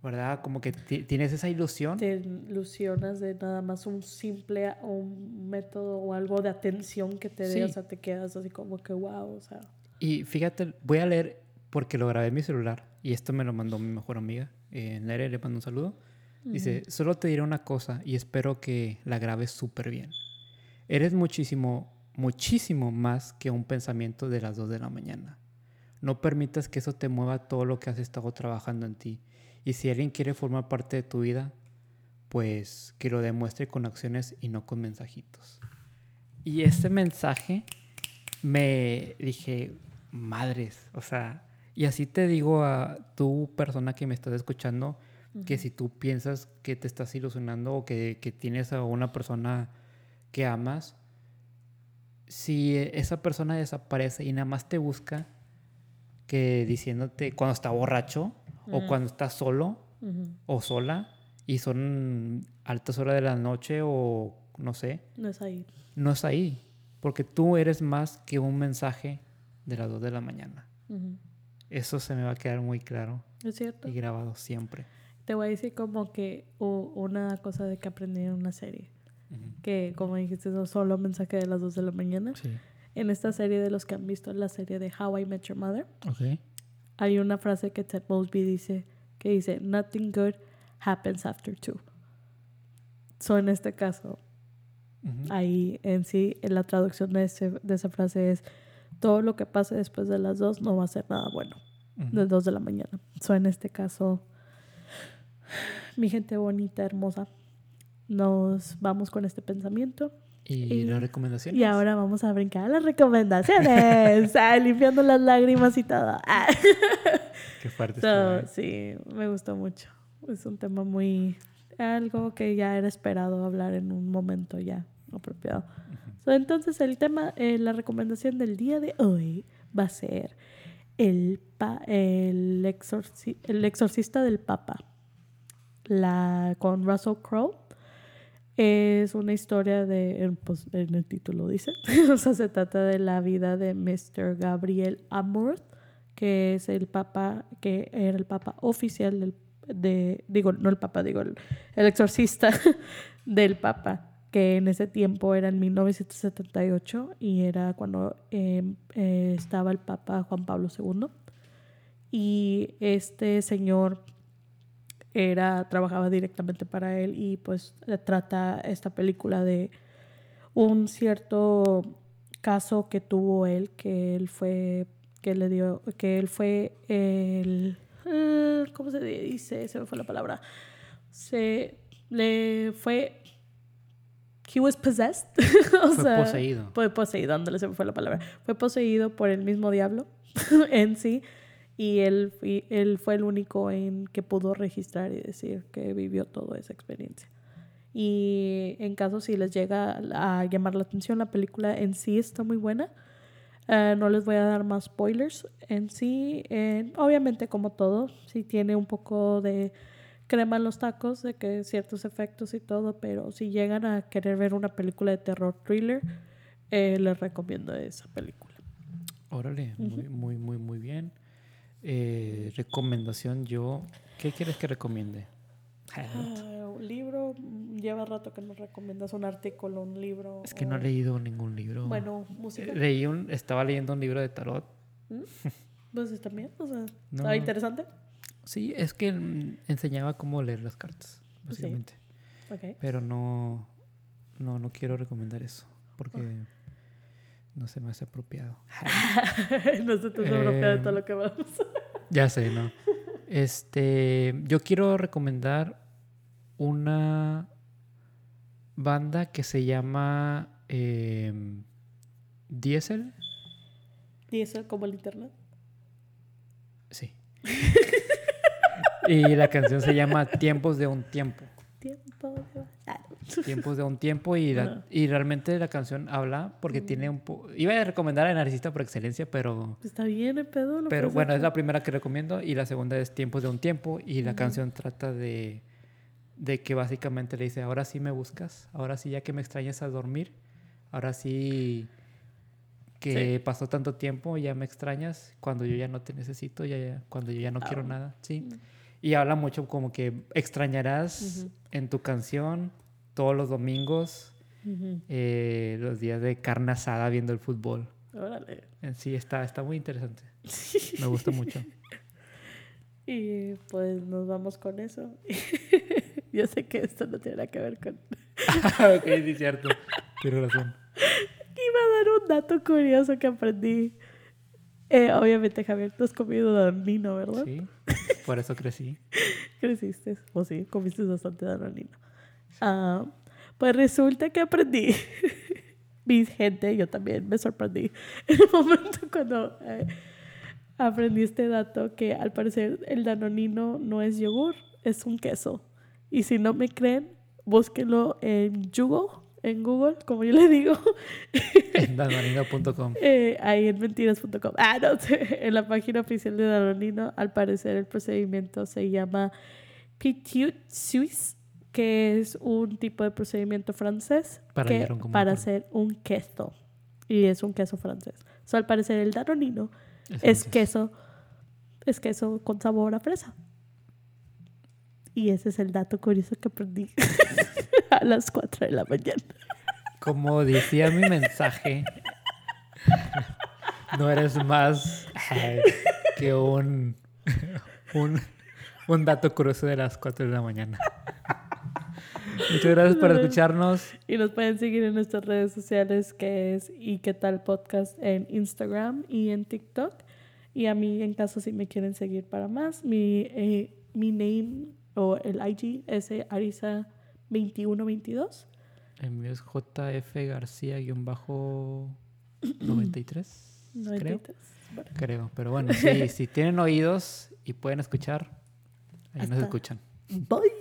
¿Verdad? Como que tienes esa ilusión. Te ilusionas de nada más un simple un método o algo de atención que te dé, o sea, te quedas así como que wow, o sea. Y fíjate, voy a leer porque lo grabé en mi celular y esto me lo mandó mi mejor amiga. Eh, Nere, le mando un saludo. Dice, solo te diré una cosa y espero que la grabes súper bien. Eres muchísimo muchísimo más que un pensamiento de las 2 de la mañana. No permitas que eso te mueva todo lo que has estado trabajando en ti. Y si alguien quiere formar parte de tu vida, pues que lo demuestre con acciones y no con mensajitos. Y este mensaje me dije, madres, o sea, y así te digo a tu persona que me estás escuchando, que si tú piensas que te estás ilusionando o que, que tienes a una persona que amas, si esa persona desaparece y nada más te busca que diciéndote cuando está borracho o cuando está solo o sola y son altas horas de la noche o no sé. No es ahí. No es ahí. Porque tú eres más que un mensaje de las 2 de la mañana. Eso se me va a quedar muy claro Es cierto. y grabado siempre. Te voy a decir como que una cosa de que aprendí en una serie. Que como dijiste, no solo mensaje de las 2 de la mañana. Sí. En esta serie de los que han visto la serie de How I Met Your Mother, Ok. hay una frase que Ted Mosby dice, que dice, nothing good happens after two. So en este caso, Ujú. ahí en sí, en la traducción de, ese- de esa frase es, todo lo que pase después de las dos no va a ser nada bueno, Ujú. de dos de la mañana. So en este caso, mi gente bonita, hermosa, nos vamos con este pensamiento. ¿Y, y- las recomendaciones? Y ahora vamos a brincar a las recomendaciones, Ah, limpiando las lágrimas y todo. Ah. Qué fuerte So, ¿eh? sí, me gustó mucho. Es un tema muy... algo que ya era esperado hablar en un momento ya apropiado. So, entonces el tema, eh, la recomendación del día de hoy va a ser el, pa- el, exorci- el exorcista del Papa, la, con Russell Crowe. Es una historia de, pues, en el título dice, o sea, se trata de la vida de Mr. Gabriel Amorth, que es el papa, que era el papa oficial del, de, digo, no el papa, digo, el, exorcista del papa, que en ese tiempo era en 1978 y era cuando eh, eh, estaba el papa Juan Pablo II. Y este señor era trabajaba directamente para él y pues eh, trata esta película de un cierto caso que tuvo él que él fue que le dio que él fue el eh, cómo se dice se me fue la palabra. Se le fue he was possessed o Fue sea, poseído. fue poseído ándale se me fue la palabra. Fue poseído por el mismo diablo en sí y él, fui- él fue el único en que pudo registrar y decir que vivió toda esa experiencia. Y en caso si les llega a llamar la atención, la película en sí está muy buena. Eh, no les voy a dar más spoilers. En sí, eh, obviamente como todo, sí tiene un poco de crema en los tacos, de que ciertos efectos y todo, pero si llegan a querer ver una película de terror thriller, eh, les recomiendo esa película. Órale, muy, muy, muy, muy bien. Eh, recomendación yo. ¿Qué quieres que recomiende? Ah, un libro, mm, lleva rato que nos recomiendas un artículo, un libro. Es que no he leído ningún libro. Bueno, música. Leí un, estaba leyendo un libro de tarot. Pues también, o sea, No. interesante. Sí, es que mm, enseñaba cómo leer las cartas, Sí. básicamente. Ok. Pero no, no, no quiero recomendar eso, porque no se me hace apropiado. no se te europea de todo Em, lo que vamos. Ya sé, ¿no? Este, yo quiero recomendar una banda que se llama em, Diesel. eso como el internet. Sí. y la canción se llama Tiempos de un tiempo. Tiempo de ah, Tiempos de un tiempo y, la- y realmente la canción habla porque tiene un poco... Iba a recomendar a Narcisista por excelencia, pero... Está bien el pedo. lo Pero bueno, es la primera que recomiendo y la segunda es Tiempos de un tiempo y la canción trata de, de que básicamente le dice, ahora sí me buscas, ahora sí ya que me extrañas a dormir, ahora sí que Sí. pasó tanto tiempo, ya me extrañas, cuando yo ya no te necesito, ya, ya- cuando yo ya no quiero Au. nada, sí. Mm. Y habla mucho como que extrañarás Ujú. en tu canción todos los domingos, eh, los días de carne asada viendo el fútbol. Órale. En sí, está, está muy interesante. Me gusta mucho. Y pues nos vamos con eso. Yo sé que esto no tiene nada que ver con... ok, sí, cierto. Tienes razón. Iba a dar un dato curioso que aprendí. Eh, obviamente, Javier, tú has comido danonino, ¿verdad? Sí, por eso crecí. Creciste. O sí, comiste bastante danonino. Ah, pues resulta que aprendí. Mi gente, yo también me sorprendí en el momento cuando eh, aprendí este dato que al parecer el danonino no es yogur, es un queso. Y si no me creen, búsquenlo en Google, en Google, como yo le digo, En danonino.com. eh, ahí en mentiras.com. Ah, no, en la página oficial de Danonino, al parecer el procedimiento se llama Petit Suisse, que es un tipo de procedimiento francés Para que- para hacer un queso. Y es un queso francés. So, al parecer el danonino Es es queso, es queso con sabor a fresa. Y ese es el dato curioso que aprendí a las 4 de la mañana. Como decía mi mensaje, no eres más ay, que un, un, un dato curioso de las 4 de la mañana. Muchas gracias por escucharnos. Y nos pueden seguir en nuestras redes sociales que es y qué tal podcast en Instagram y en TikTok. Y a mí en caso si me quieren seguir para más, mi, eh, mi name o el IG es eh, Arisa2122. El mío es JF García-93, creo. 93. Bueno, Creo, pero bueno, sí, si tienen oídos y pueden escuchar, ahí nos escuchan. Bye.